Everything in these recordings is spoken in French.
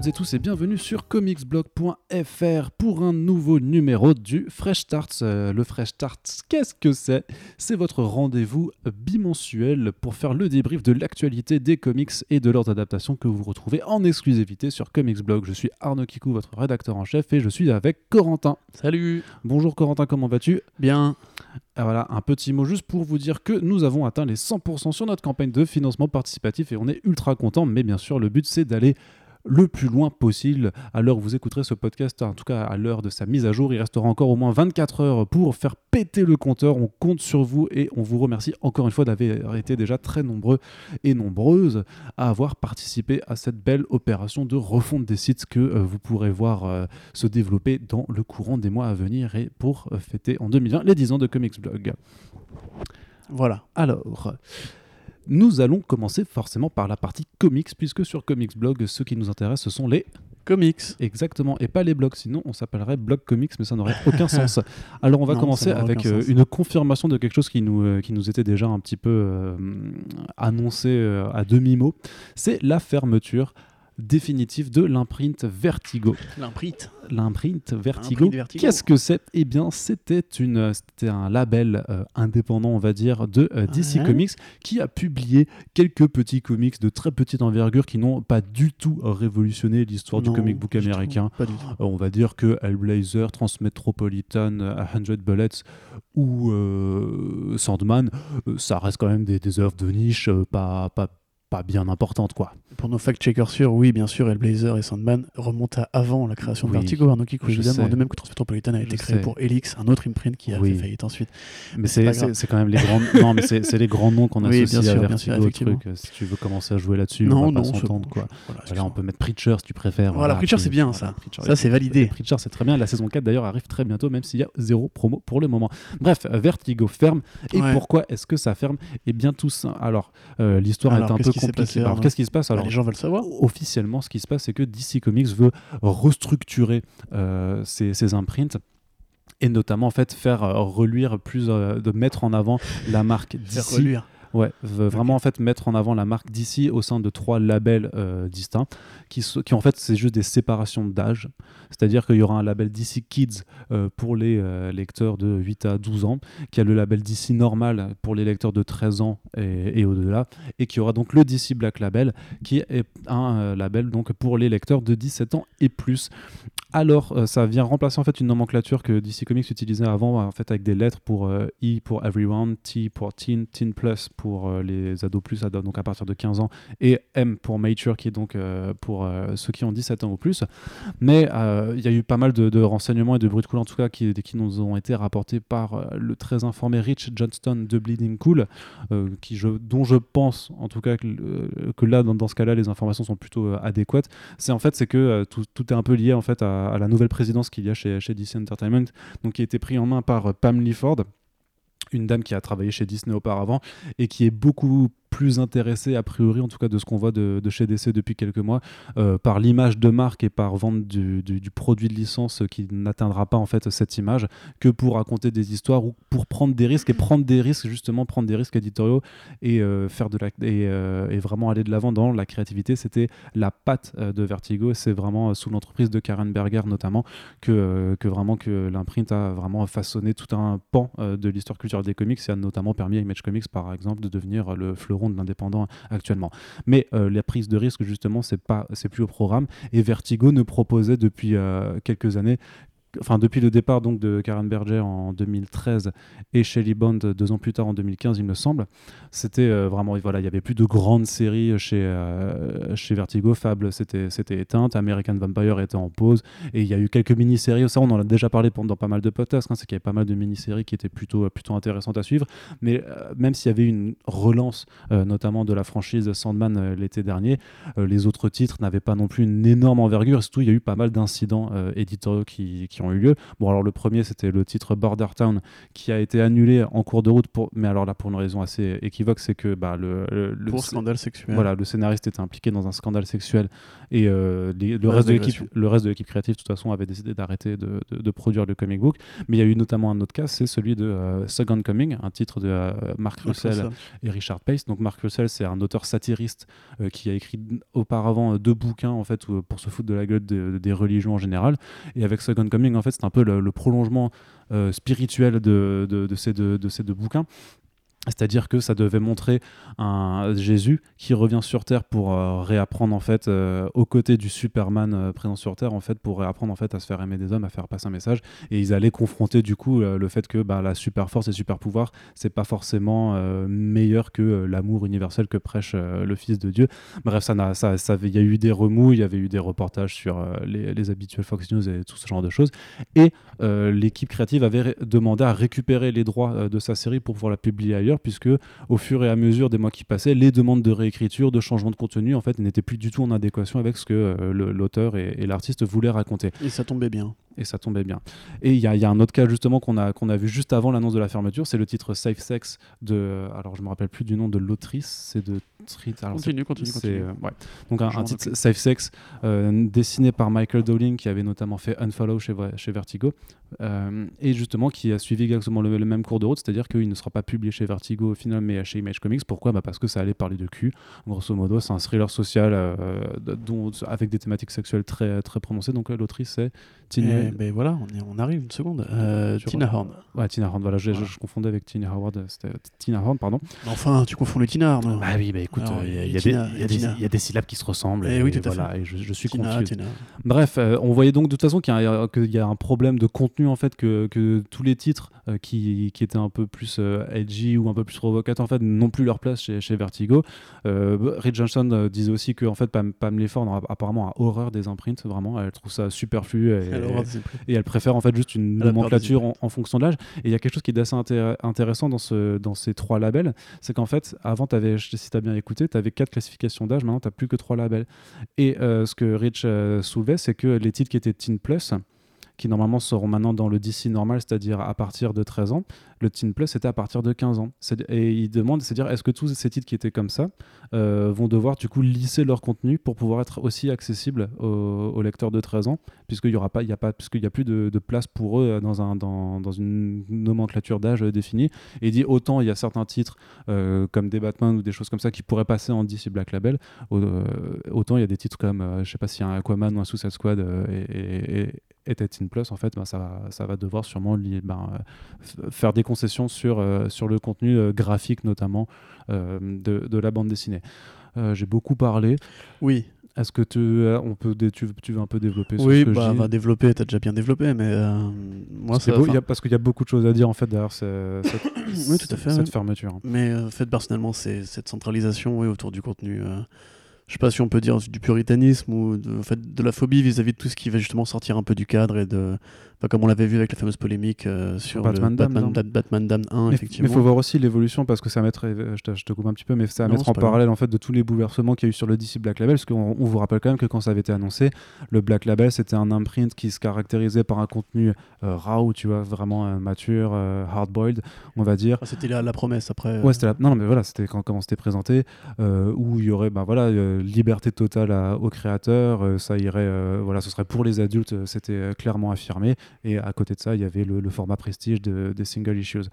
Bonjour à toutes et tous et bienvenue sur comicsblog.fr pour un nouveau numéro du Fresh Start. Euh, le Fresh Start, qu'est-ce que c'est? C'est votre rendez-vous bimensuel pour faire le débrief de l'actualité des comics et de leurs adaptations que vous retrouvez en exclusivité sur Comicsblog. Je suis Arnaud Kikou, votre rédacteur en chef, et je suis avec Corentin. Salut Bonjour Corentin, comment vas-tu? Bien. Ah, voilà, un petit mot juste pour vous dire que nous avons atteint les 100% sur notre campagne de financement participatif et on est ultra content. Mais bien sûr, le but c'est d'aller le plus loin possible à l'heure où vous écouterez ce podcast, en tout cas à l'heure de sa mise à jour. Il restera encore au moins 24 heures pour faire péter le compteur. On compte sur vous et on vous remercie encore une fois d'avoir été déjà très nombreux et nombreuses à avoir participé à cette belle opération de refonte des sites que euh, vous pourrez voir euh, se développer dans le courant des mois à venir et pour euh, fêter en 2020 les 10 ans de Comics Blog. Voilà. Alors, nous allons commencer forcément par la partie comics, puisque sur Comics Blog, ce qui nous intéresse, ce sont les Comics. Exactement, et pas les blogs, sinon on s'appellerait blog comics, mais ça n'aurait aucun sens. Alors on va Non, commencer avec euh, une confirmation de quelque chose qui nous, euh, qui nous était déjà un petit peu euh, annoncé à demi-mot. C'est la fermeture définitive de l'imprint Vertigo. L'imprint. L'imprint Vertigo, qu'est-ce que c'est? Eh bien, c'était une, c'était un label euh, indépendant, on va dire, de euh, DC Ouais. Comics qui a publié quelques petits comics de très petite envergure qui n'ont pas du tout révolutionné l'histoire du comic book américain. Pas du tout. On va dire que Hellblazer, Transmetropolitan, euh, 100 Bullets ou euh, Sandman, ça reste quand même des, des œuvres de niche pas, pas, pas bien importantes, quoi. Pour nos fact-checkers sûrs, oui, bien sûr, Hellblazer et Sandman remontent à avant la création de Vertigo. Arnaud Kikou, je évidemment. sais. De même que Transmetropolitan a été Je créé sais. pour Helix, un autre imprint qui a Oui. fait faillite ensuite. Mais c'est c'est quand même les grands non mais c'est les grands noms qu'on Oui, associe bien à sûr, bien Vertigo sûr, truc. Si tu veux commencer à jouer là-dessus, on va non, pas s'entendre quoi. Voilà, Voilà, on peut mettre Preacher si tu préfères. Voilà, Preacher, qui- c'est bien, voilà, ça. Preacher, Ça, c'est validé. Preacher, c'est très bien. La saison 4 d'ailleurs arrive très bientôt, même s'il y a zéro promo pour le moment. Bref, Vertigo ferme. Et pourquoi est-ce que ça ferme? Eh bien, tout ça. Alors, euh, l'histoire est un peu qui s'est compliquée. passé, Alors, qu'est-ce qui se passe Bah, Alors, les gens veulent savoir. officiellement, ce qui se passe, c'est que DC Comics veut restructurer euh, ses, ses imprints et notamment en fait faire euh, reluire plus, euh, de mettre en avant la marque Faire DC. reluire. Ouais, vraiment en fait mettre en avant la marque DC au sein de trois labels euh, distincts, qui, so- qui en fait c'est juste des séparations d'âge. C'est-à-dire qu'il y aura un label DC Kids euh, pour les euh, lecteurs de 8 à 12 ans, qui a le label DC normal pour les lecteurs de 13 ans et, et au-delà, et qui aura donc le DC Black Label, qui est un label donc pour les lecteurs de 17 ans et plus. Alors, euh, ça vient remplacer en fait une nomenclature que DC Comics utilisait avant, en fait avec des lettres pour euh, E pour Everyone, T pour Teen, Teen Plus pour euh, les ados plus, donc à partir de 15 ans, et M pour Mature qui est donc euh, pour euh, ceux qui ont 17 ans ou plus. Mais il y a eu pas mal de, renseignements et de bruits de couloir en tout cas qui, nous ont été rapportés par le très informé Rich Johnston de Bleeding Cool, dont je pense en tout cas que, là dans, ce cas-là les informations sont plutôt adéquates. C'est en fait c'est que tout, est un peu lié en fait à, la nouvelle présidence qu'il y a chez, chez DC Entertainment, donc qui a été pris en main par Pam Lifford une dame qui a travaillé chez Disney auparavant et qui est beaucoup plus intéressée, a priori en tout cas de ce qu'on voit de, chez DC depuis quelques mois, euh, par l'image de marque et par vente du, du- du produit de licence qui n'atteindra pas en fait cette image, que pour raconter des histoires ou pour prendre des risques et prendre des risques justement prendre des risques éditoriaux et euh, faire de la et, euh, et vraiment aller de l'avant dans la créativité. C'était la patte de Vertigo. C'est vraiment sous l'entreprise de Karen Berger notamment que, que vraiment que l'imprint a vraiment façonné tout un pan de l'histoire culturelle des comics et a notamment permis à Image Comics par exemple de devenir le fleuron de l'indépendant actuellement. Mais euh, la prise de risque justement c'est pas c'est plus au programme et Vertigo ne proposait depuis euh, quelques années Enfin, depuis le départ donc de Karen Berger en 2013 et Shelley Bond deux ans plus tard en 2015, il me semble, c'était euh, vraiment voilà, il y avait plus de grandes séries chez euh, chez Vertigo. Fable, c'était c'était éteinte. American Vampire était en pause. Et il y a eu quelques mini-séries, ça on en a déjà parlé pendant pas mal de podcasts, hein, c'est qu'il y avait pas mal de mini-séries qui étaient plutôt, plutôt intéressantes à suivre. Mais euh, même s'il y avait une relance, euh, notamment de la franchise Sandman euh, l'été dernier, euh, les autres titres n'avaient pas non plus une énorme envergure. Et surtout, il y a eu pas mal d'incidents euh, éditoriaux qui, qui qui ont eu lieu. Bon, alors le premier, c'était le titre Border Town qui a été annulé en cours de route, pour... mais alors là, pour une raison assez équivoque, c'est que bah, le, le, pour scandale sexuel. Voilà, le scénariste était impliqué dans un scandale sexuel et euh, le, reste de l'équipe, le reste de l'équipe créative, de toute façon, avait décidé d'arrêter de, de, produire le comic book. Mais il y a eu notamment un autre cas, c'est celui de euh, Second Coming, un titre de euh, Mark Russell et Richard Pace. Donc Mark Russell, c'est un auteur satiriste qui a écrit auparavant deux bouquins en fait pour se foutre de la gueule des religions en général. Et avec Second Coming, en fait, c'est un peu le, prolongement spirituel ces deux, de ces deux bouquins. C'est-à-dire que ça devait montrer un Jésus qui revient sur Terre pour euh, réapprendre en fait euh, aux côtés du Superman euh, présent sur Terre en fait pour réapprendre en fait à se faire aimer des hommes, à faire passer un message. Et ils allaient confronter du coup le fait que bah, la super force et super pouvoir c'est pas forcément meilleur que l'amour universel que prêche le Fils de Dieu. Bref, ça ça, ça, il y a eu des remous, il y avait eu des reportages sur les, les, habituels Fox News et tout ce genre de choses. Et l'équipe créative avait demandé à récupérer les droits de sa série pour pouvoir la publier ailleurs puisque au fur et à mesure des mois qui passaient, les demandes de réécriture, de changement de contenu, en fait, n'étaient plus du tout en adéquation avec ce que euh, l'auteur et, l'artiste voulaient raconter. Et ça tombait bien. Et ça tombait bien. Et il y, y, a un autre cas justement qu'on a, qu'on a vu juste avant l'annonce de la fermeture, c'est le titre Safe Sex de, alors je me rappelle plus du nom de l'autrice, c'est de continue, continue, continue. Euh, ouais. Donc un, titre Safe Sex euh, dessiné par Michael Dowling qui avait notamment fait Unfollow chez, chez Vertigo et justement qui a suivi exactement le, le même cours de route, c'est-à-dire qu'il ne sera pas publié chez Vertigo au final mais chez Image Comics. Pourquoi? Bah Parce que ça allait parler de cul. Grosso modo, c'est un thriller social euh, dont, avec des thématiques sexuelles très, très prononcées. Donc l'autrice, c'est Tina. Eh ben voilà, on, on, arrive une seconde. Euh, Tina Horn. Ouais, Tina Horn. Voilà, je, confondais avec Tina Howard. C'était Tina Horn, pardon. Enfin, tu confonds les Tina Horn. Bah oui, bah écoute, il y, a des syllabes qui se ressemblent. Eh et, oui, tout à voilà, fait. Et je, suis confus. Bref, euh, on voyait donc de toute façon qu'il y, y, a un problème de contenu en fait que, que tous les titres qui, qui, étaient un peu plus edgy ou un peu plus provocateurs en fait n'ont plus leur place chez, chez Vertigo. Euh, Reed Johnson euh, disait aussi que en fait Pam, Pam Lefford apparemment a horreur des imprints vraiment elle trouve ça superflu et, et, elle préfère en fait juste une nomenclature en, fonction de l'âge. Et il y a quelque chose qui est assez intéressant dans, ce, dans ces trois labels c'est qu'en fait avant avais, si tu as bien écouté tu avais quatre classifications d'âge maintenant tu n'as plus que trois labels. Et euh, ce que Rich euh, soulevait c'est que les titres qui étaient Teen Plus qui normalement seront maintenant dans le DC normal, c'est-à-dire à partir de 13 ans. Le Teen Plus était à partir de 15 ans. Et il demande, c'est-à-dire est-ce que tous ces titres qui étaient comme ça euh, vont devoir du coup lisser leur contenu pour pouvoir être aussi accessibles aux, lecteurs de 13 ans, puisqu'il n'y aura pas, il y a pas, puisqu'il a plus de, place pour eux dans, un, dans, dans une nomenclature d'âge définie. Et dit autant il y a certains titres euh, comme des Batman ou des choses comme ça qui pourraient passer en DC Black Label, euh, autant il y a des titres comme, je sais pas si un Aquaman ou un Suicide Squad et, était Teen Plus, en fait, ben, ça, va, ça va devoir sûrement ben, faire des concessions sur, euh, sur le contenu euh, graphique, notamment euh, de, de, la bande dessinée. J'ai beaucoup parlé. Oui. Est-ce que tu, on peut, tu, tu, veux un peu développer Oui, ce bah, va développer, tu as déjà bien développé, mais moi ça. Beau, y a, parce qu'il y a beaucoup de choses à dire en fait derrière cette, oui, tout à fait, cette fermeture. Mais en fait, personnellement, c'est cette centralisation oui, autour du contenu je sais pas si on peut dire du puritanisme ou de, la phobie vis-à-vis de tout ce qui va justement sortir un peu du cadre et de, comme on l'avait vu avec la fameuse polémique euh, sur Batman, Batman, Batman, Dam 1, effectivement. Mais il faut voir aussi l'évolution parce que ça va mettre, euh, je te, je te, coupe un petit peu, mais ça va mettre en parallèle en fait de tous les bouleversements qu'il y a eu sur le DC Black Label. Parce qu'on on vous rappelle quand même que quand ça avait été annoncé, le Black Label c'était un imprint qui se caractérisait par un contenu euh, raw, tu vois, vraiment euh, mature, hard-boiled, on va dire. Ah, c'était la, la, promesse après. Ouais, c'était la... non, mais voilà, c'était quand, comment c'était présenté, où il y aurait ben, voilà, liberté totale aux créateurs, ça irait, voilà, ce serait pour les adultes, c'était clairement affirmé. Et à côté de ça, il y avait le, format prestige des single issues.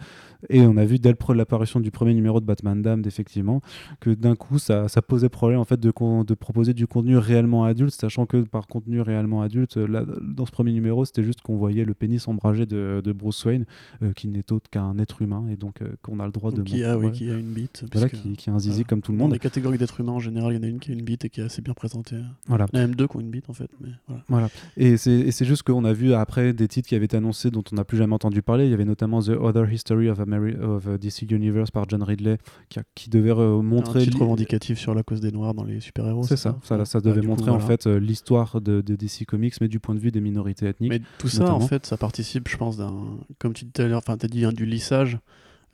Et on a vu dès l'apparition du premier numéro de Batman Damned, effectivement, que d'un coup, ça, ça, posait problème en fait de, de, proposer du contenu réellement adulte, sachant que par contenu réellement adulte, là, dans ce premier numéro, c'était juste qu'on voyait le pénis ombragé de, de Bruce Wayne, euh, qui n'est autre qu'un être humain, et donc euh, qu'on a le droit de. Qui a, oui, qui a une bite. Voilà, qui, qui, a un zizi comme tout le monde. Dans les catégories d'êtres humains, en général, il y en a une qui a une bite et qui est assez bien présentée. Voilà. Il y en a même deux qui ont une bite, en fait. Mais voilà. voilà. Et c'est juste qu'on a vu après des titres qui avaient été annoncé dont on n'a plus jamais entendu parler. Il y avait notamment The Other History of, of DC Universe par John Ridley qui, qui devait montrer. Un titre revendicatif sur la cause des Noirs dans les super-héros. C'est ça, ça, ça, devait montrer en fait euh, l'histoire de, DC Comics, mais du point de vue des minorités ethniques. Mais tout ça, en fait, ça participe, je pense, d'un. Comme tu disais, enfin, as dit, hein, du lissage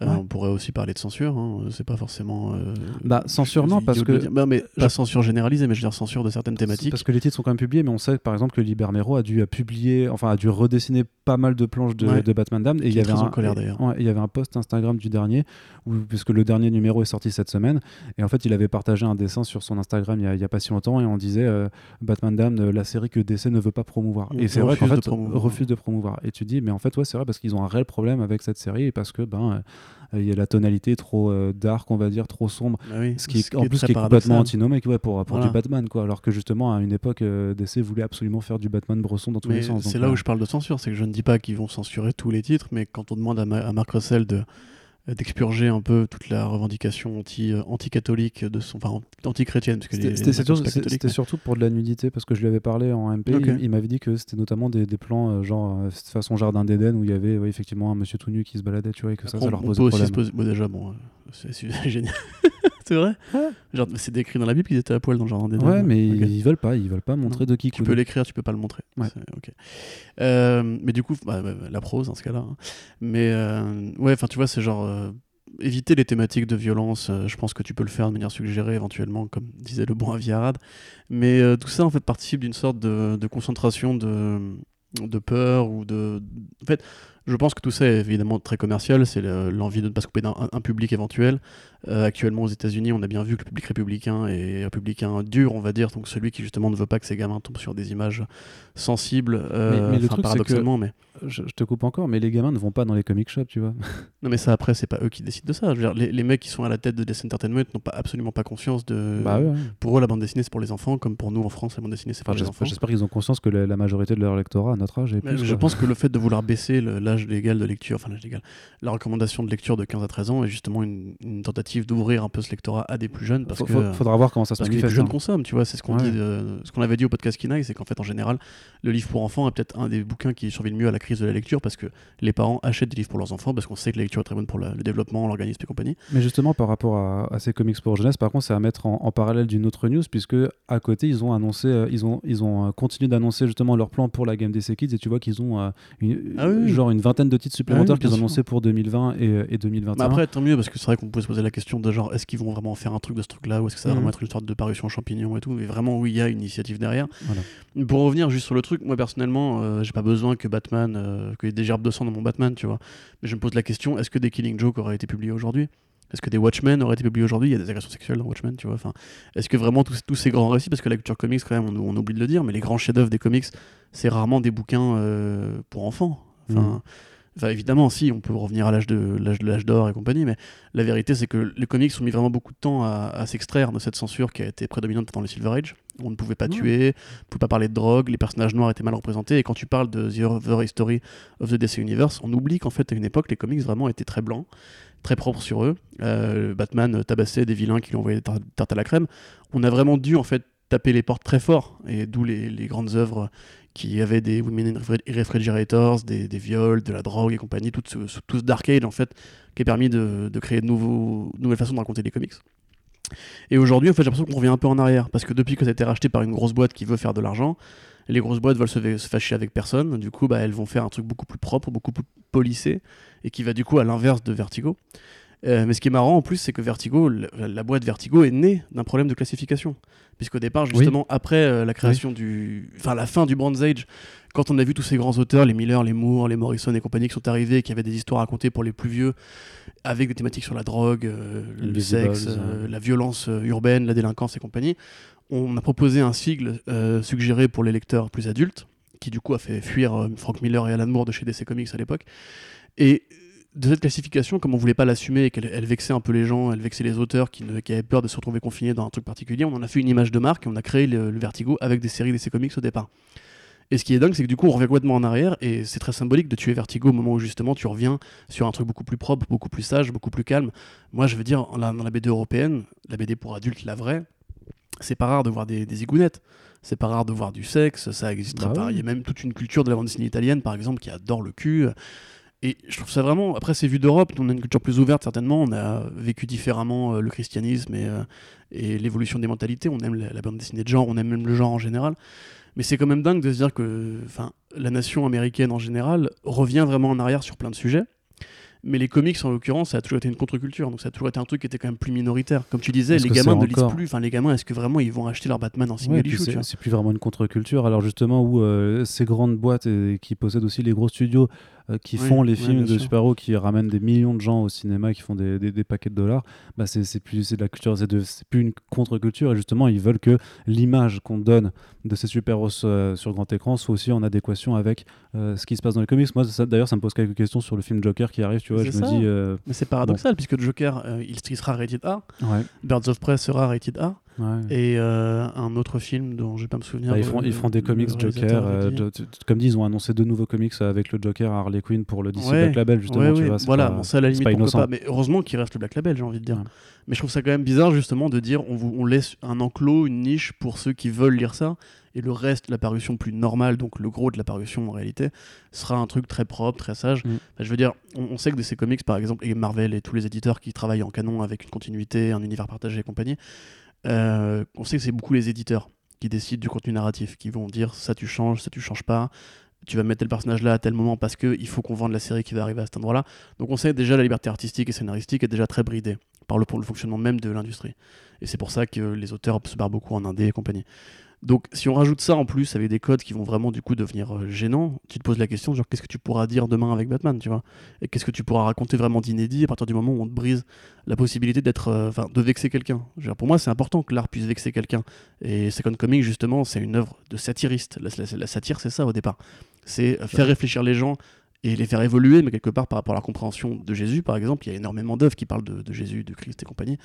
Euh. On pourrait aussi parler de censure, hein. c'est pas forcément. euh, Bah, censure, non, parce que. Bah, mais pas censure généralisée, mais je veux dire censure de certaines thématiques. Parce que les titres sont quand même publiés, mais on sait par exemple que Libermero a dû euh, publier, enfin a dû redessiner pas mal de planches de, Ouais. de Batman Dam. Et il y avait un, en colère, d'ailleurs. ouais, il y avait un post Instagram du dernier, où, puisque le dernier numéro est sorti cette semaine. Et en fait, il avait partagé un dessin sur son Instagram il y a, il y a pas si longtemps, et on disait euh, Batman Dam, euh, la série que DC ne veut pas promouvoir. Et c'est vrai qu'en de fait, refuse de promouvoir. Et tu dis, mais en fait, ouais, c'est vrai parce qu'ils ont un réel problème avec cette série, et parce que ben euh, il y a la tonalité trop euh, dark, on va dire, trop sombre. Bah oui, Ce qui est, en plus qui est complètement antinomique ouais, pour, pour Voilà. du Batman quoi alors que justement à une époque euh, DC voulait absolument faire du Batman brosson dans tous Mais les sens c'est là euh, où je parle de censure, c'est que je ne dis pas qu'ils vont censurer tous les titres, mais quand on demande à, Ma- à Marc Russell de d'expurger un peu toute la revendication anti euh, anti-catholique de son enfin anti-chrétienne parce que c'était les- c'était les surtout, c'était mais- pour de la nudité parce que je lui avais parlé en MP il, il m'avait dit que c'était notamment des, des plans euh, genre euh, façon jardin d'Éden où il y avait ouais, effectivement un monsieur tout nu qui se baladait tu vois et que ça, Après, ça leur on posait peut aussi problème. se poser bon, déjà bon euh, c'est génial c'est vrai Genre, c'est décrit dans la Bible qu'ils étaient à poil dans le jardin d'Éden ouais mais ils veulent pas ils veulent pas montrer de qui Tu peux l'écrire, tu peux pas le montrer. Ouais. Euh, mais du coup, bah, bah, la prose dans ce cas-là. hein. Mais euh, ouais, enfin, tu vois, c'est genre euh, éviter les thématiques de violence. je pense que tu peux le faire de manière suggérée éventuellement, comme disait le bon Aviarad. Mais tout ça, en fait, participe d'une sorte de, de concentration de, de peur ou de. En fait. Je pense que tout ça est évidemment très commercial, c'est le- l'envie de ne pas se couper d'un un- un public éventuel. Euh, actuellement aux États-Unis, on a bien vu que le public républicain est un publicain dur, on va dire, donc celui qui justement ne veut pas que ses gamins tombent sur des images sensibles, euh, Mais- mais le enfin, truc, c'est paradoxalement, mais je, je te coupe encore mais les gamins ne vont pas dans les comic shops tu vois non, mais ça après, c'est pas eux qui décident de ça. Je veux dire, les, les mecs qui sont à la tête de DC Entertainment n'ont pas absolument pas conscience de. bah ouais, ouais. Pour eux, la bande dessinée c'est pour les enfants, comme pour nous en France, la bande dessinée c'est pour Enfin, les enfants. j'espère qu'ils ont conscience que la, la majorité de leur lectorat à notre âge est plus je quoi. pense que le fait de vouloir baisser le- l'âge légal de lecture, enfin l'âge légal, la recommandation de lecture de 15 à 13 ans est justement une, une tentative d'ouvrir un peu ce lectorat à des plus jeunes parce que. faudra voir comment ça se Parce que les plus jeunes hein. consomment, tu vois, c'est ce qu'on Ouais. dit, de- ce qu'on avait dit au podcast Kinaï, c'est qu'en fait, en général, le livre pour enfants est peut-être un des bouquins qui survit le mieux à la crise de la lecture parce que les parents achètent des livres pour leurs enfants parce qu'on sait que la lecture est très bonne pour la- le développement, l'organisme et compagnie. Mais justement, par rapport à, à ces comics pour jeunesse, par contre, c'est à mettre en, en parallèle d'une autre news, puisque à côté, ils ont annoncé, euh, ils ont, ils ont euh, continué d'annoncer justement leur plan pour la gamme DC Kids, et tu vois qu'ils ont euh, une, Ah oui. genre une vingtaine de titres supplémentaires Ah oui, qu'ils ont annoncés pour 2020 et, et 2021. Mais après, tant mieux parce que c'est vrai qu'on peut se poser la question de genre, est-ce qu'ils vont vraiment faire un truc de ce truc-là ou est-ce que ça va Mhm. vraiment être une sorte de parution champignon et tout Mais vraiment, oui, il y a une initiative derrière. Voilà. Pour revenir juste sur le truc, moi personnellement, euh, j'ai pas besoin que Batman, euh, qu'il y ait des gerbes de sang dans mon Batman, tu vois. Mais je me pose la question, est-ce que des Killing Joke auraient été publiés aujourd'hui? Est-ce que des Watchmen auraient été publiés aujourd'hui? Il y a des agressions sexuelles dans Watchmen, tu vois. Enfin, est-ce que vraiment tous, tous ces grands récits, parce que la culture comics, quand même, on, on oublie de le dire, mais les grands chefs-d'œuvre des comics, c'est rarement des bouquins euh, pour enfants. Enfin, Mhm. Enfin, évidemment, si, on peut revenir à l'âge de l'âge d'or et compagnie, mais la vérité, c'est que les comics ont mis vraiment beaucoup de temps à, à s'extraire de cette censure qui a été prédominante pendant le Silver Age. On ne pouvait pas Ouais. tuer, on ne pouvait pas parler de drogue, les personnages noirs étaient mal représentés, et quand tu parles de The Other History of the DC Universe, on oublie qu'en fait, à une époque, les comics vraiment étaient très blancs, très propres sur eux. Euh, Batman tabassait des vilains qui lui envoyaient des tar- tartes à la crème. On a vraiment dû, en fait, taper les portes très fort, et d'où les, les grandes œuvres qui avaient des Women in Refri- Refrigerators, des, viols, de la drogue et compagnie, tout ce, tout ce Dark Age en fait, qui a permis de, créer de, nouveaux, nouvelles façons de raconter des comics. Et aujourd'hui, en fait, j'ai l'impression qu'on revient un peu en arrière, parce que depuis que ça a été racheté par une grosse boîte qui veut faire de l'argent, les grosses boîtes veulent se, se fâcher avec personne, du coup, bah, elles vont faire un truc beaucoup plus propre, beaucoup plus polissé, et qui va du coup à l'inverse de Vertigo. Euh, mais ce qui est marrant en plus, c'est que Vertigo, la, la boîte Vertigo est née d'un problème de classification. Puisqu'au départ, justement, après euh, la création du. Enfin, la fin du Bronze Age, quand on a vu tous ces grands auteurs, les Miller, les Moore, les Morrison et compagnie qui sont arrivés, qui avaient des histoires à raconter pour les plus vieux, avec des thématiques sur la drogue, euh, le sexe, la violence urbaine, la délinquance et compagnie, on a proposé un sigle suggéré pour les lecteurs plus adultes, qui du coup a fait fuir Frank Miller et Alan Moore de chez DC Comics à l'époque. Et de cette classification, comme on voulait pas l'assumer et qu'elle elle vexait un peu les gens, elle vexait les auteurs qui, ne- qui avaient peur de se retrouver confinés dans un truc particulier, on en a fait une image de marque et on a créé le, le Vertigo avec des séries DC Comics au départ. Et ce qui est dingue, c'est que du coup, on revient complètement en arrière et c'est très symbolique de tuer Vertigo au moment où justement tu reviens sur un truc beaucoup plus propre, beaucoup plus sage, beaucoup plus calme. Moi, je veux dire, dans la BD européenne, la BD pour adultes, la vraie, c'est pas rare de voir des, des zigounettes. C'est pas rare de voir du sexe, ça existera Bah pas. Il y a même toute une culture de la bande dessinée italienne, par exemple, qui adore le cul. Et je trouve ça vraiment. Après, c'est vu d'Europe, on a une culture plus ouverte, certainement. On a vécu différemment euh, le christianisme et, euh, et l'évolution des mentalités. On aime la, la bande dessinée de genre, on aime même le genre en général. Mais c'est quand même dingue de se dire que la nation américaine en général revient vraiment en arrière sur plein de sujets. Mais les comics, en l'occurrence, ça a toujours été une contre-culture. Donc ça a toujours été un truc qui était quand même plus minoritaire. Comme tu disais, les gamins ne lisent plus. Enfin, les gamins, est-ce que vraiment ils vont acheter leur Batman en single issue c'est plus vraiment une contre-culture. Alors justement, où euh, ces grandes boîtes et, qui possèdent aussi les gros studios euh, qui Oui, font les films de super-héros, qui ramènent des millions de gens au cinéma, qui font des, des- des paquets de dollars, bah c'est plus de la culture, c'est plus une contre-culture. Et justement, ils veulent que l'image qu'on donne de ces super-héros euh, sur grand écran soit aussi en adéquation avec euh, ce qui se passe dans les comics. Moi, d'ailleurs, ça me pose quelques questions sur le film Joker qui arrive. Tu vois, je me dis, Mais c'est paradoxal, puisque Joker, il, il sera rated A, ouais, Birds of Prey sera rated A, ouais. et euh, un autre film dont je vais pas me souvenir. Bah, ils, le- feront, ils feront le- des comics Joker. euh. Jo- comme dit, ils ont annoncé deux nouveaux comics avec le Joker à Harley Quinn pour le DC Ouais, Black Label, justement. Ouais, tu ouais, vois, c'est voilà, pas- bon, ça à la limite, pas pourquoi innocent. pas. Mais heureusement qu'il reste le Black Label, j'ai envie de dire. Mais je trouve ça quand même bizarre, justement, de dire on, vous, on laisse un enclos, une niche pour ceux qui veulent lire ça, et le reste, la parution plus normale, donc le gros de la parution en réalité, sera un truc très propre, très sage. Mm. Enfin, je veux dire, on, on sait que de ces comics, par exemple, et Marvel et tous les éditeurs qui travaillent en canon avec une continuité, un univers partagé et compagnie, euh, on sait que c'est beaucoup les éditeurs qui décident du contenu narratif, qui vont dire ça tu changes, ça tu changes pas, tu vas mettre tel personnage là à tel moment parce qu'il faut qu'on vende la série qui va arriver à cet endroit-là. Donc on sait que déjà la liberté artistique et scénaristique est déjà très bridée par le, le fonctionnement même de l'industrie. Et c'est pour ça que les auteurs se barrent beaucoup en indé et compagnie. Donc si on rajoute ça en plus avec des codes qui vont vraiment du coup devenir euh, gênants, tu te poses la question genre qu'est-ce que tu pourras dire demain avec Batman, tu vois? Et qu'est-ce que tu pourras raconter vraiment d'inédit à partir du moment où on te brise la possibilité d'être, euh, enfin, de vexer quelqu'un? Pour moi, c'est important que l'art puisse vexer quelqu'un. Et Second Comic, justement, c'est une œuvre de satiriste. La, satire, c'est ça au départ. C'est euh, faire réfléchir les gens et les faire évoluer, mais quelque part par rapport à la compréhension de Jésus, par exemple. Il y a énormément d'œuvres qui parlent de, de Jésus, de Christ et compagnie,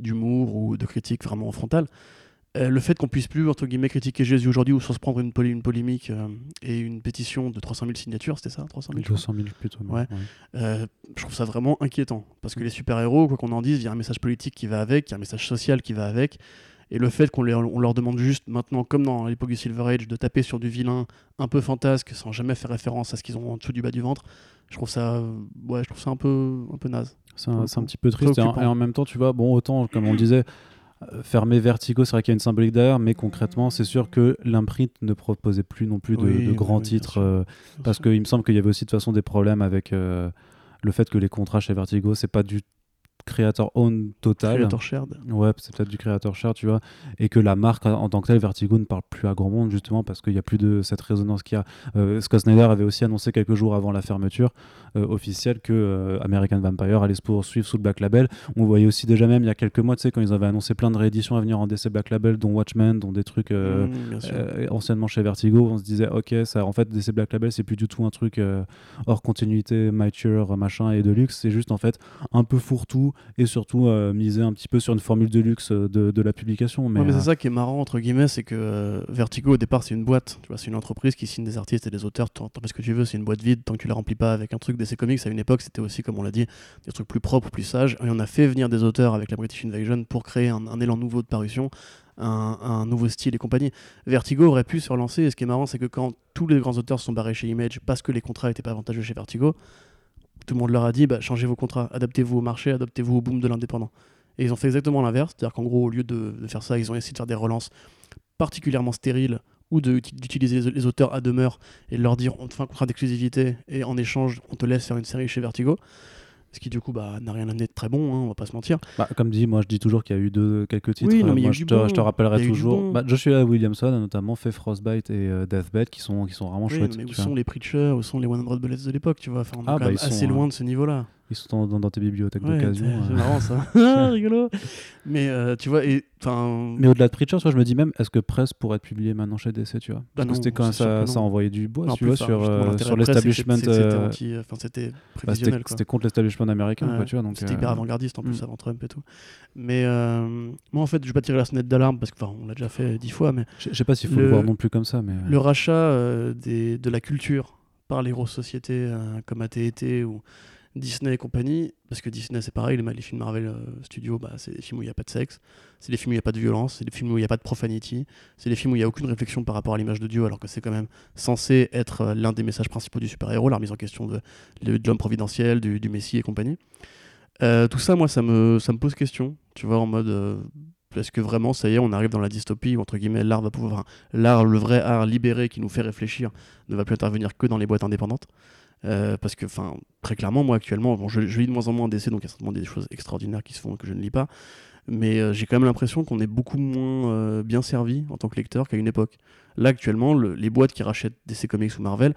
d'humour ou de critique vraiment frontale. Euh, le fait qu'on puisse plus, entre guillemets, critiquer Jésus aujourd'hui ou sans se prendre une, poly- une polémique euh, et une pétition de 300 000 signatures, c'était ça 300 000 je crois 200 000 plutôt. mais Ouais. euh, je trouve ça vraiment inquiétant. Parce que les super-héros, quoi qu'on en dise, il y a un message politique qui va avec, il y a un message social qui va avec. Et le fait qu'on leur demande juste maintenant, comme dans l'époque du Silver Age, de taper sur du vilain un peu fantasque sans jamais faire référence à ce qu'ils ont en dessous du bas du ventre, je trouve ça, ouais, je trouve ça un peu, un peu naze. C'est un, petit peu triste. Et en, Préoccupant. et en même temps, tu vois, bon, autant, comme on le disait, fermer Vertigo, c'est vrai qu'il y a une symbolique derrière, mais concrètement, c'est sûr que l'imprint ne proposait plus non plus de, Oui, de oui, grands oui, titres. euh, parce qu'il me semble qu'il y avait aussi de toute façon des problèmes avec euh, le fait que les contrats chez Vertigo, c'est pas du créateur own total. Creator Shared. Ouais, c'est peut-être du créateur cher, tu vois, et que la marque en tant que telle, Vertigo, ne parle plus à grand monde, justement, parce qu'il n'y a plus de cette résonance qu'il y a. Euh, Scott Snyder avait aussi annoncé quelques jours avant la fermeture euh, officielle que euh, American Vampire allait se poursuivre sous le Black Label. On voyait aussi déjà même il y a quelques mois, tu sais, quand ils avaient annoncé plein de rééditions à venir en DC Black Label, dont Watchmen, dont des trucs euh, Mmh, anciennement chez Vertigo, on se disait, ok, ça, en fait, DC Black Label, c'est plus du tout un truc hors continuité, mature, machin et de luxe, c'est juste en fait un peu fourre-tout et surtout euh, miser un petit peu sur une formule de luxe euh, de, de la publication. Mais, Ouais, mais euh, c'est ça qui est marrant entre guillemets, c'est que Vertigo au départ c'est une boîte, tu vois, c'est une entreprise qui signe des artistes et des auteurs, fais ce que tu veux, c'est une boîte vide tant que tu la remplis pas avec un truc DC Comics à une époque c'était aussi comme on l'a dit des trucs plus propres, plus sages, et on a fait venir des auteurs avec la British Invasion pour créer un, un élan nouveau de parution, un, un nouveau style et compagnie. Vertigo aurait pu se relancer, et ce qui est marrant c'est que quand tous les grands auteurs se sont barrés chez Image parce que les contrats étaient pas avantageux chez Vertigo, tout le monde leur a dit bah, changez vos contrats, adaptez-vous au marché, adaptez-vous au boom de l'indépendant. Et ils ont fait exactement l'inverse, c'est-à-dire qu'en gros, au lieu de, faire ça, ils ont essayé de faire des relances particulièrement stériles ou d'utiliser les- les auteurs à demeure et de leur dire on te fait un contrat d'exclusivité et en échange on te laisse faire une série chez Vertigo. Ce qui du coup bah, n'a rien amené de très bon, hein, on va pas se mentir. bah, comme dit, moi je dis toujours qu'il y a eu deux, quelques titres. Oui, non, mais moi je te, bon. je te rappellerai toujours. bon. Bah, Joshua Williamson a notamment fait Frostbite et euh, Deathbed qui sont, qui sont vraiment Oui, chouettes. mais où vois. sont les Preachers, où sont les 100 Bullets de l'époque, tu vois? Enfin, On est Ah, quand bah, même assez euh, loin de ce niveau-là. Ils sont dans, dans- dans tes bibliothèques Ouais, d'occasion. c'est c'est euh. marrant ça. Ah, rigolo. Mais euh, tu vois, et. Mais au-delà de Preacher, je me dis même, est-ce que Press pourrait être publié maintenant chez DC, tu vois? Bah Parce que c'était quand ça, ça envoyait du bois, tu vois, sur, euh, sur presse, l'establishment. c'était- euh, enfin, c'était bah, c'était prévisionnel. quoi. c'était contre l'establishment américain, Ouais, quoi, tu vois. C'était euh, hyper avant-gardiste en plus mm. avant Trump et tout. Mais euh, moi en fait, je vais pas tirer la sonnette d'alarme parce que enfin, on l'a déjà fait dix fois, mais Je sais pas s'il faut le... Voir non plus comme ça, mais. euh, le rachat euh, de la culture par les grosses sociétés euh, comme AT&T ou Disney et compagnie, parce que Disney c'est pareil, les, films Marvel euh, Studios, bah, c'est des films où il n'y a pas de sexe, c'est des films où il n'y a pas de violence, c'est des films où il n'y a pas de profanity, c'est des films où il n'y a aucune réflexion par rapport à l'image de Dieu, alors que c'est quand même censé être euh, l'un des messages principaux du super-héros, la remise en question de, de, l'homme providentiel, du, du Messie et compagnie. Euh, tout ça, moi, ça me, pose question, tu vois, en mode... euh, est-ce que vraiment, ça y est, on arrive dans la dystopie où, entre guillemets, l'art va pouvoir. l'art, le vrai art libéré qui nous fait réfléchir, ne va plus intervenir que dans les boîtes indépendantes? Euh, parce que, enfin, très clairement, moi actuellement, bon, je, lis de moins en moins DC, donc il y a certainement des choses extraordinaires qui se font que je ne lis pas. Mais euh, j'ai quand même l'impression qu'on est beaucoup moins euh, bien servi en tant que lecteur qu'à une époque. Là, actuellement, le, les boîtes qui rachètent DC Comics ou Marvel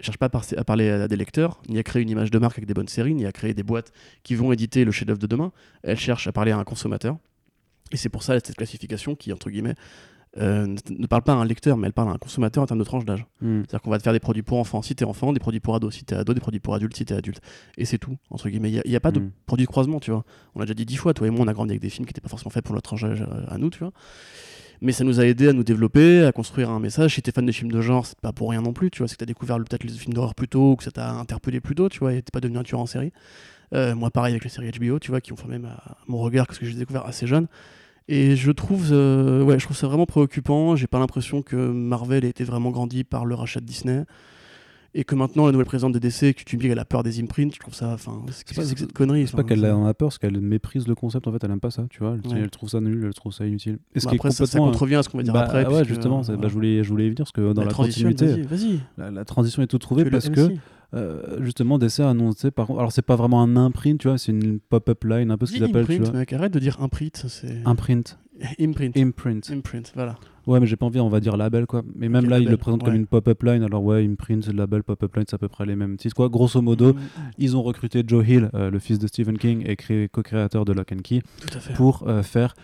ne cherchent pas à, par à, parler à des lecteurs, ni à créer une image de marque avec des bonnes séries, ni à créer des boîtes qui vont éditer le chef-d'œuvre de demain. Elles cherchent à parler à un consommateur. Et c'est pour ça cette classification qui, entre guillemets, euh, ne parle pas à un lecteur, mais elle parle à un consommateur en termes de tranche d'âge. Mm. C'est-à-dire qu'on va te faire des produits pour enfants si t'es enfant, des produits pour ados si t'es ado, des produits pour adultes si t'es adulte. Et c'est tout, entre guillemets. Il n'y a, a, pas de mm. produit de croisement, tu vois. On l'a déjà dit dix fois, toi et moi, on a grandi avec des films qui n'étaient pas forcément faits pour notre tranche d'âge euh, à nous, tu vois. Mais ça nous a aidé à nous développer, à construire un message. Si t'es fan de films de genre, c'est pas pour rien non plus, tu vois. C'est que t'as découvert peut-être les films d'horreur plus tôt, ou que ça t'a interpellé plus tôt, tu vois, et t'es pas devenu un tueur en série. Euh, moi, pareil avec les séries HBO, tu vois, qui ont formé ma, mon regard, parce que j'ai découvert assez jeune. Et je trouve, euh, ouais, je trouve ça vraiment préoccupant. J'ai pas l'impression que Marvel ait été vraiment grandi par le rachat de Disney. Et que maintenant, la nouvelle présidente de DC, que tu me dis qu'elle a peur des imprints, je trouve ça. Enfin, c'est pas cette connerie. C'est pas qu'elle en a peur, c'est qu'elle méprise le concept. En fait, elle aime pas ça, tu vois. Elle, elle trouve ça nul, elle trouve ça inutile. Et ce bah qui après, est complètement, ça, contrevient à ce qu'on va dire bah, après. Ouais, justement, bah, je, voulais, je voulais y venir parce que dans la, la continuité, vas la, la, transition est toute trouvée parce que euh, justement DC a annoncé par contre alors c'est pas vraiment un imprint tu vois c'est une pop-up line un peu ce qu'ils appellent tu vois. mec, arrête de dire imprint c'est imprint. Imprint. Imprint. Imprint voilà. Ouais mais j'ai pas envie on va dire label quoi. Mais même là ils le présentent comme une pop-up line alors ouais imprint label pop-up line c'est à peu près les mêmes titres quoi grosso modo mm. ils ont recruté Joe Hill euh, le fils de Stephen King et co-créateur de Lock and Key pour euh, faire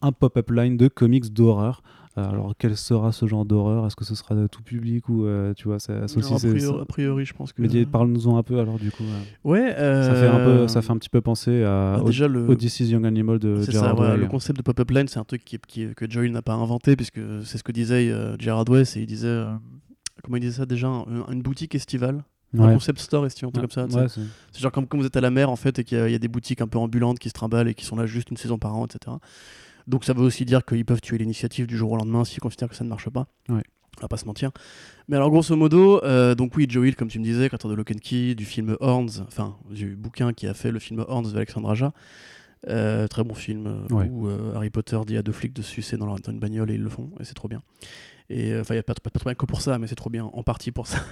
un pop-up line de comics d'horreur alors, quel sera ce genre d'horreur? Est-ce que ce sera tout public ou euh, tu vois, ça aussi, a, priori, a priori, je pense que. Mais parle-nous-en un peu alors du coup. Ouais. Ça fait un peu, euh, ça fait un petit peu penser à bah, déjà le... Young Animal de Gerard Way. Le concept de pop-up line, c'est un truc qui, qui, que Joel n'a pas inventé puisque c'est ce que disait euh, Gerard Way, et il disait comment il disait ça déjà, une boutique estivale. Un concept store estivale, un truc comme ça. c'est genre comme quand vous êtes à la mer en fait et qu'il y, y, a des boutiques un peu ambulantes qui se trimballent et qui sont là juste une saison par an, etc. Donc ça veut aussi dire qu'ils peuvent tuer l'initiative du jour au lendemain s'ils considèrent que ça ne marche pas. Ouais. On va pas se mentir. Mais alors grosso modo, euh, donc oui, Joe Hill, comme tu me disais, créateur de Lock and Key, du film Horns, enfin du bouquin qui a fait le film Horns d'Alexandre Aja. Euh, très bon film euh, où Harry Potter dit à deux flics de se sucer dans, leur, dans une bagnole et ils le font et c'est trop bien. Et enfin, il n'y a pas, pas, pas, que pour ça, mais c'est trop bien, en partie pour ça.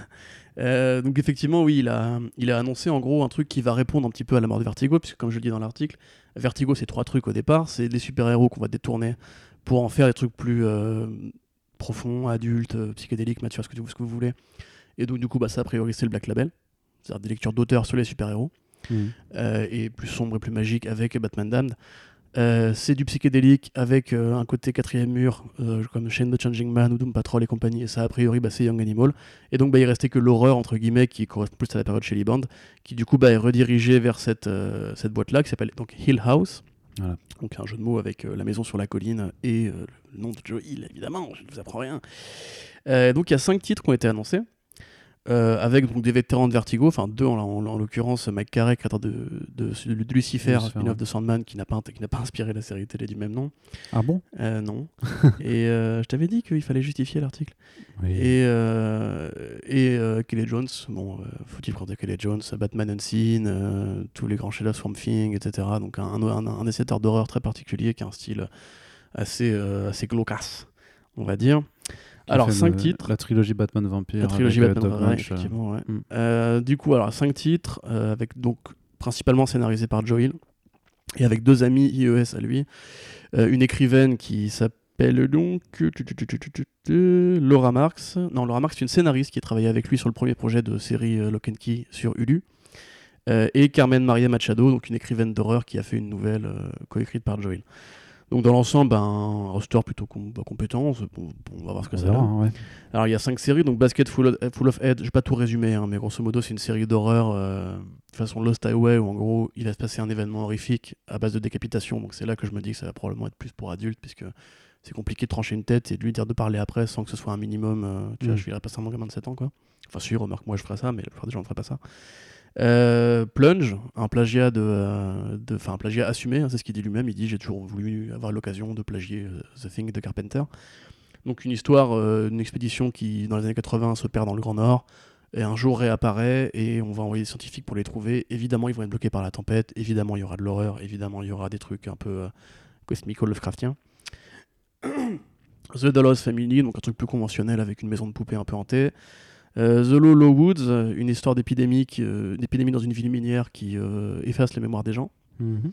Euh, donc effectivement, oui, il a, il a annoncé en gros un truc qui va répondre un petit peu à la mort de Vertigo, puisque comme je le dis dans l'article, Vertigo, c'est trois trucs au départ. C'est des super-héros qu'on va détourner pour en faire des trucs plus euh, profonds, adultes, euh, psychédéliques, matures, ce que, ce que vous voulez. Et donc du coup, bah, ça, a priori, c'est le Black Label. C'est-à-dire des lectures d'auteurs sur les super-héros. Mmh. et plus sombre et plus magique avec Batman Damned. Euh, c'est du psychédélique avec euh, un côté quatrième mur, euh, comme Shane the Changing Man ou Doom Patrol et compagnie, et ça a priori bah, c'est Young Animal. Et donc bah, il restait que l'horreur, entre guillemets, qui correspond plus à la période Shelly Band, qui du coup bah, est redirigée vers cette, cette boîte-là qui s'appelle donc Hill House. Donc un jeu de mots avec la maison sur la colline et le nom de Joe Hill, évidemment, je ne vous apprends rien. donc il y a cinq titres qui ont été annoncés. Euh, avec donc, des vétérans de Vertigo, enfin deux en, en, l'occurrence Mike Carey, créateur de, de, de, Lucifer, spin-off de Sandman, qui n'a pas, pas inspiré la série télé du même nom. Ah bon? Euh, Non. et euh, je t'avais dit qu'il fallait justifier l'article. Et, et Kelly Jones, bon, faut-il prendre Kelly Jones, Batman Unseen, tous les grands chefs-d'œuvre Swamp Thing, etc. Donc un, un, un, un d'horreur très particulier qui a un style assez, assez glaucasse, on va dire. Alors, 5 titres. La trilogie Batman Vampire. La trilogie Batman Vampire, effectivement, ouais. Mm. Euh, du coup, alors, 5 titres, euh, avec donc principalement scénarisé par Joel, et avec deux amis IES à lui. Euh, une écrivaine qui s'appelle donc Laura Marx. Non, Laura Marx, c'est une scénariste qui a travaillé avec lui sur le premier projet de série Lock and Key sur Hulu. et Carmen Maria Machado, donc une écrivaine d'horreur qui a fait une nouvelle coécrite par Joel. Donc dans l'ensemble, ben, un roster plutôt bah, compétent. on va voir ce que ça donne. Alors il y a cinq séries, donc Basket Full of, Full of Head, je vais pas tout résumer, hein, mais grosso modo c'est une série d'horreur euh, façon Lost Highway où en gros il va se passer un événement horrifique à base de décapitation. Donc c'est là que je me dis que ça va probablement être plus pour adultes puisque c'est compliqué de trancher une tête et de lui dire de parler après sans que ce soit un minimum. Euh, tu vois, mm. je suis pas un gamin de 7 ans quoi. Enfin sûr, remarque moi je ferais ça, mais la plupart des gens ne feraient pas ça. Euh, Plunge, un plagiat de, euh, enfin un plagiat assumé, hein, c'est ce qu'il dit lui-même. Il dit j'ai toujours voulu avoir l'occasion de plagier euh, The Thing de Carpenter. Donc une histoire, une expédition qui dans les années 80 se perd dans le Grand Nord et un jour réapparaît et on va envoyer des scientifiques pour les trouver. Évidemment ils vont être bloqués par la tempête. Évidemment il y aura de l'horreur. Évidemment il y aura des trucs un peu cosmico-lovecraftiens. The Dallas Family, donc un truc plus conventionnel avec une maison de poupée un peu hantée. Euh, The Low Low Woods, une histoire d'épidémie, qui, euh, d'épidémie dans une ville minière qui euh, efface la mémoire des gens. Mhm.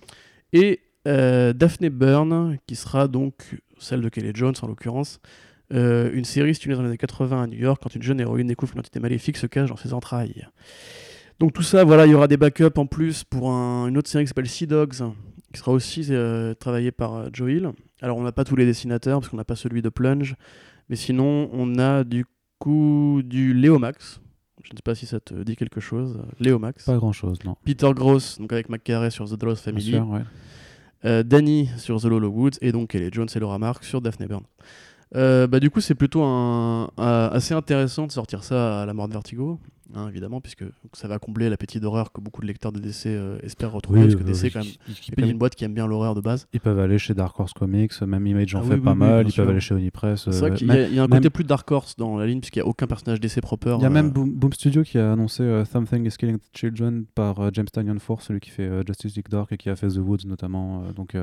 Et Daphne Byrne, qui sera donc celle de Kelly Jones en l'occurrence. Une série située dans les années 80 à New York quand une jeune héroïne découvre qu'une entité maléfique se cache dans ses entrailles. Donc tout ça, voilà, il y aura des backups en plus pour un- une autre série qui s'appelle Sea Dogs, qui sera aussi travaillée par Joe Hill. Alors on n'a pas tous les dessinateurs parce qu'on n'a pas celui de Plunge, mais sinon on a du coup du Léo Max. Je ne sais pas si ça te dit quelque chose. Léo Max. Pas grand chose, non. Peter Gross, donc avec McCarey sur The Bien Family. sûr, ouais. Euh, Danny sur The Lolo Woods et donc Kelly Jones et Laura Mark sur Daphne Byrne. Euh, bah, du coup, c'est plutôt un, un- assez intéressant de sortir ça à la mort de Vertigo, hein, évidemment, puisque ça va combler l'appétit d'horreur que beaucoup de lecteurs de DC euh, espèrent retrouver, parce que DC, quand même, c'est quand même une boîte qui aime bien l'horreur de base. Ils peuvent aller chez Dark Horse Comics, même Image en Ah fait oui, oui, pas oui, mal, ils sûr. peuvent aller chez Onipress. C'est vrai euh, qu'il y, a- même- il y a un même- côté plus Dark Horse dans la ligne, puisqu'il n'y a aucun personnage DC proper. Il y a euh, même Boom, Boom Studio qui a annoncé Something is Killing the Children par James Tynion Force, celui qui fait Justice League Dark et qui a fait The Woods notamment. donc,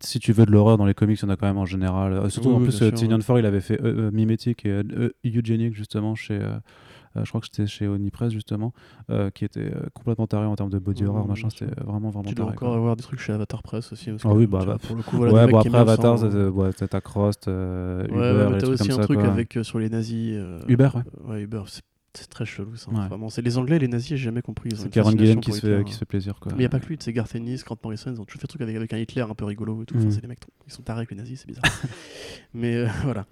si tu veux de l'horreur dans les comics, il y en a quand même en général. Euh, surtout Oui, en oui, plus, bien euh. Force, il avait fait euh, euh, Mimetic et euh, euh, Eugenic justement chez. euh, euh, je crois que c'était chez Onipress justement, euh, qui était euh, complètement taré en termes de body horror, machin. C'était vraiment vraiment Tu dois taré. encore quoi. avoir des trucs chez Avatar Press aussi. parce Ah oui, bah, bah, pour le coup, voilà, ouais, bon après Avatar, c'est- hein. ouais, t'as t'as Crost, euh, Ouais, Uber, mais t'as aussi un truc avec euh, sur les nazis. euh, Uber, ouais. euh, ouais, Uber, c'est- c'est très chelou ça. Ouais. Vraiment, c'est les Anglais, les nazis, j'ai jamais compris. C'est Karen Gillan qui se, fait, qui se fait plaisir. Quoi. Mais il n'y a pas que lui, c'est Garth Ennis, Grant Morrison, ils ont toujours fait des trucs avec, avec un Hitler un peu rigolo et tout. Enfin, Mhm. c'est des mecs, ils sont tarés avec les nazis, c'est bizarre. mais euh, voilà.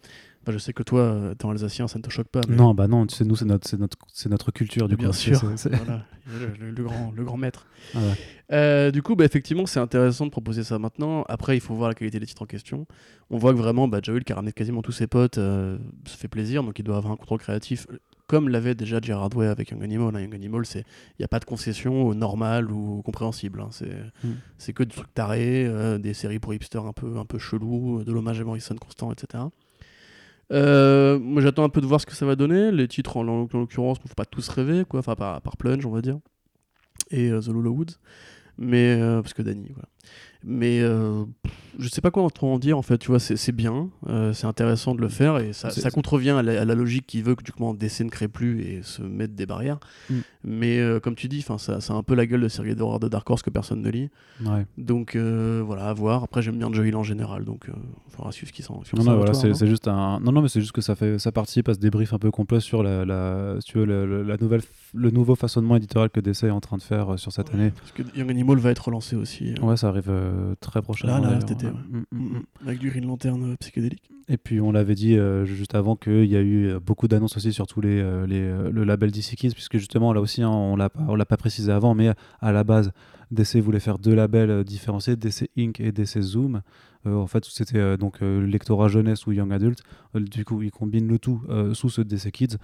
Enfin, je sais que toi, euh, étant alsacien, ça ne te choque pas. mais- Non, bah non, tu sais, nous, c'est notre, notre, notre culture, du bien coup. sûr. Voilà, le, le- le grand, le grand maître. Ah ouais. Euh, du coup, bah, effectivement, c'est intéressant de proposer ça maintenant. Après, il faut voir la qualité des titres en question. On voit que vraiment, bah, Joel, qui a ramené quasiment tous ses potes, euh, se fait plaisir, donc il doit avoir un contrôle créatif, comme l'avait déjà Gerard Way avec Young Animal. hein. Young Animal, il n'y a pas de concession au normal ou au compréhensible. hein. C'est Mm. c'est que des trucs tarés, euh, des séries pour hipsters un peu, un peu chelous, de l'hommage à Morrison constant, etc. Euh, moi j'attends un peu de voir ce que ça va donner. Les titres en, en l'occurrence ne font pas tous rêver, quoi. Enfin, par, par Plunge, on va dire. Et euh, The Lolo Woods. Mais, euh, parce que Danny, voilà. Mais euh, je sais pas quoi en dire en fait, tu vois, c'est bien, euh, c'est intéressant de le faire et ça, ça contrevient à la, à la logique qui veut que du coup DC ne crée plus et se mette des barrières. Mm. Mais euh, comme tu dis, ça, ça a un peu la gueule de série d'horreur de Dark Horse que personne ne lit. Ouais. Donc euh, voilà, à voir. Après, j'aime bien Joe Hill en général, donc il faudra suivre ce qui s'en Non, non, voilà, toi, c'est juste un. Non, non, mais c'est juste que ça fait, ça participe à ce débrief un peu complet sur la, la, si tu veux, la nouvelle, le nouveau façonnement éditorial que DC est en train de faire sur cette Ouais, année. Parce que Young Animal va être relancé aussi. Ouais, ça arrive très prochainement. Là, là, d'ailleurs. cet été, ouais. Mm, mm, mm. Avec du Green Lantern euh, psychédélique. Et puis on l'avait dit euh, juste avant qu'il y a eu euh, beaucoup d'annonces aussi sur tous les, euh, les, euh, le label DC Kids, puisque justement là aussi hein, on on l'a pas précisé avant, mais à la base DC voulait faire deux labels euh, différenciés, DC Inc et DC Zoom. Euh, en fait c'était euh, donc euh, le lectorat jeunesse ou young adult. Euh, du coup ils combinent le tout euh, sous ce DC Kids.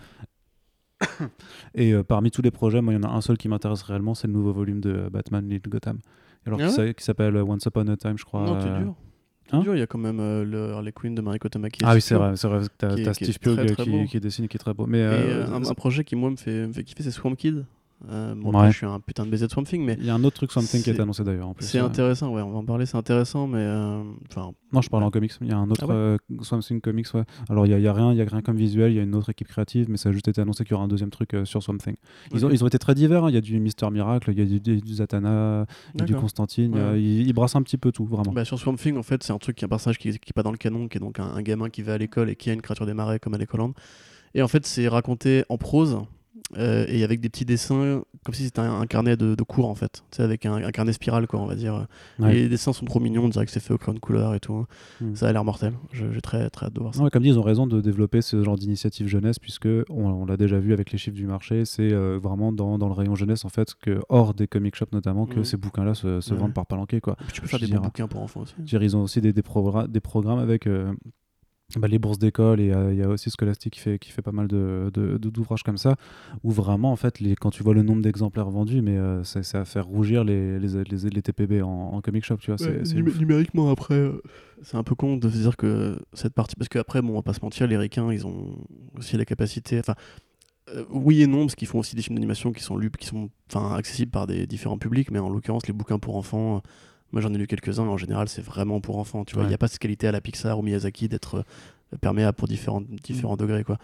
et euh, parmi tous les projets, moi il y en a un seul qui m'intéresse réellement, c'est le nouveau volume de euh, Batman Little Gotham. Alors Ah qui ouais s'a- qui s'appelle euh, Once Upon a Time, je crois. non, t'es euh, dur. Hein dur, il y a quand même euh, le Harley Quinn de Mariko Tamaki. Ah oui, c'est vrai, c'est vrai. T'as Steve Pugh qui, dessine qui est très beau. Mais Et euh, un, un projet qui, moi, me fait, me fait kiffer, c'est Swamp Kid. Euh, bon, Ouais. après, je suis un putain de baiser de Swamp Thing, mais il y a un autre truc Something qui a été c'est- annoncé d'ailleurs en plus. c'est intéressant, ouais, on va en parler, c'est intéressant, mais. euh, Enfin, Non, je parle Ouais. en comics. Il y a un autre Ah euh, Swamp Thing comics, ouais. Alors il y, a- y a rien, il y a rien comme visuel. Il y a une autre équipe créative, mais ça a juste été annoncé qu'il y aura un deuxième truc euh, sur Swamp Thing. Ils, ont, ils ont été très divers. hein. Il y a du Mister Miracle, il y a du, du, du Zatanna, il y a du. Constantine. ils, brassent un petit peu tout, vraiment. Bah, sur Swamp Thing, en fait, c'est un truc qui est un personnage qui, qui est pas dans le canon, qui est donc un, un gamin qui va à l'école et qui a une créature des marais comme à l'école. Et en fait, c'est raconté en prose euh, et avec des petits dessins, comme si c'était un, un carnet de, de cours en fait. Sais, avec un, un carnet spiral, quoi, on va dire. Ouais. Et les dessins sont trop mignons, on dirait que c'est fait au crayon de couleur et tout. Mm. Ça a l'air mortel. J'ai très, très hâte de voir ça. Comme dit, ils ont raison de développer ce genre d'initiative jeunesse, puisque on, on l'a déjà vu avec les chiffres du marché, c'est euh, vraiment dans, dans le rayon jeunesse, en fait, que hors des comic shops notamment, que Mhm. ces bouquins-là se, vendent par palanquet, quoi. Tu peux Je faire des bons dire, bouquins pour enfants aussi. Veux dire, ils ont aussi des, des programmes avec euh, bah, les bourses d'école et euh, il y a aussi Scholastic qui fait, qui fait pas mal de, de- de- d'ouvrages comme ça où vraiment en fait les, quand tu vois le nombre d'exemplaires vendus mais euh, c'est, à faire rougir les, les, les, les TPB en, en comic shop tu vois Ouais, c'est numé- ouf. numériquement après euh, c'est un peu con de se dire que cette partie parce qu'après bon on va pas se mentir les ricains ils ont aussi la capacité enfin euh, oui et non parce qu'ils font aussi des films d'animation qui sont lus qui sont accessibles par des différents publics mais en l'occurrence les bouquins pour enfants moi j'en ai lu quelques-uns mais en général c'est vraiment pour enfants tu vois il Ouais. n'y a pas cette qualité à la Pixar ou Miyazaki d'être euh, perméable pour différents différents degrés quoi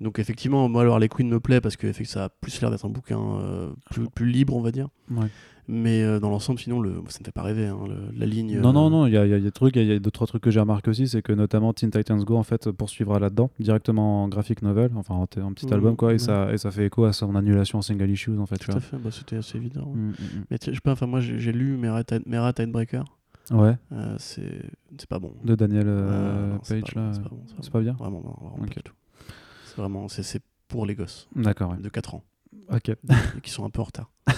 Donc effectivement, moi, alors Harley Quinn me plaît parce que ça a plus l'air d'être un bouquin euh, plus, plus libre, on va dire. Ouais. Mais euh, dans l'ensemble, sinon, le... ça ne fait pas rêver. hein, le- la ligne. Non, non, euh, non, il y a, il y a des trucs, il y a deux, trois trucs que j'ai remarqué aussi, c'est que notamment Teen Titans Go, en fait, poursuivra là-dedans, directement en graphic novel, enfin en, petit album, quoi, et, ouais. ça, et ça fait écho à son annulation en single issues, en fait. Tout à fait, bah, c'était assez évident. Mm, mm, Mais tu sais, je sais pas, enfin, moi, j'ai lu Mera, Tide- Mera Tidebreaker. mm. Ouais, Euh, c'est c'est pas bon. de Daniel Euh, non, Page, là. c'est pas bon, bien. Vraiment, non, vraiment Ok. pas du tout. C'est vraiment, c'est pour les gosses D'accord, ouais. de 4 ans Ok. qui sont un peu en retard.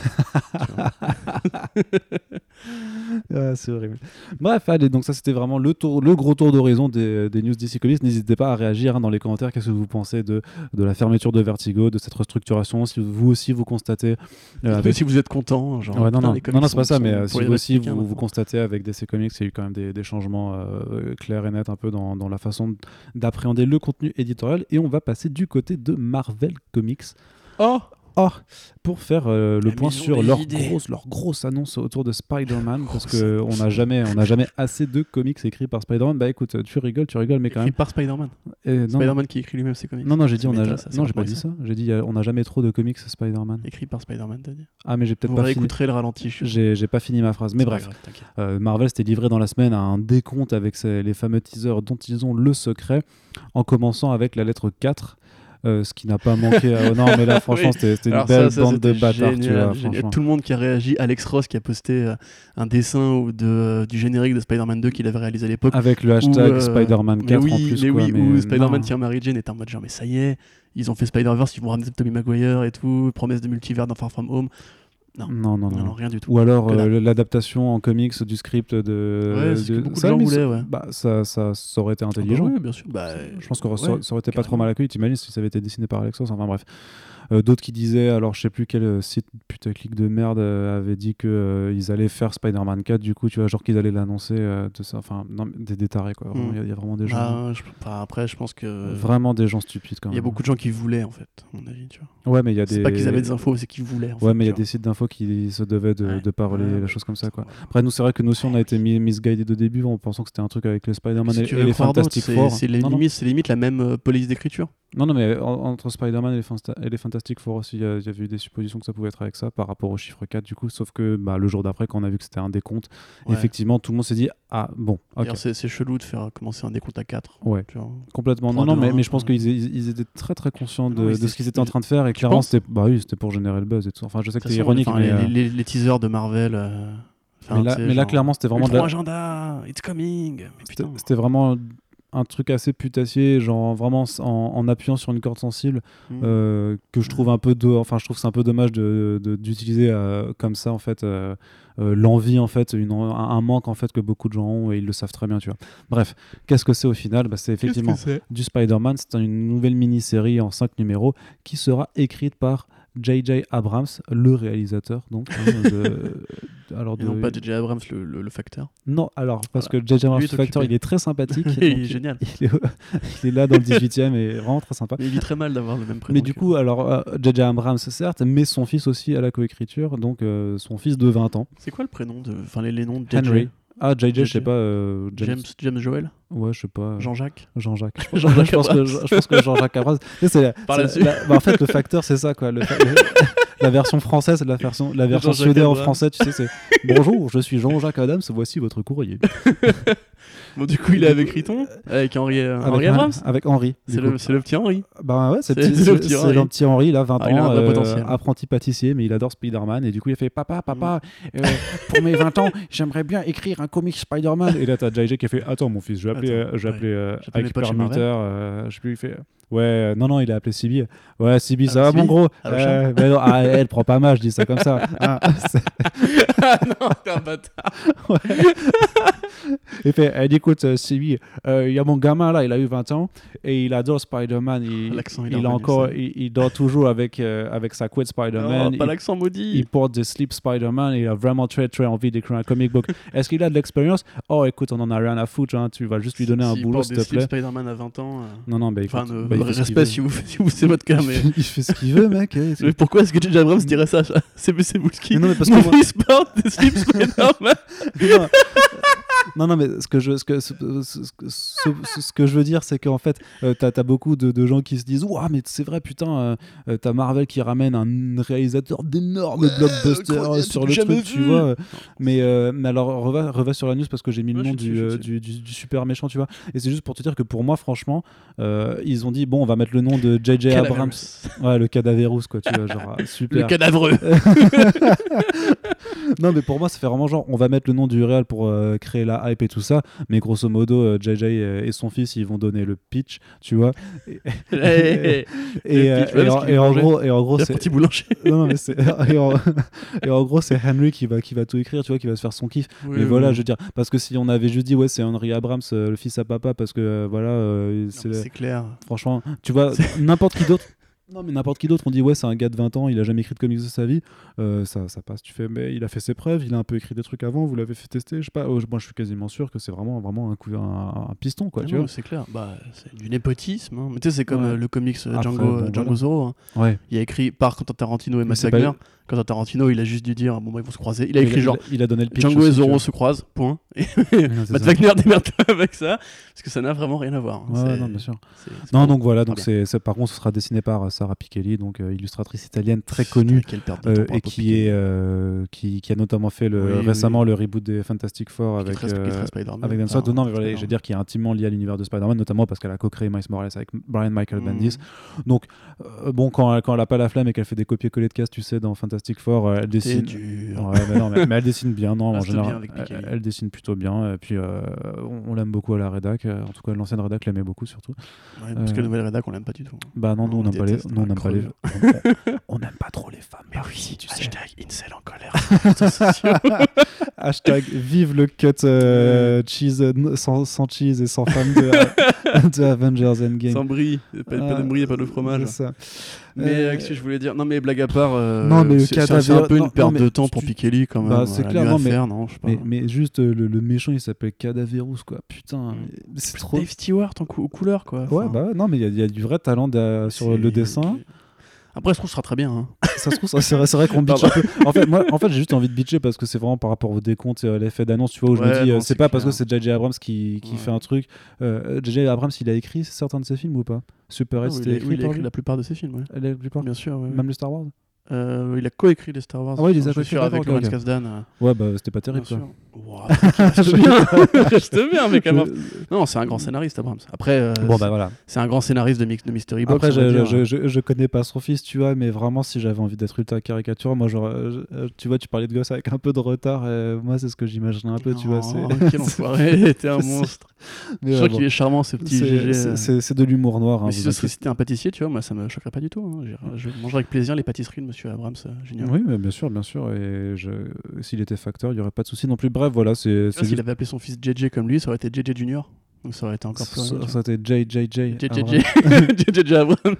Ah, c'est horrible. Bref, allez, donc ça c'était vraiment le, tour, le gros tour d'horizon des, des news DC Comics. N'hésitez pas à réagir hein, dans les commentaires. Qu'est-ce que vous pensez de, de la fermeture de Vertigo, de cette restructuration? Si vous aussi vous constatez. euh, avec- si vous êtes content, genre. Ouais, non, putain, non, non, non, c'est pas ça, mais euh, si vous aussi vous, constatez avec DC Comics, il y a eu quand même des, des changements euh, clairs et nets un peu dans, dans la façon d'appréhender le contenu éditorial. Et on va passer du côté de Marvel Comics. Oh Oh, pour faire euh, le La point sur leur idées. grosse, leur grosse annonce autour de Spider-Man, parce que on n'a jamais, on n'a jamais assez de comics écrits par Spider-Man. Bah écoute, tu rigoles, tu rigoles, mais quand Écrit même. par Spider-Man. Spider-Man qui écrit lui-même ses comics. non, non, j'ai dit on a, ça, non, j'ai pas dit ça. J'ai dit euh, on n'a jamais trop de comics Spider-Man. Écrit par Spider-Man, t'as dit. Ah mais j'ai peut-être Vous pas fini. réécouterez le ralenti. J'ai j'ai pas fini ma phrase. Mais bref, grave. Euh, Marvel s'était livré dans la semaine à un décompte avec les fameux teasers dont ils ont le secret, en commençant avec la lettre 4. Euh, ce qui n'a pas manqué à... non mais là franchement Oui. c'était une Alors belle ça, ça, bande de bâtards tu génial, vois génial. franchement. Tout le monde qui a réagi, Alex Ross qui a posté euh, un dessin de, euh, du générique de Spider-Man 2 qu'il avait réalisé à l'époque. avec le hashtag Spider-Man mais 4 oui, en plus mais quoi, oui, mais où Spider-Man tient Mary Jane était en mode genre mais ça y est, ils ont fait Spider-Verse, ils vont ramener Tobey Maguire et tout, promesse de multivers dans Far From Home. Non. non non Non, non, non, rien du tout. ou alors euh, l'adaptation en comics du script de, Ouais, c'est ce que de- beaucoup de ça, gens mais voulaient, ça- ouais. bah, ça, ça, ça aurait été Ah bah intelligent oui, bien sûr. Bah, je pense que ça, ouais, ça aurait été pas trop mal accueilli t'imagines si ça avait été dessiné par Alexos enfin bref Euh, d'autres qui disaient alors je sais plus quel euh, site putaclic de merde euh, avait dit que euh, ils allaient faire Spider-Man 4 du coup tu vois genre qu'ils allaient l'annoncer tout ça enfin non, des, des tarés quoi Vraiment, Mm. il y a- il y, a vraiment des gens je- enfin, après, je pense que vraiment des gens stupides quand il même y a beaucoup de gens qui voulaient en fait, à mon avis. Tu vois. ouais mais il y a des C'est pas qu'ils avaient des infos, c'est qu'ils voulaient. en ouais fait, mais il y a des sites d'infos qui se devaient de, Ouais. de pas relayer Ouais, choses comme ça quoi après nous c'est vrai que nous aussi on a été mis, misguided au début en pensant que c'était un truc avec les Spider-Man Si et, les Fantastic Four c'est- limite, limite la même police d'écriture. Non, non, mais en- entre Spider-Man et, les Fanta- et les Fantastic Four aussi, il y, avait eu des suppositions que ça pouvait être avec ça par rapport au chiffre 4, du coup. Sauf que bah, le jour d'après, quand on a vu que c'était un décompte, Ouais. effectivement, tout le monde s'est dit Ah, bon, C'est chelou de faire commencer un décompte à 4. Ouais, complètement. Non, non, mais, je pense qu'ils ils- ils étaient très très conscients de, de ce qu'ils étaient en train de faire. Et clairement, c'était bah, oui, pour générer le buzz et tout. Enfin, je sais De que c'est ironique, enfin, mais, les, euh, les- les teasers de Marvel. euh, enfin, mais là, mais clairement, c'était vraiment de Ultron la- agenda, it's coming. C'était vraiment un truc assez putassier, genre vraiment en, en appuyant sur une corde sensible. Mm. euh, que je trouve un peu enfin je trouve c'est un peu dommage de de- d'utiliser euh, comme ça en fait euh, l'envie en fait une, un, un manque en fait que beaucoup de gens ont et ils le savent très bien tu vois bref qu'est-ce que c'est au final? Bah, c'est effectivement du Spider-Man c'est une nouvelle mini-série en 5 numéros qui sera écrite par J.J. Abrams le réalisateur donc hein, de- alors Et de- non pas J.J. Abrams, le, le, le facteur. non alors parce que J.J. Abrams est Factor occupé. il est très sympathique il donc est génial. il est, il est là dans le 18e et vraiment très sympa Mais il vit très mal d'avoir le même prénom. mais du que- coup, alors, euh, J.J. Abrams, certes, mais son fils aussi à la coécriture, donc euh, son fils de 20 ans, C'est quoi le prénom de. Enfin, les, les noms de JJ Henry. Ah, JJ, je sais JJ. pas. euh, James. James, James Joel Ouais, je sais pas. Jean-Jacques Jean-Jacques. Je pense- Jean-Jacques je, pense que, Abrams. je, je pense que Jean-Jacques Abrams. tu sais, la- Par là-dessus. la- bah, en fait, le facteur, c'est ça, quoi. Le fa- le- la version française, la version, la version suédoise en français, tu sais, c'est Bonjour, je suis Jean-Jacques Adams, voici votre courrier. Bon, du coup, il est avec Riton Avec Henri, euh, Avec, Henri Abrams avec Henri. C'est le, c'est le petit Henri. Bah ouais, c'est le le petit Henri, là, 20 Ah, ans, euh, potentiel. apprenti pâtissier, mais il adore Spider-Man. Et du coup, il a fait Papa, papa, Mm. euh, pour mes 20 ans, j'aimerais bien écrire un comic Spider-Man. Et là, t'as JJ qui a fait Attends, mon fils, je vais appeler, Attends, je vais appeler Ike je sais plus, il fait Ouais, euh, non, non, il a appelé Sibi. Ouais, Sibi, Ah, ça va, mon gros? Ah, ah, Elle prend pas mal, je dis ça comme ça. Ah, c'est- ah non, t'es un bâtard. il fait Eh, Écoute, euh, Sibi, euh, il y a mon gamin là, il a eu 20 ans et il adore Spider-Man. Il, L'accent, il il, a encore, il, il dort toujours avec, euh, avec sa couette Spider-Man. Oh, pas l'accent maudit. il porte des slips Spider-Man et il a vraiment très très envie d'écrire un comic book. Est-ce qu'il a de l'expérience? Oh, écoute, on en a rien à foutre, hein, tu vas juste lui donner un S'il boulot, s'il te plaît. Spider-Man à 20 ans. euh, Non, non, bah, Enfin, écoute, bah, il respect si vous, si vous c'est votre cas, mais. il fait ce qu'il veut, mec. c'est- Mais pourquoi est-ce que J.J. Abrams dirait ça ça C'est Boulski. Mais non, mais parce que Mon moi- fils porte des slips Spider-Man. Non, non, non, mais ce que je, ce que, ce, ce- ce- ce que je veux dire, c'est qu'en fait, euh, t'as as beaucoup de, de gens qui se disent Ouah, mais c'est vrai, putain, euh, euh, t'as Marvel qui ramène un réalisateur d'énormes blockbusters incroyable, sur le truc, tu vois. euh, Mais, euh, mais alors, reva, reva sur la news parce que j'ai mis le nom du, euh, du, du- du super méchant, tu vois. Et c'est juste pour te dire que pour moi, franchement, euh, ils ont dit Bon, on va mettre le nom de J.J. Abrams. Ouais, le cadaverous, quoi, tu vois, genre, ah, Le super. cadavreux. non, mais pour moi, ça fait vraiment genre, on va mettre le nom du réal pour euh, créer la hype et tout ça. Mais grosso modo, euh, JJ et, son fils, ils vont donner le pitch, tu vois. Et, euh, et en, et gros, et en gros, c'est. petit boulanger. Non, non, mais c'est- et, en... gros, c'est Henry qui va, qui va tout écrire, tu vois, qui va se faire son kiff. mais voilà, je veux dire, parce que si on avait juste dit, ouais, c'est Henry Abrams, euh, le fils à papa, parce que euh, voilà, euh. C'est clair. Franchement, tu vois, n'importe qui d'autre. Non, mais n'importe qui d'autre, on dit ouais, c'est un gars de 20 ans, il a jamais écrit de comics de sa vie, euh, ça, ça passe. Tu fais, mais il a fait ses preuves, il a un peu écrit des trucs avant, vous l'avez fait tester, je sais pas. Oh, moi, je suis quasiment sûr que c'est vraiment, vraiment un, coup, un, un piston, quoi, Ah tu non, vois. C'est clair. Bah, c'est du népotisme. hein. Mais tu sais, c'est comme Ouais. euh, le comics Après, Django, bon, euh, Django voilà. Zorro. hein. Ouais. Il a écrit par Quentin Tarantino et Matt c'est Wagner. pas- Quentin Tarantino, il a juste dû dire bon, bah, ils vont se croiser. Il a Il écrit genre il, a donné le pitch. Django et Zorro se croisent, point. Et Matt. Wagner démerde-toi avec ça. Parce que ça n'a vraiment rien à voir. hein. Ouais, non, bien sûr. c'est- c'est Non, donc voilà, donc c'est- par contre, ce sera dessiné par Sarah Pichelli, donc euh, illustratrice italienne très connue. euh, et qui est euh, qui, qui a notamment fait le, Oui, récemment le reboot des Fantastic Four avec très- avec Dan Slott. Non, mais voilà, je veux dire qui est intimement lié à l'univers de Spider-Man, notamment parce qu'elle a co-créé Miles Morales avec Brian Michael Mhm. Bendis. Donc, bon, quand, elle- quand elle a pas la flamme et qu'elle fait des copier-coller de cases, tu sais, dans Fantastic Four, elle dessine. dur. Ouais, mais, non, mais, mais elle dessine bien, non, en général. bien elle, dessine plutôt bien. Et puis, euh, on, on l'aime beaucoup à la rédac. En tout cas, l'ancienne rédac l'aimait beaucoup, surtout. Ouais, parce que la nouvelle rédac, on l'aime pas du tout. Bah non, nous, On n'aime pas les, nous, on n'aime pas les, creve. on- on- on n'aime pas trop les femmes. par ici, tu sais. Hashtag incel en colère. Hashtag vive le cut euh, cheese euh, n- sans, sans cheese et sans femme de, de Avengers Endgame. Sans brie. Pas, pas de Ah, brie pas de fromage. c'est ça. Mais Euh, euh, que je voulais dire? Non, mais blague à part, euh, Non, mais le c'est c'est- c'est cadavre- un peu non, une perte non, de temps tu- pour Pikeli quand même. Bah, c'est Elle a clair, non, mais- faire, non, je sais pas. mais, mais juste euh, le, le méchant il s'appelle Cadaverous quoi. Putain, Mm. c'est trop. Dave Stewart en cou- aux couleurs, quoi. Ouais, bah non, mais il y, a- il y a du vrai talent sur c'est- le dessin. Après, je trouve que ce sera très bien. hein. ça se trouve, ça- c'est vrai, qu'on bitch un peu. En fait, moi, en fait, j'ai juste envie de bitcher parce que c'est vraiment par rapport au décompte et à l'effet d'annonce, tu vois, où je me dis, euh, c'est pas parce que c'est J.J. Abrams qui, qui Ouais. fait un truc. Euh, J.J. Abrams, il a écrit certains de ses films ou pas? Super Ed, il, c'était a, écrit oui, il a par écrit lui? la plupart de ses films, ouais. La plupart? Bien sûr. Même le Star Wars? Euh, il a coécrit les Star Wars. Ah ouais, il les a coécrits, avec Lawrence ok. Kasdan. euh, Ouais, bah c'était pas bien terrible sûr. Ouah, reste bien, reste bien, mais quand même. Non, c'est un grand scénariste, Abrams. Après, euh, Bon bah voilà. c'est un grand scénariste de, mix, de Mystery Box. Après, je, je, je, je connais pas son fils, tu vois, mais vraiment, si j'avais envie d'être ultra caricature, moi, euh, tu vois, tu parlais de gosse avec un peu de retard, euh, moi, c'est ce que j'imaginais un peu, tu vois. Oh, Quel enfoiré, t'es un monstre. Mais, Je euh, crois bon, qu'il est charmant, ce petit c'est- GG. c'est- euh. C'est de l'humour noir. hein, Mais si ce serait c'était un pâtissier, tu vois, moi ça me choquerait pas du tout. hein. Je, je mangerais avec plaisir les pâtisseries de Monsieur Abrams euh, Junior. Oui, mais bien sûr, bien sûr. Et s'il était facteur, il y aurait pas de souci non plus. Bref, voilà, c'est. S'il juste- avait appelé son fils JJ comme lui, ça aurait été JJ Junior. Donc ça aurait été encore plus. Ça, rien, tu ça, c'était JJJ. vois. Abrams.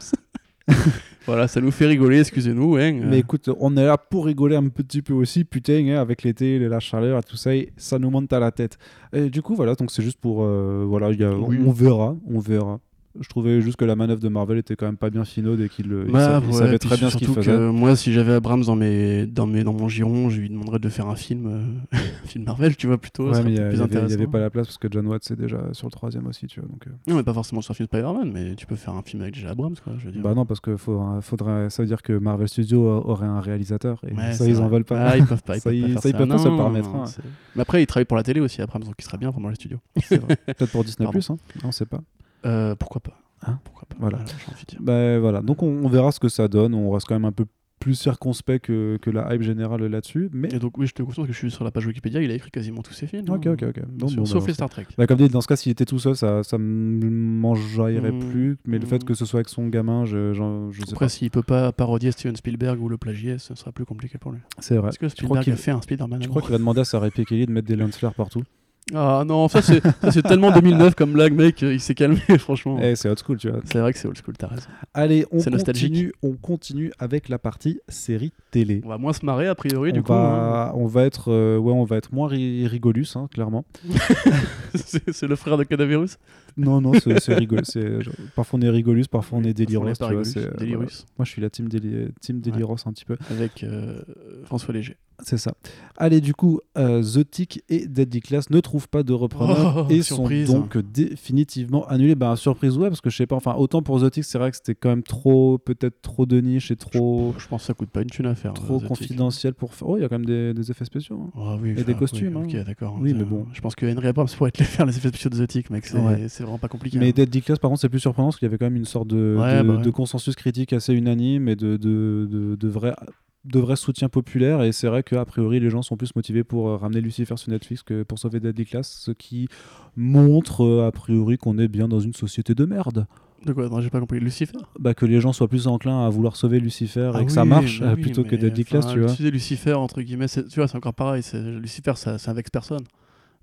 Voilà, ça nous fait rigoler, excusez-nous. Hein. Mais écoute, on est là pour rigoler un petit peu aussi, putain, hein, avec l'été, la chaleur et tout ça, et ça nous monte à la tête. Et du coup, voilà, donc c'est juste pour. euh, voilà, il y a, Oui. on verra, on verra. Je trouvais juste que la manœuvre de Marvel était quand même pas bien finaude et qu'il euh, Bah, ouais, savait très bien ce qu'il faisait. que moi, si j'avais Abrams dans, mes, dans, mes, dans mon giron, je lui demanderais de faire un film, euh, un film Marvel, tu vois, plutôt. Ouais, mais il y, a- plus il y avait- pas la place parce que John Watts est déjà sur le troisième aussi, tu vois. Donc, euh, Non, mais pas forcément sur un film Spider-Man, mais tu peux faire un film avec JJ Abrams, quoi, je veux dire. Bah non, parce que faudra, ça veut dire que Marvel Studios aurait un réalisateur et Ouais, ça, ils en vrai. veulent pas. Ah, ils peuvent pas. Ils Ça, peuvent pas ils- ça, ils peuvent pas se le permettre, hein. Mais après, il travaille pour la télé aussi, Abrams, donc il serait bien pour moi les studios. Peut-être pour Disney hein. on sait pas. Euh, pourquoi pas Hein Pourquoi pas Voilà. j'ai envie de dire. Bah, voilà, donc on, on verra ce que ça donne. On reste quand même un peu plus circonspect que, que la hype générale là-dessus. Mais Et donc, oui, je te confirme que je suis sur la page Wikipédia, il a écrit quasiment tous ses films. ok, hein. ok, ok. Donc, Sur- bon, Sauf bah, les Star Trek. bah, comme dit, dans ce cas, s'il était tout seul, ça, ça me m'enjaillerait Mm. plus. Mais le fait Mm. que ce soit avec son gamin, je, sais Après, pas. s'il peut pas parodier Steven Spielberg ou le plagier, ce sera plus compliqué pour lui. C'est vrai. Est-ce que crois Spielberg qu'il- a fait un Spider-Man Je crois qu'il va demander à Sarah Kelly de mettre des lance-flares partout. Ah non, ça c'est ça, c'est tellement 2009 comme blague, mec, il s'est calmé, franchement. Eh, c'est old school, tu vois. C'est vrai que c'est old school, t'as raison. Allez, on C'est nostalgique. continue, on continue avec la partie série télé. On va moins se marrer, a priori, on, du coup. hein. on va être, euh, ouais, on va être moins ri- rigolus, hein, clairement. c'est c'est le frère de Cadaverus? Non, non, c'est rigolo. Parfois on est rigolus, parfois on est Parfois, on déliros. est tu vois, voilà. Moi je suis la team, déli... team déliros un petit peu. Avec euh, François Léger. C'est ça. Allez, du coup, euh, The Tick et Deadly Class ne trouvent pas de repreneur Oh, et surprise. sont donc définitivement annulés. Bah, surprise, ouais, parce que je sais pas, enfin, autant pour The Tick, c'est vrai que c'était quand même trop, peut-être trop de niche et trop, Je pense que ça coûte pas une thune à faire. trop euh, Tick. confidentiel pour faire. Oh, il y a quand même des, des effets spéciaux. hein. Ah oui, Et des costumes, oui, hein. Ok, d'accord. Oui, mais bon. Je pense que Henry Abrams pourrait te les faire les effets spéciaux de The Tick, mec. C'est Ouais. Vraiment pas compliqué. Mais hein. Deadly Class, par contre, c'est plus surprenant parce qu'il y avait quand même une sorte de, Ouais, de, bah ouais. de consensus critique assez unanime et de, de, de, de vrai de vrai soutien populaire et c'est vrai qu'a priori les gens sont plus motivés pour euh, ramener Lucifer sur Netflix que pour sauver Deadly Class ce qui montre euh, a priori qu'on est bien dans une société de merde De quoi? Non, j'ai pas compris. Lucifer? Bah, que les gens soient plus enclins à vouloir sauver Lucifer et Ah que ça marche bah oui, plutôt que Deadly Class tu vois Lucifer, entre guillemets, c'est- tu vois, c'est encore pareil. Lucifer, ça, ça vexe personne.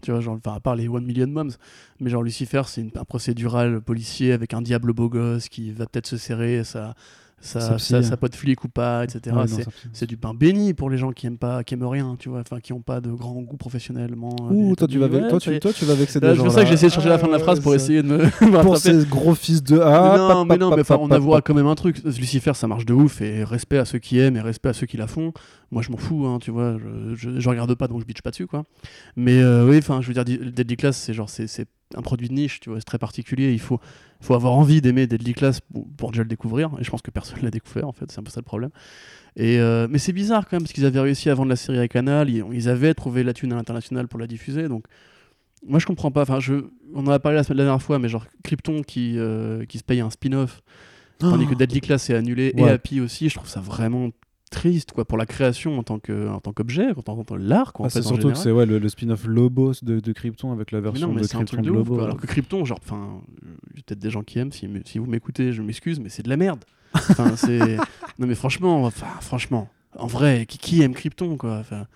Tu vois, genre, à part les One Million Moms. Mais genre, Lucifer, c'est un procédural policier avec un diable beau gosse qui va peut-être se serrer sa, Psy, sa, hein. sa pote flic ou pas, etc. Ouais, c'est ça- du pain béni pour les gens qui aiment pas, qui aiment rien, tu vois, enfin qui ont pas de grand goût professionnellement. euh, Ouh, toi tu vas Ouais, avec toi ça tu, toi tu vas vexer des gens C'est pour ça que j'ai essayé de changer la fin de la phrase pour ça- essayer de me, pour ces gros fils de ah, non, pap, mais non, pap, mais pap, on pap. quand même un truc. Lucifer, ça marche de ouf et respect à ceux qui aiment et respect à ceux qui la font. Moi, je m'en fous, hein, tu vois. Je, je, je regarde pas donc je bitch pas dessus, quoi. Mais euh, oui, enfin, je veux dire, Di- Deadly Class, c'est genre, c'est un produit de niche, tu vois, c'est très particulier. Il faut, faut avoir envie d'aimer Deadly Class pour, pour déjà le découvrir. Et je pense que personne l'a découvert, en fait, c'est un peu ça le problème. Et euh, mais c'est bizarre quand même, parce qu'ils avaient réussi à vendre la série à Canal, ils, ils avaient trouvé la thune à l'international pour la diffuser, donc. Moi, je comprends pas. Enfin, je, on en a parlé la, semaine, la dernière fois, mais genre Krypton qui, euh, qui se paye un spin-off Tandis que Deadly Class est annulé et. Happy aussi, je trouve ça vraiment triste quoi pour la création en tant que en tant qu'objet, en tant que l'art quoi. Ah, c'est surtout que c'est ouais, le, le spin-off Lobos de, de Krypton avec la version non, de Krypton truc de de ouf. Lobo. quoi. Alors que Krypton, genre, enfin, il y a peut-être des gens qui aiment. Si, si vous m'écoutez, je m'excuse, mais c'est de la merde. Enfin, c'est. Non, mais franchement, enfin, franchement, en vrai, qui, qui aime Krypton, quoi. Enfin,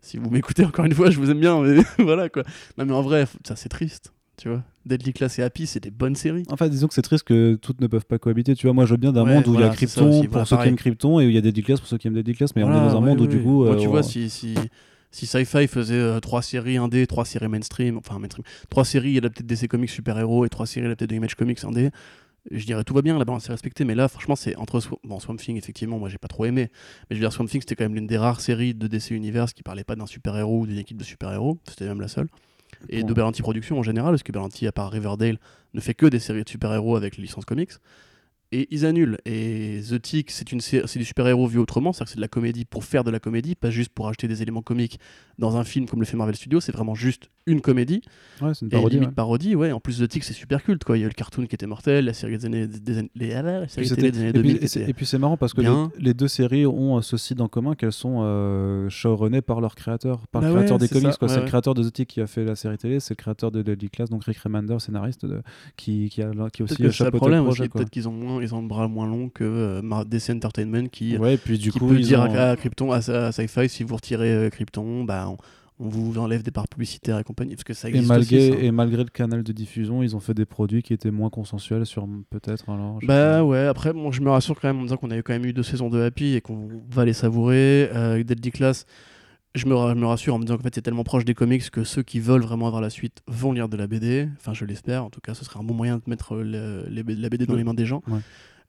si vous m'écoutez encore une fois, je vous aime bien, mais voilà, quoi. Non, mais en vrai, ça c'est triste, tu vois. Deadly Class et Happy, c'est des bonnes séries. Enfin, disons que c'est triste que toutes ne peuvent pas cohabiter. Tu vois, moi, je veux bien d'un Ouais, monde où il y a Krypton aussi, pour voilà, ceux pareil. qui aiment Krypton et où il y a Deadly Class pour ceux qui aiment Deadly Class. Mais on est dans un ouais, monde où, du coup. Moi, euh, tu vois, si, si, si Sci-Fi faisait euh, trois séries indé, trois séries mainstream, enfin mainstream, trois séries adaptées de DC Comics super-héros et trois séries adaptées de Image Comics indé, je dirais tout va bien, la balance est respectée, mais là, franchement, c'est entre Sw- bon, Swamp Thing, effectivement, moi j'ai pas trop aimé, mais je veux dire, Swamp Thing, c'était quand même l'une des rares séries de DC Universe qui parlait pas d'un super-héros ou d'une équipe de super-héros, c'était même la seule. Et de Berlanti Productions en général, parce que Berlanti, à part Riverdale, ne fait que des séries de super-héros avec les licences comics. Et ils annulent. Et The Tick, c'est une sé- c'est du super-héros vu autrement, c'est-à-dire que c'est de la comédie pour faire de la comédie, pas juste pour ajouter des éléments comiques dans un film comme le fait Marvel Studios, c'est vraiment juste une comédie. Ouais, c'est une et parodie. limite ouais. parodie, ouais. En plus, The Tick, c'est super culte, quoi. Il y a eu le cartoon qui était mortel, la série des années, des années, les, ah, la Puis série c'était- télé des années et, puis, 2000 et et puis c'est marrant parce que les, deux séries ont euh, ce site en commun qu'elles sont euh, showrunnées par leur créateur, par Bah le créateur ouais, des comics. quoi. c'est le créateur de The Tick qui a fait la série télé, c'est le créateur de Deadly Class, donc Rick Remender, scénariste, de- qui, qui, a, qui a aussi le chapeauté problème projet. Peut-être qu'ils ont, moins, ils ont le bras moins long que euh, DC Entertainment qui, Ouais, et puis du qui coup, peut ils dire ont- à, à Krypton, à, à Sci-Fi, si vous retirez euh, Krypton, bah, on, on vous enlève des parts publicitaires et compagnie. Parce que ça Et existe malgré, aussi, ça. et malgré le canal de diffusion, ils ont fait des produits qui étaient moins consensuels sur peut-être alors. je sais Bah ouais, après, bon, je me rassure quand même en disant qu'on avait quand même eu deux saisons de Happy et qu'on va les savourer. Euh, Deadly Class, je me, ra- je me rassure en me disant qu'en fait c'est tellement proche des comics que ceux qui veulent vraiment avoir la suite vont lire de la BD. Enfin, je l'espère. En tout cas, ce serait un bon moyen de mettre le- les B- la BD dans Ouais. les mains des gens. Ouais.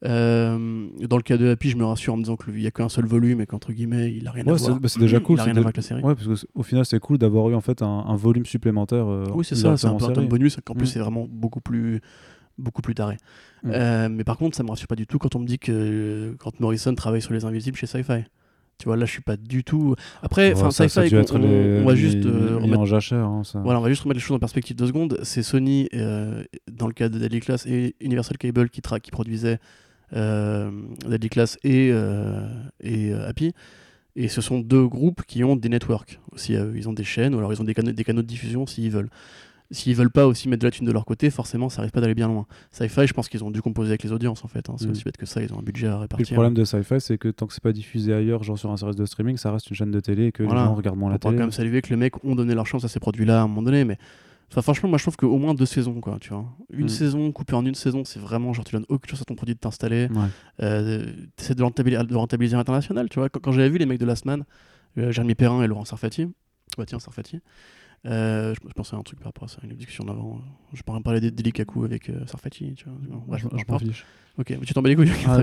Euh, dans le cas de Happy, je me rassure en me disant qu'il n'y a qu'un seul volume et qu'entre guillemets, il a rien à Ouais, voir. bah, c'est déjà cool. Il a rien à voir avec la série. Ouais, parce final, c'est cool d'avoir eu en fait un, un volume supplémentaire. euh, Oui, c'est ça, c'est un peu un en bonus, qu'en plus Mm. c'est vraiment beaucoup plus, beaucoup plus taré. Mm. Euh, mais par contre, ça me rassure pas du tout quand on me dit que quand Morrison travaille sur les Invisibles chez Sci-Fi. Tu vois, là, je suis pas du tout. Après, enfin, ça, ça a Sci-Fi, dû on, les- on va juste euh, remettre en jachère. hein, ça. voilà, on va juste remettre les choses en perspective deux secondes. C'est Sony, euh, dans le cas de Deadly Class, et Universal Cable qui, tra- qui produisait euh, Deadly Class et, euh, et Happy. Et ce sont deux groupes qui ont des networks. Aussi, ils ont des chaînes, ou alors ils ont des canaux, des canaux de diffusion s'ils veulent. S'ils veulent pas aussi mettre de la thune de leur côté, forcément, ça risque pas d'aller bien loin. Sci-Fi, je pense qu'ils ont dû composer avec les audiences en fait. hein. C'est Mm. aussi bête que ça, ils ont un budget à répartir. le problème de Sci-Fi, c'est que tant que c'est pas diffusé ailleurs, genre sur un service de streaming, ça reste une chaîne de télé et que Voilà. les gens regardent moins On la télé. quand même saluer que les mecs ont donné leur chance à ces produits-là à un moment donné, mais enfin, franchement, moi je trouve qu'au moins deux saisons, quoi, tu vois. Une Mm. saison coupée en une saison, c'est vraiment genre tu donnes aucune chance à ton produit de t'installer. Ouais. Euh, T'essaies de rentabiliser, de rentabiliser à l'international, tu vois. Quand, quand j'avais vu les mecs de Last Man, euh, Jeremy Perrin et Laurent Sarfati, bah tiens, Sarfati, Euh, je, je pensais à un truc par rapport à ça, une discussion d'avant. Je pourrais parler des Delikaku avec euh, Sarfati, tu vois. Bref, je, m'en fiche. Ok, mais tu t'en bats les couilles. Ah,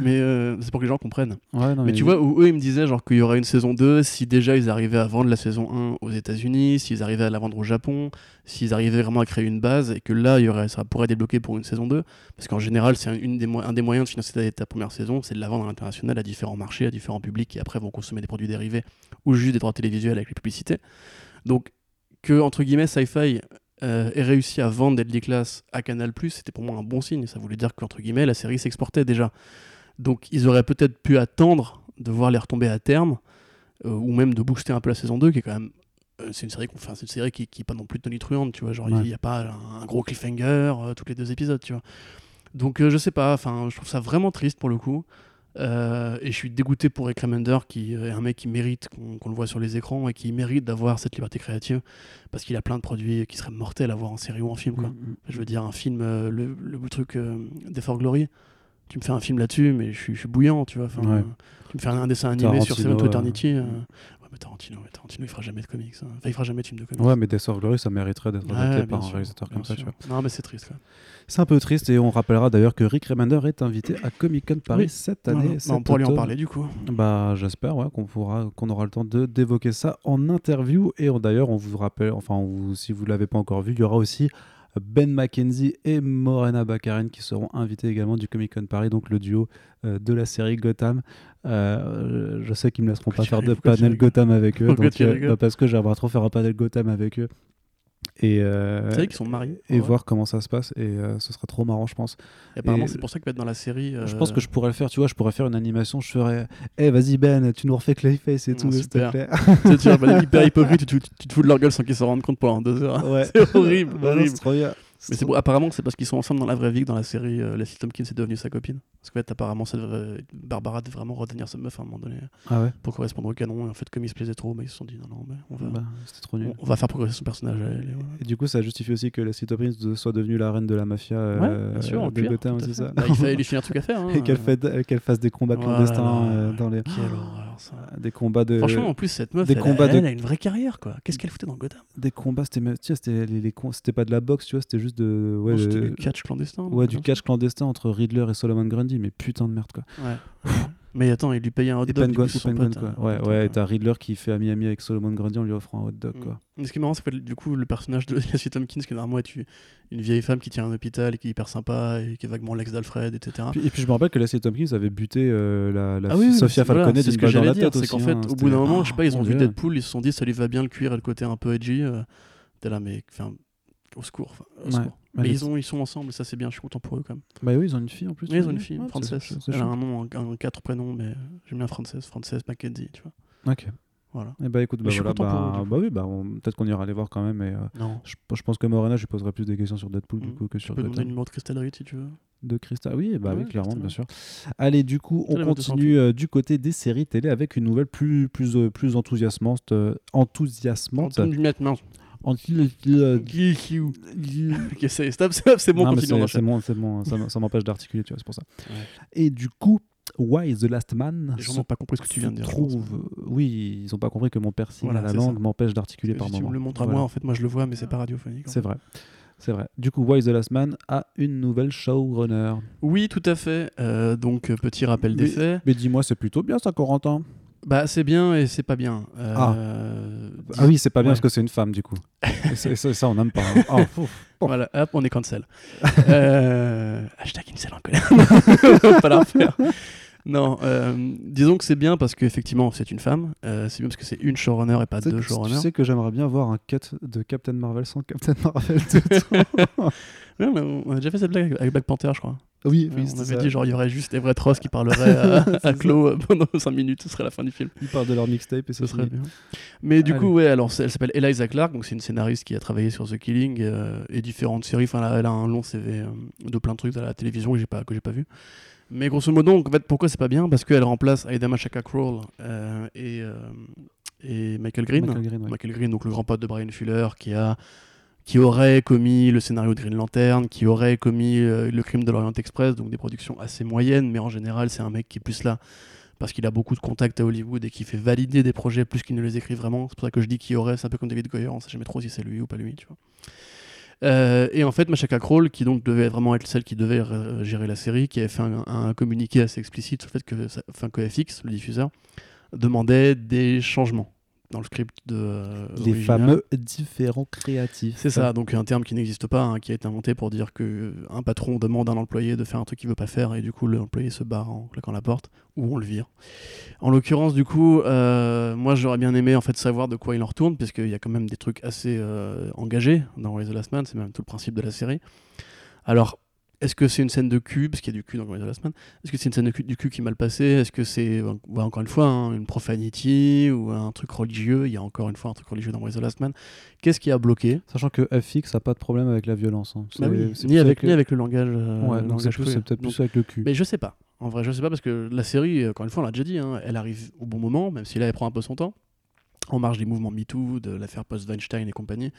mais euh, c'est pour que les gens comprennent. Ouais, non, Mais tu vois, où eux, ils me disaient genre qu'il y aurait une saison 2 si déjà ils arrivaient à vendre la saison 1 aux États-Unis, s'ils arrivaient à la vendre au Japon, s'ils arrivaient vraiment à créer une base et que là, il y aurait, ça pourrait débloquer pour une saison 2. Parce qu'en général, c'est des un des moyens de financer ta, ta première saison, c'est de la vendre à l'international à différents marchés, à différents publics qui après vont consommer des produits dérivés ou juste des droits télévisuels avec les publicités. Donc, que entre guillemets, Sci-Fi euh, ait réussi à vendre Deadly Class à Canal, c'était pour moi un bon signe. Ça voulait dire qu'entre guillemets, la série s'exportait déjà. Donc, ils auraient peut-être pu attendre de voir les retomber à terme, euh, ou même de booster un peu la saison 2, qui est quand même. euh, c'est une série, qu'on- enfin, c'est une série qui, qui est pas non plus tonitruante, tu vois. Genre, il Ouais. n'y a pas un, un gros cliffhanger euh, tous les deux épisodes, tu vois. Donc, euh, je sais pas, enfin, je trouve ça vraiment triste pour le coup. Euh, et je suis dégoûté pour Rick Remender, qui est un mec qui mérite qu'on le voit sur les écrans et qui mérite d'avoir cette liberté créative parce qu'il a plein de produits qui seraient mortels à voir en série ou en film. Quoi. Mm, Je veux dire, un film, euh, le, le truc euh, for Glory, tu me fais un film là-dessus, mais je suis, je suis bouillant, tu vois. Ouais. Tu me fais un, un dessin animé sur Seven to euh, Eternity. Mais Tarantino, mais Tarantino, il fera jamais de comics. hein. Enfin, il fera jamais de film de comics. Ouais, mais Death of Glory, ça mériterait d'être adapté par un réalisateur comme ça, tu vois. Non, mais c'est triste. C'est un peu triste et on rappellera d'ailleurs que Rick Remender est invité à Comic Con Paris Oui. cette Voilà. année. Cet on pourra lui en parler du coup. Bah, j'espère ouais, qu'on pourra, qu'on aura le temps de d'évoquer ça en interview. Et d'ailleurs, on vous rappelle, enfin, on vous- si vous l'avez pas encore vu, il y aura aussi Ben McKenzie et Morena Baccarin qui seront invités également du Comic Con Paris, donc le duo euh, de la série Gotham. Euh, je sais qu'ils me laisseront Pourquoi pas faire de panel Gotham avec eux, donc, euh, bah, parce que j'aimerais trop faire un panel Gotham avec eux. Et, euh, qu'ils sont mariés et Ouais. voir comment ça se passe. Et euh, ce sera trop marrant, je pense. Et apparemment, c'est pour ça qu'il va être dans la série. Je pense que je pourrais le faire, tu vois, je pourrais faire une animation, je ferais Eh vas-y Ben, tu nous refais Clayface et tout, s'il te plaît. Tu hyper hypocrite, tu, tu- tu te fous de leur gueule sans qu'ils s'en rendent compte pendant deux heures. Ouais. C'est horrible, Bah non, horrible. c'est trop bien. Mais c'est bon, apparemment, c'est parce qu'ils sont ensemble dans la vraie vie que dans la série, euh, Leslie Tompkins est devenue sa copine. Parce que, fait, apparemment, devrait- Barbara devait vraiment retenir sa meuf à un moment donné Ah ouais pour correspondre au canon. Et en fait, comme ils se plaisaient trop, bah, ils se sont dit non, non, mais on va, Bah, C'était trop nul. on, on va faire progresser son personnage et voilà. Et du coup, ça justifie aussi que Leslie Tompkins soit devenue la reine de la mafia euh, Ouais, bien sûr, en de Gotham, c'est ça Bah, il fallait lui filer un truc à faire. hein. Et qu'elle euh, fasse des combats Voilà, clandestins euh, dans les. Ça. Des combats de. Franchement, en plus, cette meuf, des elle, combats elle de- a une vraie carrière, quoi. Qu'est-ce qu'elle foutait dans Gotham? Des combats, c'était c'était les, les pas de la boxe, tu vois, c'était juste de. Ouais, Non, du catch clandestin. ouais, du catch clandestin entre Riddler et Solomon Grundy, mais putain de merde quoi. Ouais. Mais attends, il lui payait un hot dog. Penguin, coup, Penguin, pote, quoi. hein. Ouais, ouais, t'as Riddler qui fait ami-ami avec Solomon Grundy en lui offrant un hot dog, quoi. Mm. Ce qui est marrant, c'est que du coup, le personnage de Leslie Tompkins, qui normalement est une- vieille femme qui tient un hôpital et qui est hyper sympa et qui est vaguement l'ex d'Alfred, etc. Puis- et puis je me rappelle que Leslie Tompkins avait buté euh, la, la Ah oui, Sophia voilà, Falconet c'est d'une ce que balle dans la dire, tête c'est qu'en fait, hein, au bout d'un moment, je sais pas, ils ont vu. Deadpool, ils se sont dit, ça lui va bien le cuir et le côté un peu edgy. euh, T'es là, mais au secours. enfin, au Ouais. secours. Ouais, Mais mais ils, ont, ils sont ensemble, ça c'est bien, je suis content pour eux quand même. Bah oui, ils ont une fille en plus. Oui, tu ils ont une fille, Ouais, Frances. Elle a un nom, un, un quatre prénoms, mais j'aime bien Frances, Frances Mackenzie, tu vois. Ok. Voilà. Et bah écoute, bah, je suis voilà, content pour bah, eux, bah oui, bah, peut-être qu'on ira les voir quand même. Et, euh, Non. je, je pense que Morena, je lui poserai plus des questions sur Deadpool du Mm. coup que Tu sur peux demander le numéro de Crystal Reed si tu veux. De Crystal. Oui, bah Ouais, oui, clairement, bien sûr. Allez, du coup, on continue euh, du côté des séries télé avec une nouvelle plus, plus, euh, plus enthousiasmante. euh, enthousiasmante. Anti- euh, Ok, c'est stop, stop, c'est bon, continue, c'est bon, c'est bon, ça, m'empêche d'articuler, tu vois, c'est pour ça. Et du coup, Why is the Last Man Les gens n'ont pas compris ce que tu viens de dire. trouve, euh, oui, ils ont pas compris que mon piercing Voilà, à la langue m'empêche d'articuler Si par tu moment. me le montres à Voilà. moi, en fait, moi je le vois, mais c'est pas radiophonique. C'est vrai. C'est vrai. Du coup, Why is the Last Man a une nouvelle showrunner. Oui, tout à fait. Euh, donc, petit rappel des Mais- faits. Mais dis-moi, c'est plutôt bien ça, Corentin Bah, c'est bien et c'est pas bien. Euh, Ah. dis- Ah oui, c'est pas bien Ouais. parce que c'est une femme, du coup. ça- on n'aime pas. hein. Oh. Voilà, hop, on est cancel. euh, hashtag incel en colère. On va pas la refaire. Non, euh, disons que c'est bien parce qu'effectivement c'est une femme. Euh, c'est bien parce que c'est une showrunner et pas deux que- tu showrunners. sais que j'aimerais bien voir un cut de Captain Marvel sans Captain Marvel. Ouais, on, a, on a déjà fait cette blague avec Black Panther, je crois. Oui, oui, on avait ça. dit genre il y aurait juste Everett Ross qui parlerait à, à. Chloe euh, pendant 5 minutes, ce serait la fin du film. Ils parlent de leur mixtape et Ce serait bien. Mais du Allez. coup, ouais, alors elle s'appelle Eliza Clark, donc c'est une scénariste qui a travaillé sur The Killing euh, et différentes séries. Enfin, elle a, elle a un long CV euh, de plein de trucs à la télévision que j'ai pas que j'ai pas vu. Mais grosso modo, donc, en fait, pourquoi c'est pas bien? Parce qu'elle remplace Aida Machaka Kroll et, et Michael Green. Michael Green, ouais. Michael Green, donc le grand pote de Brian Fuller, qui a qui aurait commis le scénario de Green Lantern, qui aurait commis euh, le crime de l'Orient Express, donc des productions assez moyennes, mais en général c'est un mec qui est plus là parce qu'il a beaucoup de contacts à Hollywood et qui fait valider des projets plus qu'il ne les écrit vraiment. C'est pour ça que je dis qu'il y aurait, c'est un peu comme David Goyer, on sait jamais trop si c'est lui ou pas lui, tu vois. Euh, et en fait, Machaka Crawl, qui donc devait vraiment être celle qui devait euh, gérer la série, qui avait fait un, un communiqué assez explicite sur le fait que, enfin, que FX, le diffuseur, demandait des changements dans le script de euh, Les original. fameux différents créatifs. C'est ça, donc un terme qui n'existe pas, hein, qui a été inventé pour dire que un patron demande à un employé de faire un truc qu'il veut pas faire et du coup l'employé se barre en claquant la porte ou on le vire. En l'occurrence, du coup, euh, moi j'aurais bien aimé en fait savoir de quoi il en retourne parce qu'il y a quand même des trucs assez euh, engagés dans is the Last Man, c'est même tout le principe de la série. Alors, est-ce que c'est une scène de cul, parce qu'il y a du cul dans Last Man Est-ce que c'est une scène de cul, du cul qui est mal passée Est-ce que c'est, ouais, encore une fois, hein, une profanity ou un truc religieux Il y a encore une fois un truc religieux dans is the Last Man. Qu'est-ce qui a bloqué? Sachant que FX a pas de problème avec la violence. hein. bah oui, ni avec, le- ni avec le langage. euh, Ouais, le c'est langage peut-être plus avec le cul. Mais je sais pas. En vrai, je sais pas parce que la série, encore une fois, on l'a déjà dit, hein, elle arrive au bon moment, même si là, elle prend un peu son temps, en marge des mouvements MeToo, de l'affaire post-Weinstein et compagnie.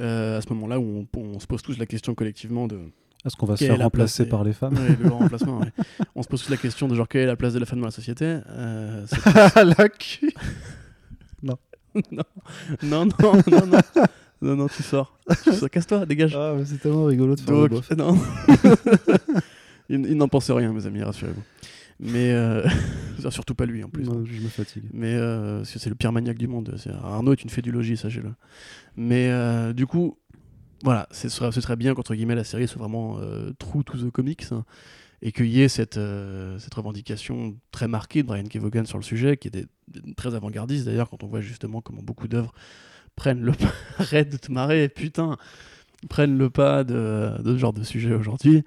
Euh, à ce moment-là où on, on se pose tous la question collectivement de Est-ce qu'on va se faire remplacer place par les femmes Ouais, le grand remplacement, ouais. on se pose tous la question de genre quelle est la place de la femme dans la société Euh, La cul non non non non non non non tu sors Tu sors, casse-toi dégage Ah, mais c'est tellement rigolo de faire le Donc, bof. non. il il n'en pense rien, mes amis, rassurez-vous. Mais euh, surtout pas lui en plus. Non, je me fatigue. Mais euh, parce que c'est le pire maniaque du monde. Arnaud est une fédulogie, sachez-le. Mais euh, du coup, voilà, ce serait, bien qu'entre guillemets la série soit vraiment euh, true to the comics hein, et qu'il y ait cette, euh, cette revendication très marquée de Brian Kevogan sur le sujet, qui est très avant-gardiste d'ailleurs, quand on voit justement comment beaucoup d'œuvres prennent le pas. Arrête de te marrer, putain Prennent le pas de, de ce genre de sujet aujourd'hui.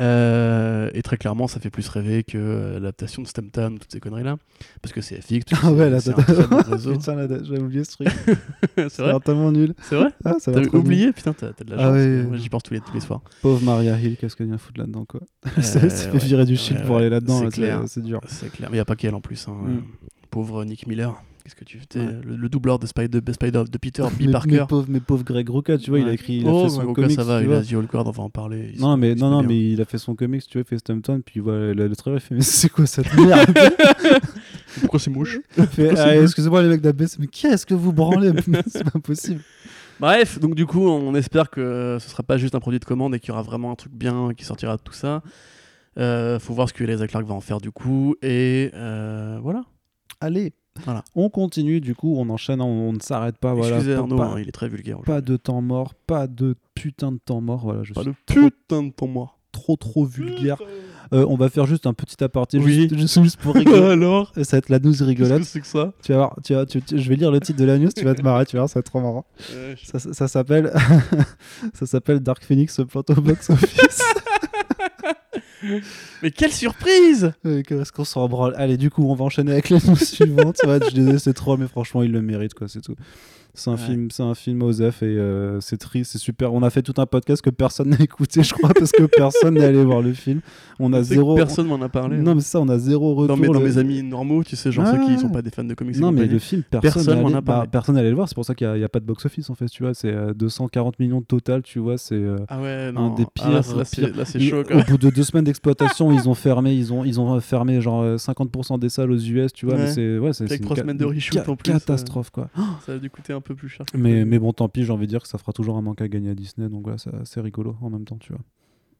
Euh, et très clairement, ça fait plus rêver que euh, l'adaptation de Stumptown, toutes ces conneries-là. Parce que c'est FX, Ah ouais, là, c'est. Putain, j'avais oublié ce truc. c'est vrai tellement nul. C'est vrai Ah, ça T'avais nul. oublié Putain, t'as de la Ah chance. ouais. Moi, j'y pense tous les, tous les soirs. Pauvre Maria Hill, qu'est-ce qu'elle vient foutre là-dedans, quoi. Euh, s'est fait virer du Ouais, pour aller là-dedans, C'est là, clair. c'est c'est dur. C'est clair. Mais il n'y a pas qu'elle en plus. hein. Mm. Pauvre Nick Miller. Qu'est-ce que tu fais Ouais. le, le doubleur de Spider, de, Spider, de Peter B. Parker. pauvre, mais pauvre Greg Rucka, tu vois, il a écrit, il a oh, fait son Greg Rucka, comics, ça va, il a The Old Guard, on va en parler. Non, mais, non, non, bien. mais il a fait son comics, tu vois, il fait Stumptown, puis il voit le, le trailer, il fait, mais c'est quoi cette merde Pourquoi c'est mouche Ah, c'est Excusez-moi les mecs d'ABS, mais qu'est-ce que vous branlez C'est pas possible. Bref, donc du coup, on espère que ce sera pas juste un produit de commande et qu'il y aura vraiment un truc bien qui sortira de tout ça. Euh, faut voir ce que Eliza Clark va en faire du coup. Et euh, voilà. Allez, Voilà. on continue, du coup, on enchaîne, on, on ne s'arrête pas. Voilà, Excusez pas, Arnaud, pas- hein, il est très vulgaire. pas de temps mort, pas de putain de temps mort. Voilà, je Pas suis de putain de ton moi. trop trop vulgaire. Euh, on va faire juste un petit aparté, Oui. juste, juste- pour rigoler. Alors ça va être la news Qu'est-ce rigolote. que c'est que ça Tu vas voir, tu vas, tu- tu- je vais lire le titre de la news, tu vas te marrer, tu vas voir, ça va être trop marrant. Euh, je- Ça, ça- ça s'appelle ça s'appelle Dark Phoenix se plante au box office. Mais quelle surprise Qu'est-ce qu'on s'en branle Allez, du coup, on va enchaîner avec la news suivante. Je désolé, c'est trop, mais franchement, il le mérite, quoi, c'est tout. C'est un Ouais. film, c'est un film et euh, c'est triste, c'est super. On a fait tout un podcast que personne n'a écouté, je crois, parce que personne n'est allé voir le film. On a zéro. Personne m'en a parlé. Non, mais c'est ça, on a zéro retour. dans, mes, dans le- mes amis normaux, tu sais, genre Ah. ceux qui sont pas des fans de comics. Non, mais le film, personne allé- a parlé. bah, personne allé le voir. C'est pour ça qu'il n'y a, pas de box-office, en fait, tu vois. C'est euh, 240 millions de total, tu vois. C'est. euh, Ah ouais, non. des Ah, là, pires, c'est- là, c'est chaud. au bout de deux semaines d'exploitation, ils ont fermé, ils ont, ils ont fermé genre euh, 50% des salles aux US, tu vois. Mais c'est ouais, c'est une semaines de reshoot, en plus, euh. Catastrophe, quoi. Ça a dû coûter un peu plus cher. Mais, bon, tant pis, j'ai envie de dire que ça fera toujours un manque à gagner à Disney, donc voilà, c'est rigolo en même temps, tu vois.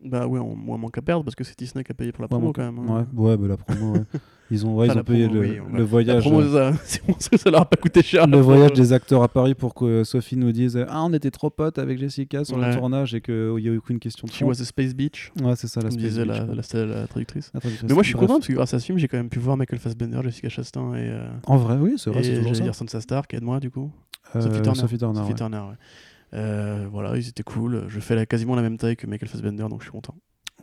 Bah ouais, on, moi, manque à perdre parce que c'est Disney qui a payé pour la promo quand même. hein. Ouais, ouais, bah, la promo, ouais. Ils ont, ouais, Enfin, ils ont payé promo, le, oui, voyage. La promo, euh, ça, c'est bon, ça, ça leur a pas coûté cher. le voyage des acteurs à Paris pour que Sophie nous dise Ah, on était trop potes avec Jessica sur le tournage et qu'il n'y a eu aucune question de She was a space beach, Ouais, c'est ça, la Space Beach, la, traductrice. La traductrice. Mais moi je suis content parce que grâce à ce film, j'ai quand même pu voir Michael Fassbender, Jessica Chastain et, euh, En vrai, oui, c'est vrai, et c'est toujours j'allais ça. dire Sansa Stark, aide-moi du coup. Euh, Sophie Turner. Sophie Turner, Sophie ouais. Turner, ouais. Euh, voilà, ils étaient cool. Je fais la, quasiment la même taille que Michael Fassbender, donc je suis content.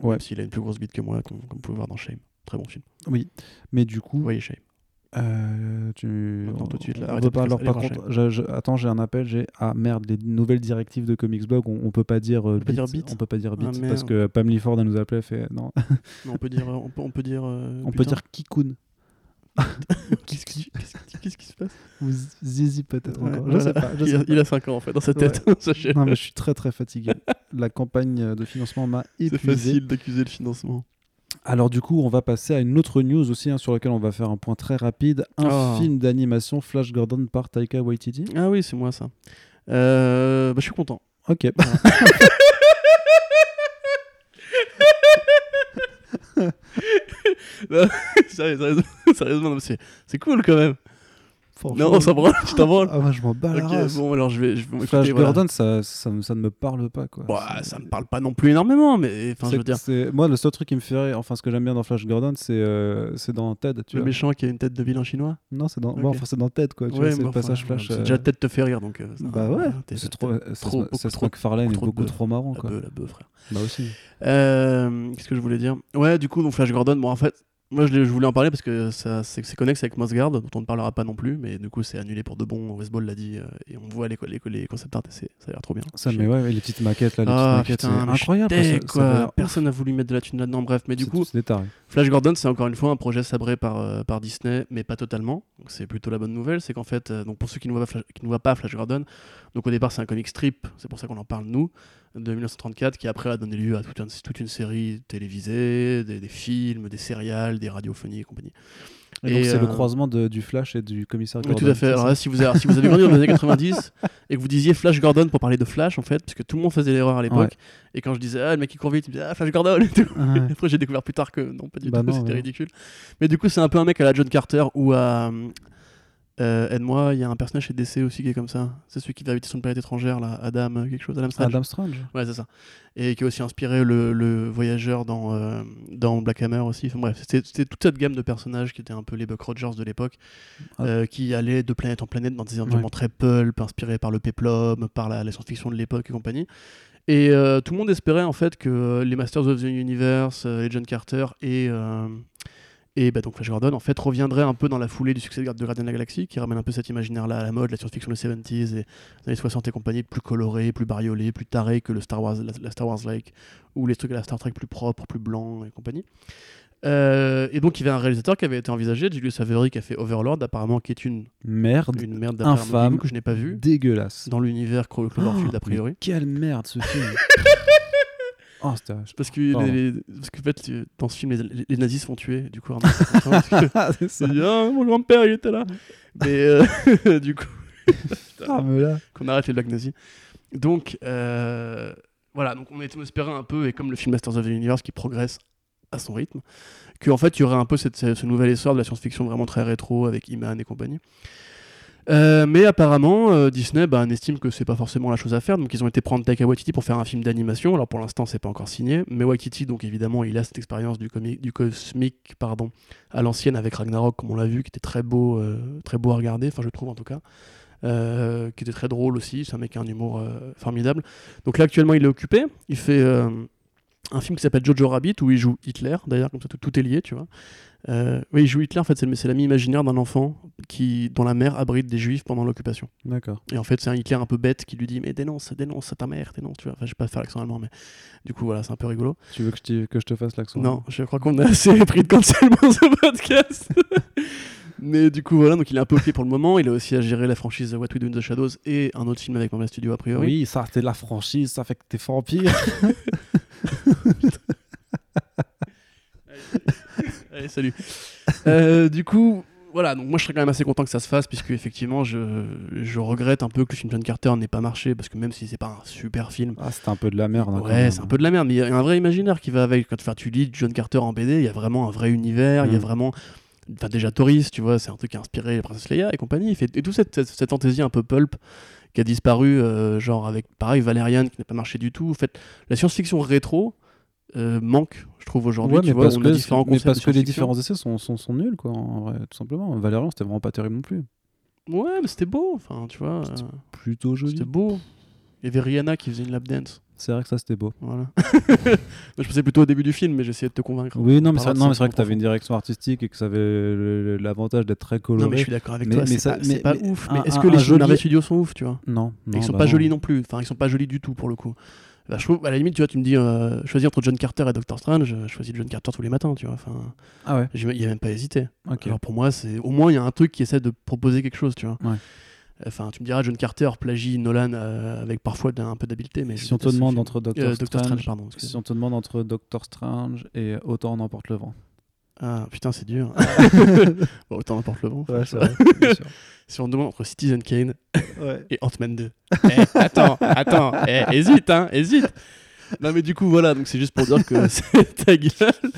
Ouais. Même s'il a une plus grosse bite que moi, comme, comme vous pouvez voir dans Shame. Très bon film. Oui, mais du coup, voyez Shame. euh, tu... Maintenant, tout de suite, là, on peut pas. Alors, par contre, je- je- attends, j'ai un appel. J'ai ah merde, les nouvelles directives de Comics Blog, on, on peut pas dire euh, peut dire on peut pas dire Ah, bit parce que Pam Lifford elle nous appelait, fait non, Non, on peut dire. On peut, on peut dire. euh, on peut dire Kikun Qu'est-ce qu'est-ce qu'est-ce qui se passe? Ou Zizi peut-être Ouais, encore. Je sais pas. je il, sais a, pas. il a 5 ans en fait dans sa tête, sachez. Non mais je suis très très fatigué. La campagne de financement m'a C'est épuisé. facile d'accuser le financement. Alors du coup, on va passer à une autre news aussi hein, sur laquelle on va faire un point très rapide. Un Oh. film d'animation Flash Gordon par Taika Waititi. Ah oui, c'est moi ça. Euh, bah, je suis content. Ok. Sérieusement, c'est c'est cool quand même. Non, ça branle, tu t'en branles. Ah moi je m'en bats la Ok, race. bon, alors je vais. Je vais Flash voilà. Gordon, ça, ça, me- ça ne me parle pas quoi. Bah, C'est- ça me parle pas non plus énormément, mais enfin, je c'est- veux dire, c'est- moi, le seul truc qui me fait rire, enfin, ce que j'aime bien dans Flash Gordon, c'est euh, c'est dans Ted. Tu le vois. méchant qui a une tête de vilain chinois. Non, c'est dans, Ok. bon, enfin, c'est dans Ted, quoi. Tu Ouais, vois, c'est mais le enfin, passage Flash. c'est euh, Déjà, tête te fait rire, donc. euh, ça- Bah ouais, t'es- c'est trop. trop, Seth beaucoup Seth trop- MacFarlane est trop de beaucoup bœuf. trop marrant, La quoi. bœuf, la bœuf, frère. Bah aussi. Euh, Qu'est-ce que je voulais dire? Ouais, du coup, donc Flash Gordon, bon, en fait, moi je, l'ai- je voulais en parler parce que ça, c'est c'est connexe avec Mossguard, dont on ne parlera pas non plus, mais du coup, c'est annulé pour de bon. Westball l'a dit, euh, et on voit les, les, les concept art, et c'est- ça a l'air trop bien. Ça, mais ouais, les petites maquettes là, les Ah, petites maquettes, putain, c'est incroyable. ça- quoi. Personne n'a voulu mettre de la thune là-dedans, bref, mais du coup. Flash Gordon, c'est encore une fois un projet sabré par, euh, par Disney, mais pas totalement. Donc c'est plutôt la bonne nouvelle, c'est qu'en fait, euh, donc pour ceux qui ne voient pas Flash, qui ne voient pas Flash Gordon, donc au départ c'est un comic strip, c'est pour ça qu'on en parle nous, de 1934, qui après a donné lieu à toute, un- toute une série télévisée, des, des films, des céréales, des radiophonies et compagnie. Et donc, c'est le euh, croisement de- du Flash et du commissaire Oui, Gordon. tout à fait. Alors là, si vous, avez, si vous avez grandi dans les années 90 et que vous disiez Flash Gordon pour parler de Flash, en fait, parce que tout le monde faisait l'erreur à l'époque, et quand je disais ah le mec qui court vite, il me disait ah Flash Gordon et tout. Ouais. Après, j'ai découvert plus tard que non, pas du Bah tout, c'était ouais. ridicule. Mais du coup, c'est un peu un mec à la John Carter ou à. Euh, Aide-moi, il y a un personnage chez DC aussi qui est comme ça. C'est celui qui va habiter sur une planète étrangère, là, Adam, euh, quelque chose, Adam Strange. Adam Strange. Ouais, c'est ça. Et qui a aussi inspiré le, le voyageur dans, euh, dans Black Hammer aussi. Enfin, bref, c'était toute cette gamme de personnages qui étaient un peu les Buck Rogers de l'époque, Ah. euh, qui allaient de planète en planète dans des environnements très pulp, inspirés par le péplum, par la, la science-fiction de l'époque et compagnie. Et tout le monde espérait en fait que les Masters of the Universe, les John Carter et, et bah, donc Flash Gordon en fait reviendraient un peu dans la foulée du succès de Gardien de la Galaxie, qui ramène un peu cet imaginaire-là à la mode, la science-fiction des 70s et des années 60 et compagnie, plus coloré, plus bariolé, plus taré que le Star Wars, la, la Star Wars like, ou les trucs à la Star Trek plus propre, plus blanc et compagnie. Euh, et donc il y avait un réalisateur qui avait été envisagé, Julius Avery, qui a fait Overlord, apparemment qui est une, Merde. une merde Infâme. Que je n'ai pas vu Dégueulasse. dans l'univers Clo- Cloverfield a Oh, priori. mais quelle merde ce film. oh. Parce que, Pardon. les, les- parce que en fait, dans ce film, les, nazis se font tuer, du coup. C'est Ah, c'est ça. dit, Ah, mon grand-père, il était là. Mais euh, du coup, Ah, qu'on arrête les blagues nazis. Donc, euh, voilà, donc on était espérait un peu, et comme le film Masters of the Universe qui progresse à son rythme, qu'en fait, il y aurait un peu cette, ce, ce nouvel essor de la science-fiction vraiment très rétro avec Iman et compagnie. Euh, mais apparemment, euh, Disney bah, estime que c'est pas forcément la chose à faire, donc ils ont été prendre Taika Waititi pour faire un film d'animation. Alors pour l'instant, c'est pas encore signé, mais Waititi, donc évidemment, il a cette expérience du, du cosmique pardon, à l'ancienne avec Ragnarok, comme on l'a vu, qui était très beau, euh, très beau à regarder, enfin je trouve en tout cas, qui était très drôle aussi. C'est un mec qui a un humour formidable. Donc là, actuellement, il est occupé. Il fait un film qui s'appelle Jojo Rabbit où il joue Hitler. D'ailleurs, comme ça, tout, tout est lié, tu vois. Euh, oui, il joue Hitler. En fait, c'est l'ami imaginaire d'un enfant qui, dont la mère abrite des juifs pendant l'occupation. D'accord. Et en fait, c'est un Hitler un peu bête qui lui dit Mais dénonce, dénonce ta mère, dénonce. Tu vois. Enfin, je vais pas faire l'accent allemand, mais du coup, voilà, c'est un peu rigolo. Tu veux que je, que je te fasse l'accent Non, je crois qu'on a assez pris de cancel dans ce podcast. Mais du coup, voilà, donc il est un peu occupé pour le moment. Il a aussi à gérer la franchise What We Do in the Shadows et un autre film avec Marvel Studios a priori. Oui, ça, c'est la franchise, ça fait que t'es vampire. Allez, salut. Euh, du coup, voilà, donc moi je serais quand même assez content que ça se fasse, puisque effectivement, je, je regrette un peu que le film John Carter n'ait pas marché, parce que même si c'est pas un super film, ah, c'était un peu de la merde. hein, ouais, c'est un peu de la merde, mais il y a un vrai imaginaire qui va avec. Quand tu lis John Carter en BD, il y a vraiment un vrai univers, il y a Mm. vraiment. Enfin, déjà Toris, tu vois, c'est un truc qui a inspiré Princess Leia et compagnie. Il fait, et toute cette, cette, cette fantaisie un peu pulp qui a disparu, euh, genre avec, pareil, Valériane qui n'a pas marché du tout. En fait, la science-fiction rétro euh, manque, je trouve, aujourd'hui. Ouais, tu mais vois, parce, on que, a différents mais parce que les différents essais sont, sont, sont nuls, quoi, en vrai, tout simplement. Valérian, c'était vraiment pas terrible non plus. Ouais, mais c'était beau, enfin, tu vois. C'était euh, Plutôt joli. C'était beau. Il y avait Rihanna qui faisait une lap dance. C'est vrai que ça, c'était beau. Voilà. je pensais plutôt au début du film, mais j'essayais de te convaincre. Oui, non, On mais c'est vrai que tu avais une direction artistique et que ça avait l'avantage d'être très coloré. Non, mais je suis d'accord avec Mais- toi. mais C'est pas, ouf. un- Mais est-ce que les Marvel joli- Studios sont ouf, tu vois? Non, non. Et Ils sont bah pas non. jolis non plus. Enfin, ils sont pas jolis du tout pour le coup. Bah, je trouve, à la limite, tu vois, tu me dis, euh, choisis entre John Carter et Doctor Strange, je choisis John Carter tous les matins, tu vois. Enfin, Ah ouais, il y a même pas hésité. Alors pour moi, c'est au moins il y a un truc qui essaie de proposer quelque chose, tu vois. Ouais. Enfin, tu me diras, John Carter plagie Nolan euh, avec parfois un peu d'habileté, mais Si on te demande entre Doctor, Euh, Doctor Strange, Strange, pardon. si on te demande entre Doctor Strange et Autant en emporte le vent. Ah putain, c'est dur. bon, autant n'importe le vent. Si on te demande entre Citizen Kane et Ant-Man 2. Eh, attends, attends, eh, hésite, hein, hésite. Non, mais du coup, voilà, donc c'est juste pour dire que c'est ta gueule.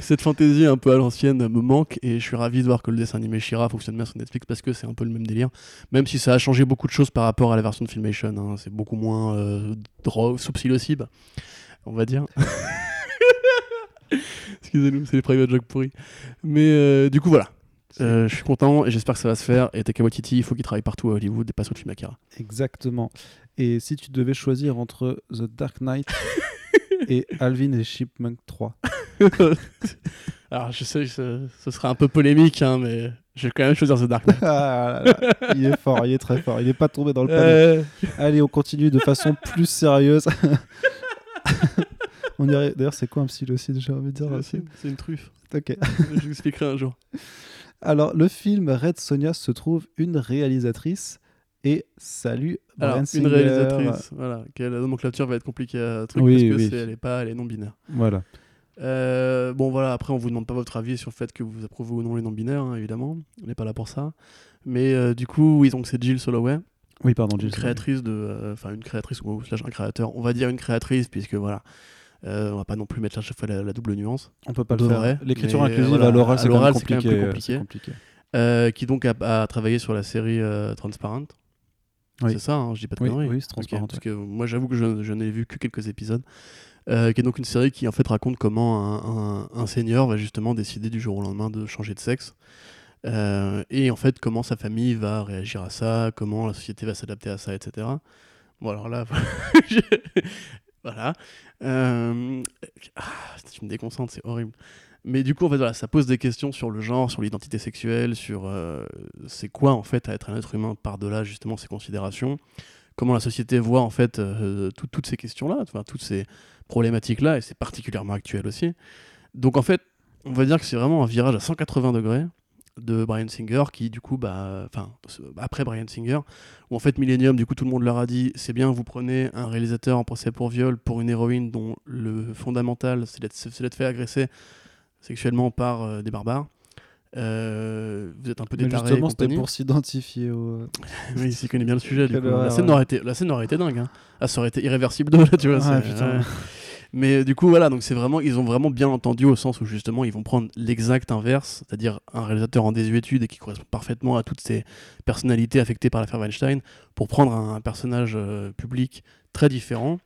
Cette fantaisie un peu à l'ancienne me manque et je suis ravi de voir que le dessin animé Shira fonctionne bien sur Netflix parce que c'est un peu le même délire. Même si ça a changé beaucoup de choses par rapport à la version de Filmation. hein. C'est beaucoup moins euh, drogue, sous psilocybe, on va dire. Excusez-nous, c'est les private jokes pourris. Mais euh, du coup, voilà. Euh, je suis content et j'espère que ça va se faire. Et Taika Waititi, il faut qu'il travaille partout à Hollywood et pas sur le film Akira. Exactement. Et si tu devais choisir entre The Dark Knight et Alvin et Chipmunk 3 Alors, je sais, ce, ce sera un peu polémique, hein, mais je vais quand même choisir The Dark Knight. Ah là là, Il est fort, il est très fort. Il n'est pas tombé dans le panneau. Euh, Allez, on continue de façon plus sérieuse. on dirait... D'ailleurs, c'est quoi un psilocide J'ai envie de dire. c'est une truffe. Ok. je vous expliquerai un jour. Alors, le film Red Sonia se trouve une réalisatrice. Et salut, Alors, une réalisatrice, voilà, que la nomenclature va être compliquée à truc Oui, parce que oui. c'est- elle est pas, elle est non binaire. Voilà. Euh, bon voilà, après on vous demande pas votre avis sur le fait que vous approuvez ou non les non binaires, hein, évidemment. On n'est pas là pour ça. Mais euh, du coup, oui, donc c'est Jill Soloway, Oui, pardon, une Jill. créatrice de, euh, enfin une créatrice ou slash un créateur. On va dire une créatrice puisque voilà, on va pas non plus mettre à chaque fois la, la double nuance. On peut pas le faire. L'écriture inclusive voilà, à l'oral, c'est c'est quand même compliqué. plus compliqué. compliqué. Qui donc a, a travaillé sur la série Transparent. Oui. C'est ça, hein, je dis pas de Oui, conneries. oui, c'est transparent. parce que moi j'avoue que je, je n'ai vu que quelques épisodes. Euh, qui est donc une série qui en fait raconte comment un, un- seigneur va justement décider du jour au lendemain de changer de sexe. Euh, et en fait comment sa famille va réagir à ça, comment la société va s'adapter à ça, etc. Bon alors là, voilà. Euh, ah, tu me déconcentres, c'est horrible. Mais du coup, en fait, voilà, ça pose des questions sur le genre, sur l'identité sexuelle, sur euh, c'est quoi en fait être un être humain par-delà justement ces considérations. Comment la société voit en fait tout- toutes ces questions-là, enfin, toutes ces problématiques-là, et c'est particulièrement actuel aussi. Donc en fait, on va dire que c'est vraiment un virage à 180 degrés de Brian Singer qui du coup bah enfin après Brian Singer où en fait Millennium du coup tout le monde leur a dit c'est bien vous prenez un réalisateur en procès pour viol pour une héroïne dont le fondamental c'est d'être fait agresser sexuellement par euh, des barbares Euh, vous êtes un peu détaré justement, c'était pour s'identifier au. oui il s'y connaît bien le sujet du Quelle coup. la scène aurait été la scène aurait été dingue hein. ah ça aurait été irréversible de là tu vois Ouais, c'est- putain. ouais. Mais du coup, voilà, donc c'est vraiment, ils ont vraiment bien entendu au sens où justement, ils vont prendre l'exact inverse, c'est-à-dire un réalisateur en désuétude et qui correspond parfaitement à toutes ces personnalités affectées par l'affaire Weinstein, pour prendre un, personnage euh, public très différent.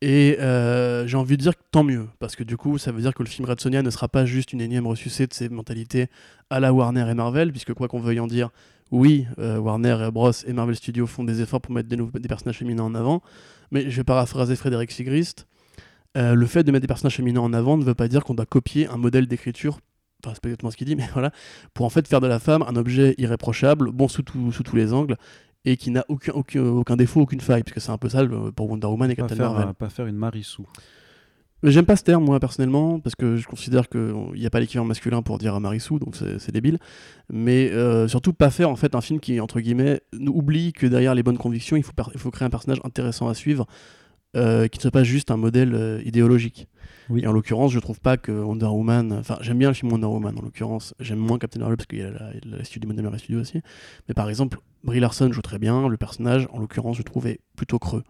Et euh, j'ai envie de dire tant mieux, parce que du coup, ça veut dire que le film Red Sonia ne sera pas juste une énième ressucée de ces mentalités à la Warner et Marvel, puisque quoi qu'on veuille en dire, oui, euh, Warner Bros et Marvel Studios font des efforts pour mettre des, personnages féminins en avant, mais je vais paraphraser Frédéric Sigrist. Euh, le fait de mettre des personnages féminins en avant ne veut pas dire qu'on doit copier un modèle d'écriture, enfin c'est pas exactement ce qu'il dit, mais voilà, pour en fait faire de la femme un objet irréprochable, bon sous tous les angles, et qui n'a aucun, aucun, aucun défaut, aucune faille, puisque c'est un peu ça le- pour Wonder Woman et Captain faire, Marvel. pas faire une Marissou. J'aime pas ce terme, moi, personnellement, parce que je considère qu'il n'y a pas l'équivalent masculin pour dire Marissou, donc c'est débile. Mais euh, surtout, pas faire en fait un film qui, entre guillemets, oublie que derrière les bonnes convictions, il faut, il faut créer un personnage intéressant à suivre, euh, qui ne soit pas juste un modèle euh, idéologique. Oui. Et en l'occurrence, je trouve pas que Wonder Woman. Enfin, j'aime bien le film Wonder Woman, en l'occurrence. J'aime moins Captain Marvel parce qu'il y a la, la, la studio Modern Marvel Studio aussi. Mais par exemple, Brie Larson joue très bien. Le personnage, en l'occurrence, je trouve, est plutôt creux.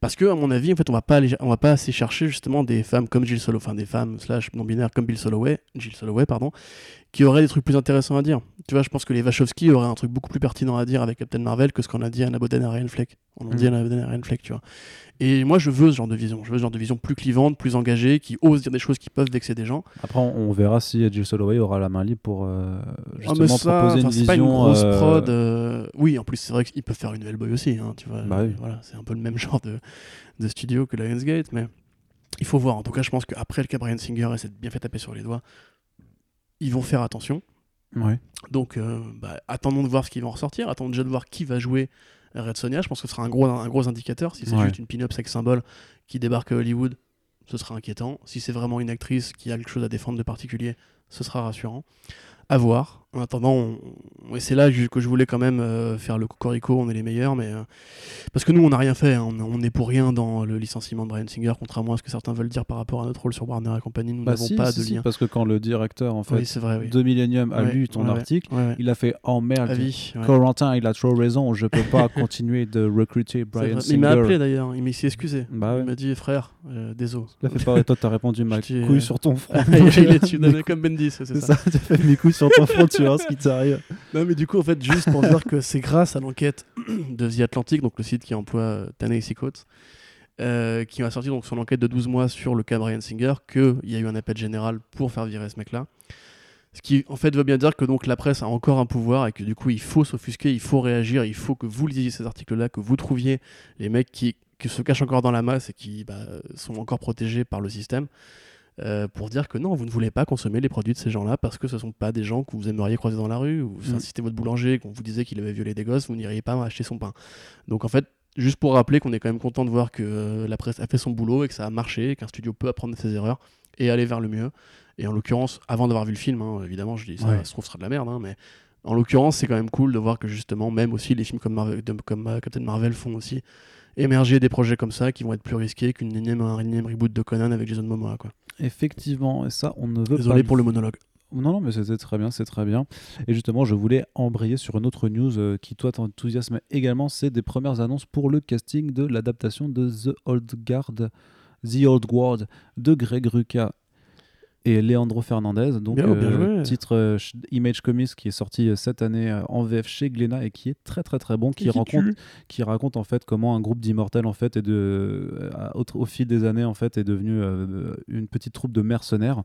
Parce que, à mon avis, en fait, on va pas aller, on va pas assez chercher justement des femmes comme Jill Soloway, enfin des femmes slash non binaires comme Bill Soloway, Jill Soloway, pardon, qui auraient des trucs plus intéressants à dire. Tu vois, je pense que les Wachowski auraient un truc beaucoup plus pertinent à dire avec Captain Marvel que ce qu'on a dit à Anna Boden et Ryan Fleck. On a dit à. Anna Boden et Ryan Fleck, tu vois. Et moi, je veux ce genre de vision. Je veux ce genre de vision plus clivante, plus engagée, qui ose dire des choses qui peuvent vexer des gens. Après, on, verra si Jill Soloway aura la main libre pour euh, Ah, justement ça, proposer une vision. pas une grosse euh, prod. euh, Oui, en plus, c'est vrai qu'ils peuvent faire une Hellboy aussi. Hein, tu vois. Bah oui. Voilà, c'est un peu le même genre de, de studio que Lionsgate, mais il faut voir. En tout cas, je pense qu'après le cas Brian Singer et s'être bien fait taper sur les doigts, ils vont faire attention. Ouais. Donc, euh, bah, attendons de voir ce qu'ils vont ressortir. Attendons déjà de voir qui va jouer Red Sonia. Je pense que ce sera un gros, un gros indicateur. Si c'est Ouais. juste une pin-up sex symbole qui débarque à Hollywood, ce sera inquiétant. Si c'est vraiment une actrice qui a quelque chose à défendre de particulier, ce sera rassurant. À voir. En attendant, on- et c'est là que je voulais quand même euh, faire le cocorico, on est les meilleurs, mais euh, parce que nous, on n'a rien fait, hein, on n'est pour rien dans le licenciement de Brian Singer, contrairement à ce que certains veulent dire par rapport à notre rôle sur Warner et compagnie, nous Bah n'avons si, pas si, de si, lien. parce que quand le directeur en fait Oui, vrai, oui. de Millennium a Ouais, lu ton ouais, article, Ouais, il a fait oh merde, Avis, ouais. Corentin il a trop raison, je peux pas continuer de recruter Brian vrai. Il m'a Singer. appelé d'ailleurs, il s'est excusé. Bah. Il m'a dit frère, euh, désolé. A fait pas et toi t'as répondu ma couille euh, sur ton front. il est comme Bendis, c'est ça. mes couilles sur ton front, t'arrive. Non, mais du coup, en fait, juste pour dire que c'est grâce à l'enquête de The Atlantic, donc le site qui emploie euh, Ta-Nehisi Coates, euh, qui a sorti donc son enquête de 12 mois sur le cas Brian Singer, qu'il y a eu un appel général pour faire virer ce mec-là. Ce qui, en fait, veut bien dire que donc la presse a encore un pouvoir et que du coup, il faut s'offusquer, il faut réagir, il faut que vous lisiez ces articles-là, que vous trouviez les mecs qui, qui se cachent encore dans la masse et qui bah, sont encore protégés par le système. Euh, pour dire que non, vous ne voulez pas consommer les produits de ces gens-là parce que ce ne sont pas des gens que vous aimeriez croiser dans la rue, ou enfin, Mm. si c'était votre boulanger, qu'on vous disait qu'il avait violé des gosses, vous n'iriez pas acheter son pain. Donc en fait, juste pour rappeler qu'on est quand même content de voir que euh, la presse a fait son boulot et que ça a marché, qu'un studio peut apprendre de ses erreurs et aller vers le mieux. Et en l'occurrence, avant d'avoir vu le film, hein, évidemment, je dis ça, Ouais. ça se trouve, ce sera de la merde, hein, mais en l'occurrence, c'est quand même cool de voir que justement, même aussi les films comme, Marvel- de- comme euh, Captain Marvel font aussi émerger des projets comme ça qui vont être plus risqués qu'une énième, un énième reboot de Conan avec Jason Momoa. Quoi. Effectivement, et ça on ne veut Désolé pas pour le monologue. Non, non, mais c'était très bien, c'est très bien. Et justement, je voulais embrayer sur une autre news euh, qui, toi, t'enthousiasme également. C'est des premières annonces pour le casting de l'adaptation de The Old Guard, The Old Guard de Greg Rucka et Leandro Fernandez. Donc, Bien, bien joué. titre euh, Image Comics qui est sorti euh, cette année euh, en VF chez Glénat et qui est très, très, très bon, qui, raconte qui raconte en fait comment un groupe d'immortels en fait est de euh, au, au fil des années en fait est devenu euh, une petite troupe de mercenaires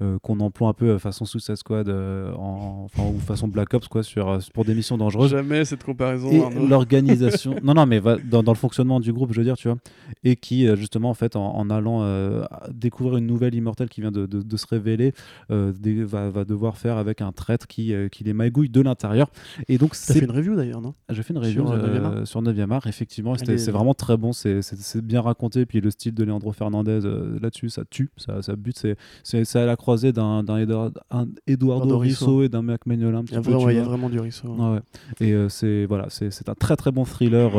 euh, qu'on emploie un peu euh, façon Suicide Squad euh, en, enfin, ou façon Black Ops quoi sur euh, pour des missions dangereuses Jamais cette comparaison. l'organisation non non mais va- dans, dans le fonctionnement du groupe je veux dire tu vois et qui euh, justement en fait en, en allant euh, découvrir une nouvelle immortelle qui vient de, de- de se révéler euh, des- va, va devoir faire avec un traître qui, euh, qui les magouille de l'intérieur et donc c'est fait une review d'ailleurs, non? J'ai fait une review Sur, sur, euh, 9e art? sur 9e art, effectivement. C'est vraiment très bon, c'est- bien raconté. Puis le style de Leandro Fernandez là-dessus, ça tue, ça, ça bute. C'est- à la croisée d'un Eduardo Risso Risso. et d'un Mac Mignola Il y a, vraiment, du ouais. Et c'est voilà, c'est un très très bon thriller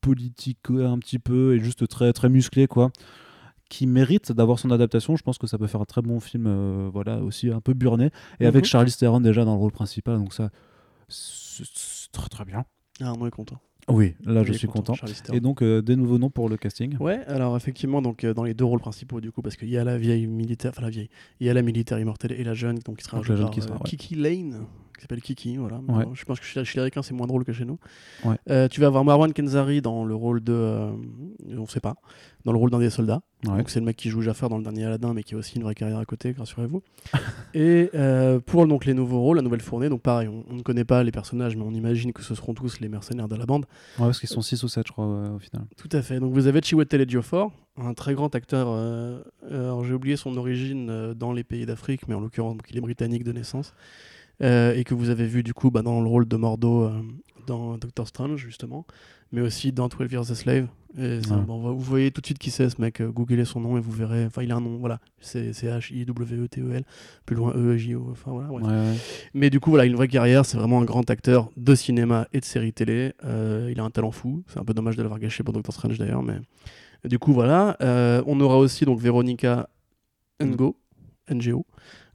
politique un petit peu et juste très très musclé quoi qui mérite d'avoir son adaptation. Je pense que ça peut faire un très bon film, euh, voilà, aussi un peu burné. Et avec Mhm. Charlize Theron déjà dans le rôle principal, donc ça, c'est très très bien. Ah, Arnaud est content. Oui, là je suis content. Et donc euh, des nouveaux noms pour le casting? Ouais, alors effectivement, donc euh, dans les deux rôles principaux du coup, parce qu'il y a la vieille militaire, enfin la vieille, il y a la militaire immortelle et la jeune, donc qui sera Donc, la jeune par, qui sera, ouais. Kiki Lane, qui s'appelle Kiki, voilà. Ouais. Je pense que chez, chez les Ricains, c'est moins drôle que chez nous. Ouais. Euh, tu vas avoir Marwan Kenzari dans le rôle de, euh, on sait pas, dans le rôle d'un des soldats. Ouais. Donc c'est le mec qui joue Jafar dans le dernier Aladdin, mais qui a aussi une vraie carrière à côté, rassurez-vous. et euh, pour donc les nouveaux rôles, la nouvelle fournée, donc pareil, on, on ne connaît pas les personnages, mais on imagine que ce seront tous les mercenaires de la bande. Ouais, parce qu'ils sont 6 ou 7 je crois au final. Tout à fait. Donc vous avez Chiwetel Ejiofor, un très grand acteur. euh, euh, alors j'ai oublié son origine euh, dans les pays d'Afrique, mais en l'occurrence donc, il est britannique de naissance. Euh, et que vous avez vu du coup bah, dans le rôle de Mordo euh, dans Doctor Strange justement, mais aussi dans 12 Years a Slave. Et ça, Ouais. bon, vous voyez tout de suite qui c'est ce mec, euh, googlez son nom et vous verrez, enfin il a un nom, voilà, c'est H-I-W-E-T-E-L, plus loin E-J-O, enfin voilà. bref. Ouais, ouais. Mais du coup, voilà, une vraie carrière. C'est vraiment un grand acteur de cinéma et de séries télé. Euh, il a un talent fou. C'est un peu dommage de l'avoir gâché pour Doctor Strange d'ailleurs. Mais du coup, voilà. Euh, on aura aussi donc Veronica Ngo, NGO.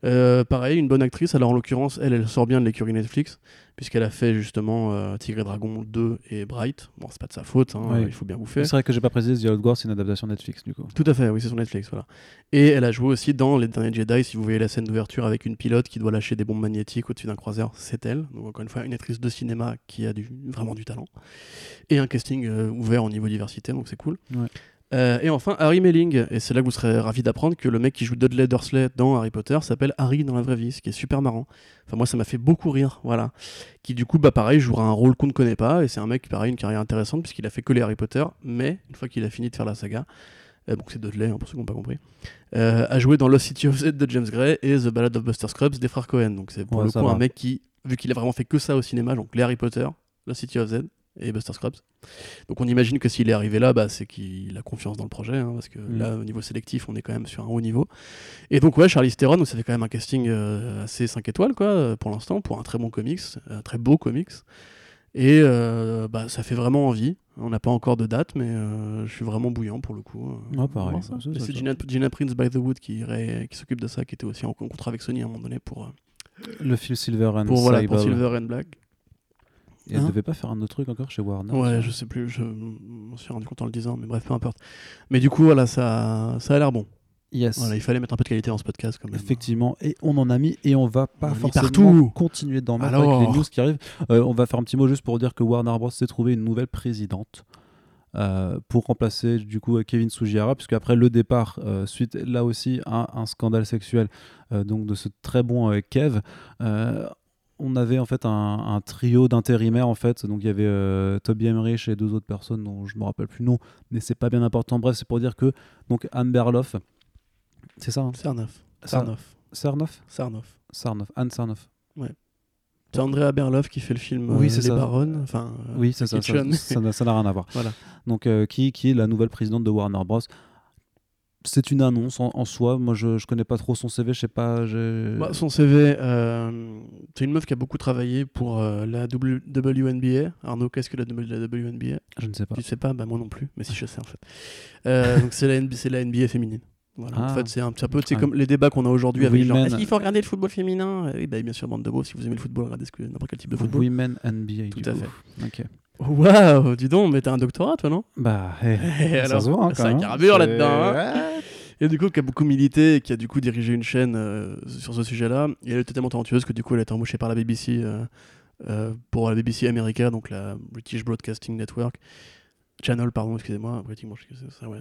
Euh, pareil, une bonne actrice. Alors en l'occurrence, elle, elle sort bien de l'écurie Netflix, puisqu'elle a fait justement euh, Tigre et Dragon 2 et Bright. Bon, c'est pas de sa faute, hein, il faut bien bouffer. C'est vrai que j'ai pas précisé, The Old Guard, c'est une adaptation Netflix du coup. Tout à fait, oui, c'est sur Netflix, voilà. Et elle a joué aussi dans Les Derniers Jedi, si vous voyez la scène d'ouverture avec une pilote qui doit lâcher des bombes magnétiques au-dessus d'un croiseur, c'est elle. Donc encore une fois, une actrice de cinéma qui a du, vraiment du talent. Et un casting euh, ouvert au niveau diversité, donc c'est cool. Ouais. Euh, et enfin, Harry Melling, et c'est là que vous serez ravis d'apprendre que le mec qui joue Dudley Dursley dans Harry Potter s'appelle Harry dans la vraie vie, ce qui est super marrant. Enfin, moi, ça m'a fait beaucoup rire, voilà. Qui, du coup, bah pareil, jouera un rôle qu'on ne connaît pas, et c'est un mec, pareil, une carrière intéressante, puisqu'il a fait que les Harry Potter, mais une fois qu'il a fini de faire la saga, euh, donc c'est Dudley, hein, pour ceux qui n'ont pas compris, euh, a joué dans Lost City of Z de James Gray et The Ballad of Buster Scruggs des frères Cohen. Donc c'est pour Ouais, le coup va. un mec qui, vu qu'il a vraiment fait que ça au cinéma, donc les Harry Potter, Lost City of Z et Buster Scruggs. Donc on imagine que s'il est arrivé là, bah, c'est qu'il a confiance dans le projet, hein, parce que Mm. là, au niveau sélectif, on est quand même sur un haut niveau. Et donc, ouais, Charlize Theron, donc ça fait quand même un casting euh, assez 5 étoiles, quoi, euh, pour l'instant, pour un très bon comics, un très beau comics. Et euh, bah, ça fait vraiment envie. On n'a pas encore de date, mais euh, je suis vraiment bouillant pour le coup. euh, va pareil. C'est. Gina, Gina Prince by the Wood qui, s'occupe de ça, qui était aussi en contrat avec Sony à un moment donné pour, euh, Le film Silver and pour, voilà, pour. Silver and Black. Et elle Hein devait pas faire un autre truc encore chez Warner Ouais, je sais plus, je m'en suis rendu compte en le disant, mais bref, peu importe. Mais du coup, voilà, ça, ça a l'air bon. Yes. Voilà, il fallait mettre un peu de qualité dans ce podcast quand même. Effectivement, et on en a mis et on va pas forcément partout. continuer d'en mettre Alors. avec les news qui arrivent. Euh, on va faire un petit mot juste pour dire que Warner Bros s'est trouvé une nouvelle présidente euh, pour remplacer du coup Kevin Sugihara, puisque après le départ, euh, suite là aussi à un scandale sexuel euh, donc de ce très bon Kev. Euh, on avait en fait un, un trio d'intérimaires en fait, donc il y avait euh, Toby Emmerich et deux autres personnes dont je me rappelle plus le nom, mais c'est pas bien important. Bref, c'est pour dire que donc Anne Berloff, c'est ça, hein? Sarnoff. Sar- Sarnoff. Sarnoff? Sarnoff. Sarnoff, Anne Sarnoff. C'est Andrea Berloff qui fait le film Oui, euh, c'est Les ça. Baronnes. Enfin, euh, Oui, c'est ça. Ça ça n'a ça n'a rien à voir. Voilà. Donc, euh, qui, qui est la nouvelle présidente de Warner Bros. C'est une annonce en, en soi. Moi, je, je connais pas trop son CV. Je sais pas. Bah, son CV, euh, c'est une meuf qui a beaucoup travaillé pour euh, la w WNBA. Arnaud, qu'est-ce que la, W- la WNBA je ne sais pas. Tu sais pas? Bah moi non plus, mais si je sais en fait. Euh, donc c'est la, la NBA féminine. Voilà. En Ah. fait, c'est un, un peu c'est Ah. comme les débats qu'on a aujourd'hui avec genre est-ce qu'il faut regarder le football féminin? Euh, Oui, bah, bien sûr, bande de beaux, si vous aimez le football, regardez ce que n'importe quel type de football. Women NBA. Tout du à coup. fait. Ok. Waouh, dis donc, mais t'as un doctorat toi, non? Bah, eh, Et ça se voit. hein, quand ça carbure là-dedans. hein. Et du coup, qui a beaucoup milité et qui a du coup dirigé une chaîne euh, sur ce sujet-là. Et elle était tellement talentueuse que du coup, elle a été embauchée par la BBC euh, euh, pour la BBC America, donc la British Broadcasting Network. Channel, pardon, excusez-moi. C'est ça, ouais.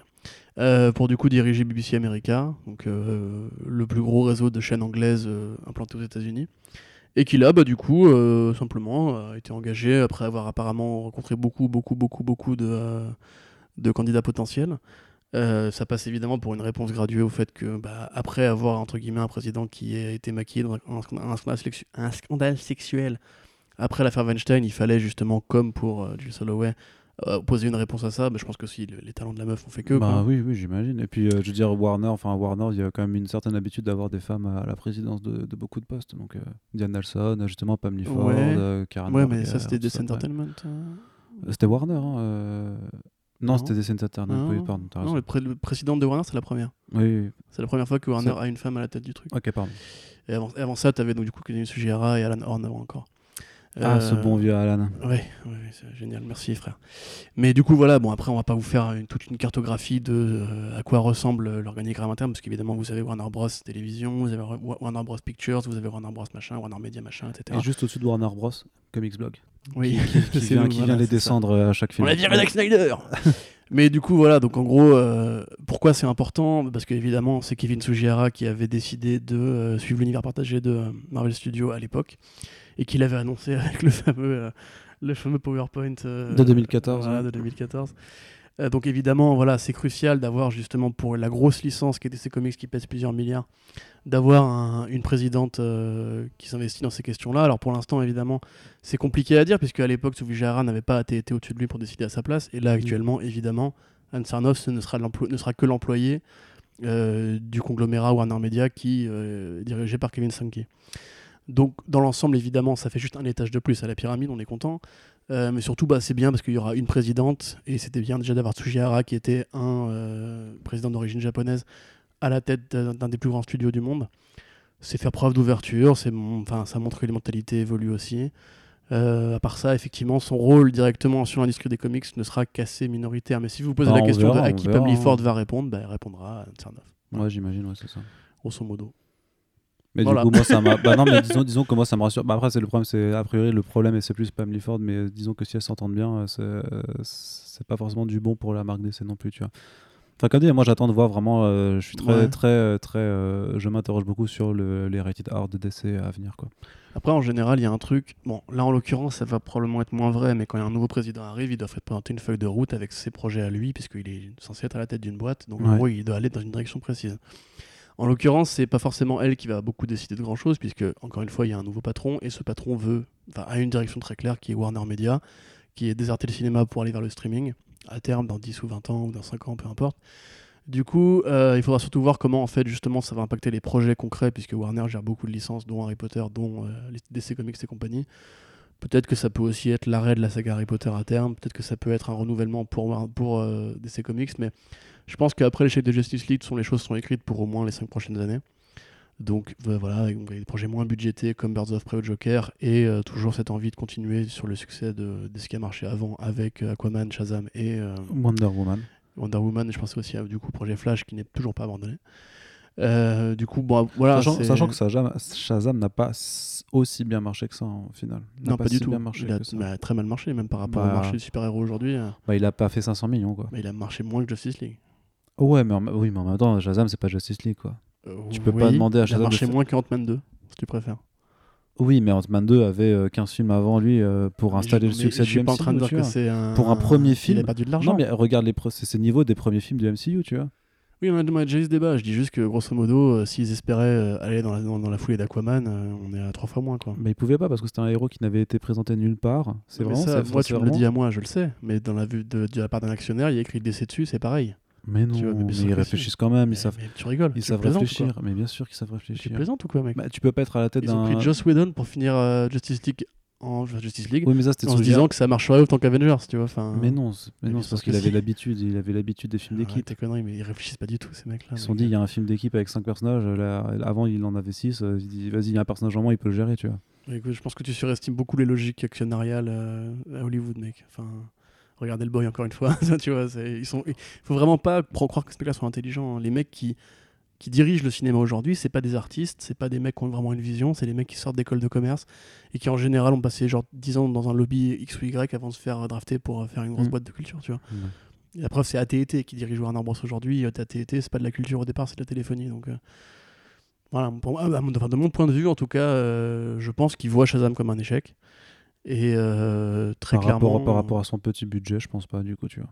Euh, pour du coup diriger BBC America, donc euh, le plus gros réseau de chaînes anglaises euh, implantées aux États-Unis. Et qui là, bah, du coup, euh, simplement, a été engagé après avoir apparemment rencontré beaucoup, beaucoup, beaucoup, beaucoup de, de candidats potentiels. Ça passe évidemment pour une réponse graduée au fait que, bah, après avoir entre guillemets un président qui a été maquillé dans un, un scandale, sexuel après l'affaire Weinstein, il fallait justement, comme pour Jill Soloway, euh, poser une réponse à ça. Bah, je pense que si le- les talents de la meuf ont fait que. Bah quoi. oui, oui, j'imagine. Et puis, euh, je veux dire, Warner, enfin Warner, il y a quand même une certaine habitude d'avoir des femmes à la présidence de, de beaucoup de postes. Donc, euh, Diane Nelson, justement, Pam Ford, Ouais. Karen Ouais, mais ça c'était ouais. Entertainment. C'était Warner, hein, Non, Non. c'était Death Entertainment. Oui, pardon, Non, le, pré- le président de Warner, c'est la première. Oui. C'est la première fois que Warner a une femme à la tête du truc. Ok, pardon. Et avant, et avant ça, t'avais donc du coup Kevin Sugihara et Alan Horn avant encore. Ah, Euh, ce bon vieux Alan. Ouais, ouais, ouais, c'est génial, merci frère. Mais du coup voilà, bon après on va pas vous faire une- toute une cartographie de euh, à quoi ressemble euh, l'organigramme interne, parce qu'évidemment vous avez Warner Bros. Télévision, vous avez Wa- Warner Bros. Pictures, vous avez Warner Bros. Machin, Warner Media machin, etc. Et juste au-dessus de Warner Bros, Comics Blog, oui, qui c'est vient, nous, qui voilà, vient les ça. descendre euh, à chaque film. On a viré Zack Snyder. Mais du coup, voilà, donc en gros, euh, pourquoi c'est important? Parce qu'évidemment, c'est Kevin Sugihara qui avait décidé de euh, suivre l'univers partagé de euh, Marvel Studios à l'époque, et qui l'avait annoncé avec le fameux, euh, le fameux PowerPoint euh, De 2014, voilà, ouais. de 2014. Euh, donc évidemment, voilà, c'est crucial d'avoir justement pour la grosse licence qui est DC Comics qui pèse plusieurs milliards, d'avoir un- une présidente euh, qui s'investit dans ces questions-là. Alors pour l'instant, évidemment, c'est compliqué à dire puisque à l'époque, Sugihara n'avait pas été, été au-dessus de lui pour décider à sa place. Et là, actuellement, évidemment, Anne Sarnoff ne sera, l'emplo- ne sera que l'employé euh, du conglomérat Warner Media qui euh, est dirigé par Kevin Sankey. Donc dans l'ensemble, évidemment, ça fait juste un étage de plus à la pyramide, on est content. Euh, mais surtout, bah, c'est bien parce qu'il y aura une présidente, et c'était bien déjà d'avoir Tsujihara, qui était un euh, président d'origine japonaise, à la tête d'un des plus grands studios du monde. C'est faire preuve d'ouverture, enfin, ça montre que les mentalités évoluent aussi. Euh, à part ça, effectivement, son rôle directement sur l'industrie des comics ne sera qu'assez minoritaire. Mais si vous posez Bah, la on question verra, de à qui Pam hein. Ford va répondre, bah, elle répondra à Tsarnoff, Ouais, j'imagine, ouais, c'est ça. grosso modo. Mais Voilà. du coup, moi, ça m'a. Bah non, mais disons, disons que moi, ça me rassure. Bah après, c'est le problème, c'est a priori le problème, et c'est plus Pam Ford, mais disons que si elles s'entendent bien, euh, c'est euh, c'est pas forcément du bon pour la marque DC non plus, tu vois. Enfin, comme dit, moi, j'attends de voir vraiment. euh, je suis très, Ouais. très, très. euh, je m'interroge beaucoup sur le, les rated R de DC à venir, quoi. Après, en général, il y a un truc. Bon, là, en l'occurrence, ça va probablement être moins vrai, mais quand un nouveau président arrive, il doit faire présenter une feuille de route avec ses projets à lui, puisqu'il est censé être à la tête d'une boîte. Donc, en gros, il doit aller dans une direction précise. En l'occurrence, c'est pas forcément elle qui va beaucoup décider de grand chose, puisque, encore une fois, il y a un nouveau patron, et ce patron veut, enfin, a une direction très claire qui est Warner Media, qui ait déserté le cinéma pour aller vers le streaming, à terme, dans 10 ou 20 ans, ou dans 5 ans, peu importe. Du coup, euh, il faudra surtout voir comment, en fait, justement, ça va impacter les projets concrets, puisque Warner gère beaucoup de licences, dont Harry Potter, dont euh, DC Comics et compagnie. Peut-être que ça peut aussi être l'arrêt de la saga Harry Potter à terme, peut-être que ça peut être un renouvellement pour, pour euh, DC Comics, mais je pense qu'après l'échec de Justice League, sont, les choses sont écrites pour au moins les 5 prochaines années. Donc euh, voilà, des projets moins budgétés comme Birds of Prey ou Joker, et euh, toujours cette envie de continuer sur le succès de, de ce qui a marché avant avec euh, Aquaman, Shazam et euh, Wonder Woman. Wonder Woman. Je pensais aussi à du coup projet Flash qui n'est toujours pas abandonné. Euh, du coup, bon, voilà. sachant, que Shazam, Shazam n'a pas aussi bien marché que ça en final. N'a non, pas, du si tout. bien marché il a bah, très mal marché, même par rapport Bah. au marché du super-héros aujourd'hui. Bah, il a pas fait 500 millions quoi. bah, il a marché moins que Justice League. Ouais, mais en, oui, mais en même temps, Shazam, c'est pas Justice League quoi. Euh, Tu peux pas demander à Il a Shazam de marché moins que Ant-Man 2, si tu préfères. Oui, mais Ant-Man 2 avait euh, 15 films avant lui euh, pour installer je- le succès Je suis du pas en train de dire que c'est un. Pour un premier Il film. a perdu de l'argent. Non, mais regarde les pro- c'est c'est le niveau des premiers films du MCU, tu vois. Oui, on a, déjà eu ce débat. Je dis juste que grosso modo, euh, s'ils espéraient euh, aller dans la, dans, dans la foulée d'Aquaman, on est à trois fois moins. Quoi. Mais ils pouvaient pas parce que c'était un héros qui n'avait été présenté nulle part. C'est vraiment ça, c'est- moi, tu me le dis à moi, je le sais. Mais dans la vue de, de la part d'un actionnaire, il y a écrit DC dessus, c'est pareil. Mais non, Tu vois, mais mais ils réfléchissent quand même, mais, ils savent, mais tu rigoles. ils tu savent réfléchir. Mais bien sûr qu'ils savent Tu réfléchir. plaisantes ou quoi, mec Bah, tu peux pas être à la tête Ils ont d'un. pris Joss Whedon pour finir euh, Justice League en Justice League Oui, mais ça en se disant que ça marcherait autant qu'Avengers, tu vois. Enfin, Mais non, c'est- mais Mais non, c'est parce qu'il avait l'habitude, il avait l'habitude des films d'équipe. tes conneries, mais ils réfléchissent pas du tout, ces mecs-là. Ils se sont dit, il y a un film d'équipe avec 5 personnages. Là, avant, il en avait 6. Il dit, vas-y, il y a un personnage en moins, il peut le gérer, tu vois. Écoute, je pense que tu surestimes beaucoup les logiques actionnariales euh, à Hollywood, mec. Enfin, regardez le boy encore une fois. Tu vois, ils sont. Il faut vraiment pas croire que ces mecs-là sont intelligents. hein. Les mecs qui qui dirigent le cinéma aujourd'hui, c'est pas des artistes, c'est pas des mecs qui ont vraiment une vision, c'est des mecs qui sortent d'école de commerce et qui en général ont passé genre 10 ans dans un lobby X ou Y avant de se faire drafter pour euh, faire une grosse Mm. boîte de culture, tu vois. Et la preuve, c'est AT&T qui dirige Warner Bros aujourd'hui. Euh, AT&T, c'est pas de la culture au départ, c'est de la téléphonie. Donc euh, voilà, pour- ah, bah, de mon point de vue, en tout cas, euh, je pense qu'il voit Shazam comme un échec. Et euh, très par, clairement, rapport, par rapport à son petit budget, je pense pas, du coup, tu vois.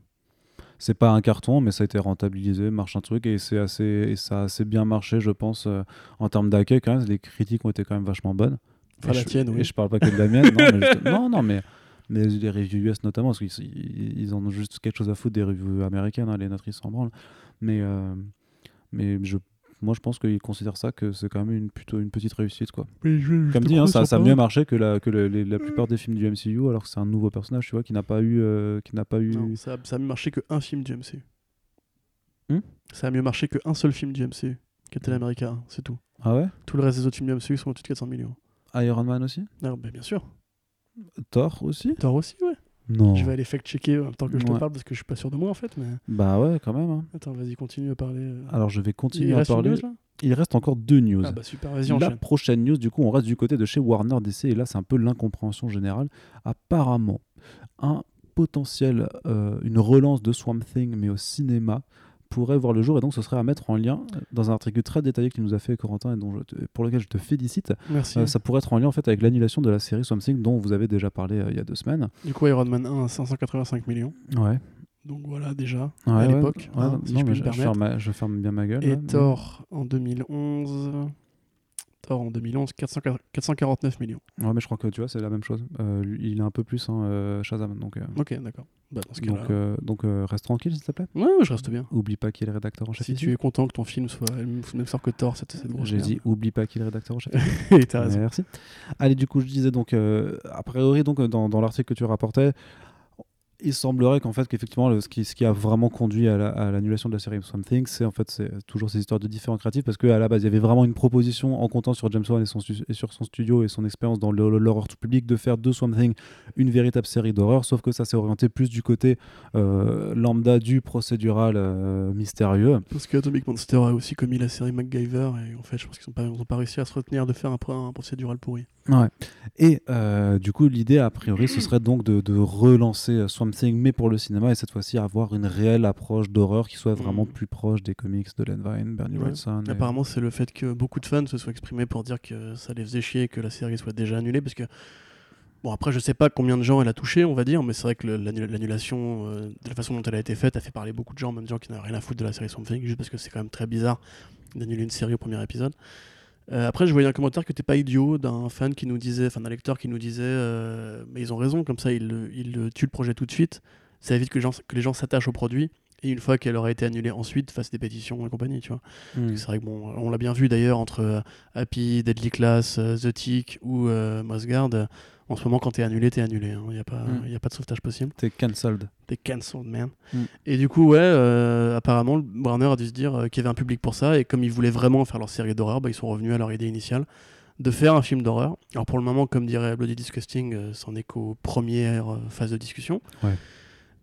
C'est pas un carton, mais ça a été rentabilisé, marche un truc, et, c'est assez, et ça a assez bien marché, je pense, euh, en termes d'accueil, quand même. Les critiques ont été quand même vachement bonnes. Enfin, et la je, tienne, oui. Et je parle pas que de la mienne, non, mais, juste- non, non, mais, mais les reviews US notamment, parce qu'ils ils- ils en ont juste quelque chose à foutre des reviews américaines, hein, les nôtres ils s'en branlent. Mais, euh, mais je, moi je pense qu'ils considèrent ça que c'est quand même une, plutôt une petite réussite. Quoi. Comme dit, hein, ça, ça a mieux marché que, la, que le- les- la plupart des films du MCU, alors que c'est un nouveau personnage, tu vois, qui n'a pas eu. euh, qui n'a pas eu... Non, ça, ça a mieux marché qu'un film du MCU. Hmm? Ça a mieux marché qu'un seul film du MCU, Captain America, hein, c'est tout. Ah ouais? Tout le reste des autres films du MCU sont au-dessus de 400 millions. Iron Man aussi? Non, bah, bien sûr. Thor aussi? Thor aussi, ouais. Non. Je vais aller fact-checker en même temps que je te parle parce que je suis pas sûr de moi en fait. Mais Bah ouais, quand même. hein. attends, vas-y, continue à parler. euh. Alors je vais continuer Il à parler. news, Il reste encore deux news. Ah bah super, vas-y, La enchaîne. prochaine news, du coup, on reste du côté de chez Warner DC, et là, c'est un peu l'incompréhension générale. Apparemment, un potentiel, euh, une relance de Swamp Thing, mais au cinéma, pourrait voir le jour, et donc ce serait à mettre en lien dans un article très détaillé qu'il nous a fait Corentin, et dont je te- pour lequel je te félicite. Merci. Euh, ça pourrait être en lien en fait avec l'annulation de la série Swamp Thing, dont vous avez déjà parlé euh, il y a deux semaines. Du coup, Iron Man 1 à 585 millions. Ouais. Donc voilà, déjà, Ouais, à ouais, l'époque, ouais, hein, si je ferme permettre. ma- je ferme bien ma gueule. Et là. Thor en 2011. Thor en 2011, 400 449 millions. Ouais, mais je crois que tu vois, c'est la même chose. Euh, il est un peu plus hein, euh, Shazam, donc. euh, Ok, d'accord. Bah, donc, donc reste tranquille, s'il te plaît. Ouais, ouais, je reste bien. Oublie pas qui est le rédacteur en chef. Si ici. tu es content que ton film soit le même sort que Thor, cette, cette grosse J'ai dit, oublie pas qui est le rédacteur en chef. Et t'as raison. Merci. Allez, du coup, je disais donc, a priori, donc, dans, dans l'article que tu rapportais, il semblerait qu'en fait, qu'effectivement, ce qui, ce qui a vraiment conduit à la- à l'annulation de la série Swamp Thing, c'est en fait c'est toujours ces histoires de différents créatifs, parce qu'à la base, il y avait vraiment une proposition en comptant sur James Wan et, son, et sur son studio et son expérience dans l'horreur tout public de faire de Swamp Thing une véritable série d'horreur, sauf que ça s'est orienté plus du côté euh, lambda du procédural euh, mystérieux. Parce que Atomic Monster a aussi commis la série MacGyver et en fait, je pense qu'ils n'ont pas, pas réussi à se retenir de faire un procédural pourri. Ouais. Et euh, du coup, l'idée, a priori, ce serait donc de, de relancer euh, Swamp Thing, mais pour le cinéma, et cette fois-ci avoir une réelle approche d'horreur qui soit vraiment Mhm. plus proche des comics de Len Wein, Bernie Ouais. Wrightson. et- Apparemment, c'est le fait que beaucoup de fans se soient exprimés pour dire que ça les faisait chier que la série soit déjà annulée parce que. Bon, après, je sais pas combien de gens elle a touché, on va dire, mais c'est vrai que l'annulation, euh, de la façon dont elle a été faite, a fait parler beaucoup de gens, même des gens qui n'avaient rien à foutre de la série Swamp Thing, juste parce que c'est quand même très bizarre d'annuler une série au premier épisode. Euh, après, je voyais un commentaire que t'es pas idiot d'un fan qui nous disait, enfin d'un lecteur qui nous disait, euh, mais ils ont raison, comme ça, ils, ils tuent le projet tout de suite. Ça évite que les gens s'attachent au produit. Et une fois qu'elle aura été annulée ensuite, fassent des pétitions et compagnie, tu vois. Mm. C'est vrai que bon, on l'a bien vu d'ailleurs entre euh, Happy, Deadly Class, euh, The Tick ou euh, Mossguard. En ce moment, quand t'es annulé, t'es annulé. Il n'y a, pas- Mm. y a pas de sauvetage possible. T'es cancelled. T'es cancelled, man. Mm. Et du coup, ouais, euh, apparemment, Warner a dû se dire euh, qu'il y avait un public pour ça. Et comme ils voulaient vraiment faire leur série d'horreur, bah, ils sont revenus à leur idée initiale de faire un film d'horreur. Alors pour le moment, comme dirait Bloody Disgusting, c'en est qu'aux premières phases de discussion. Ouais.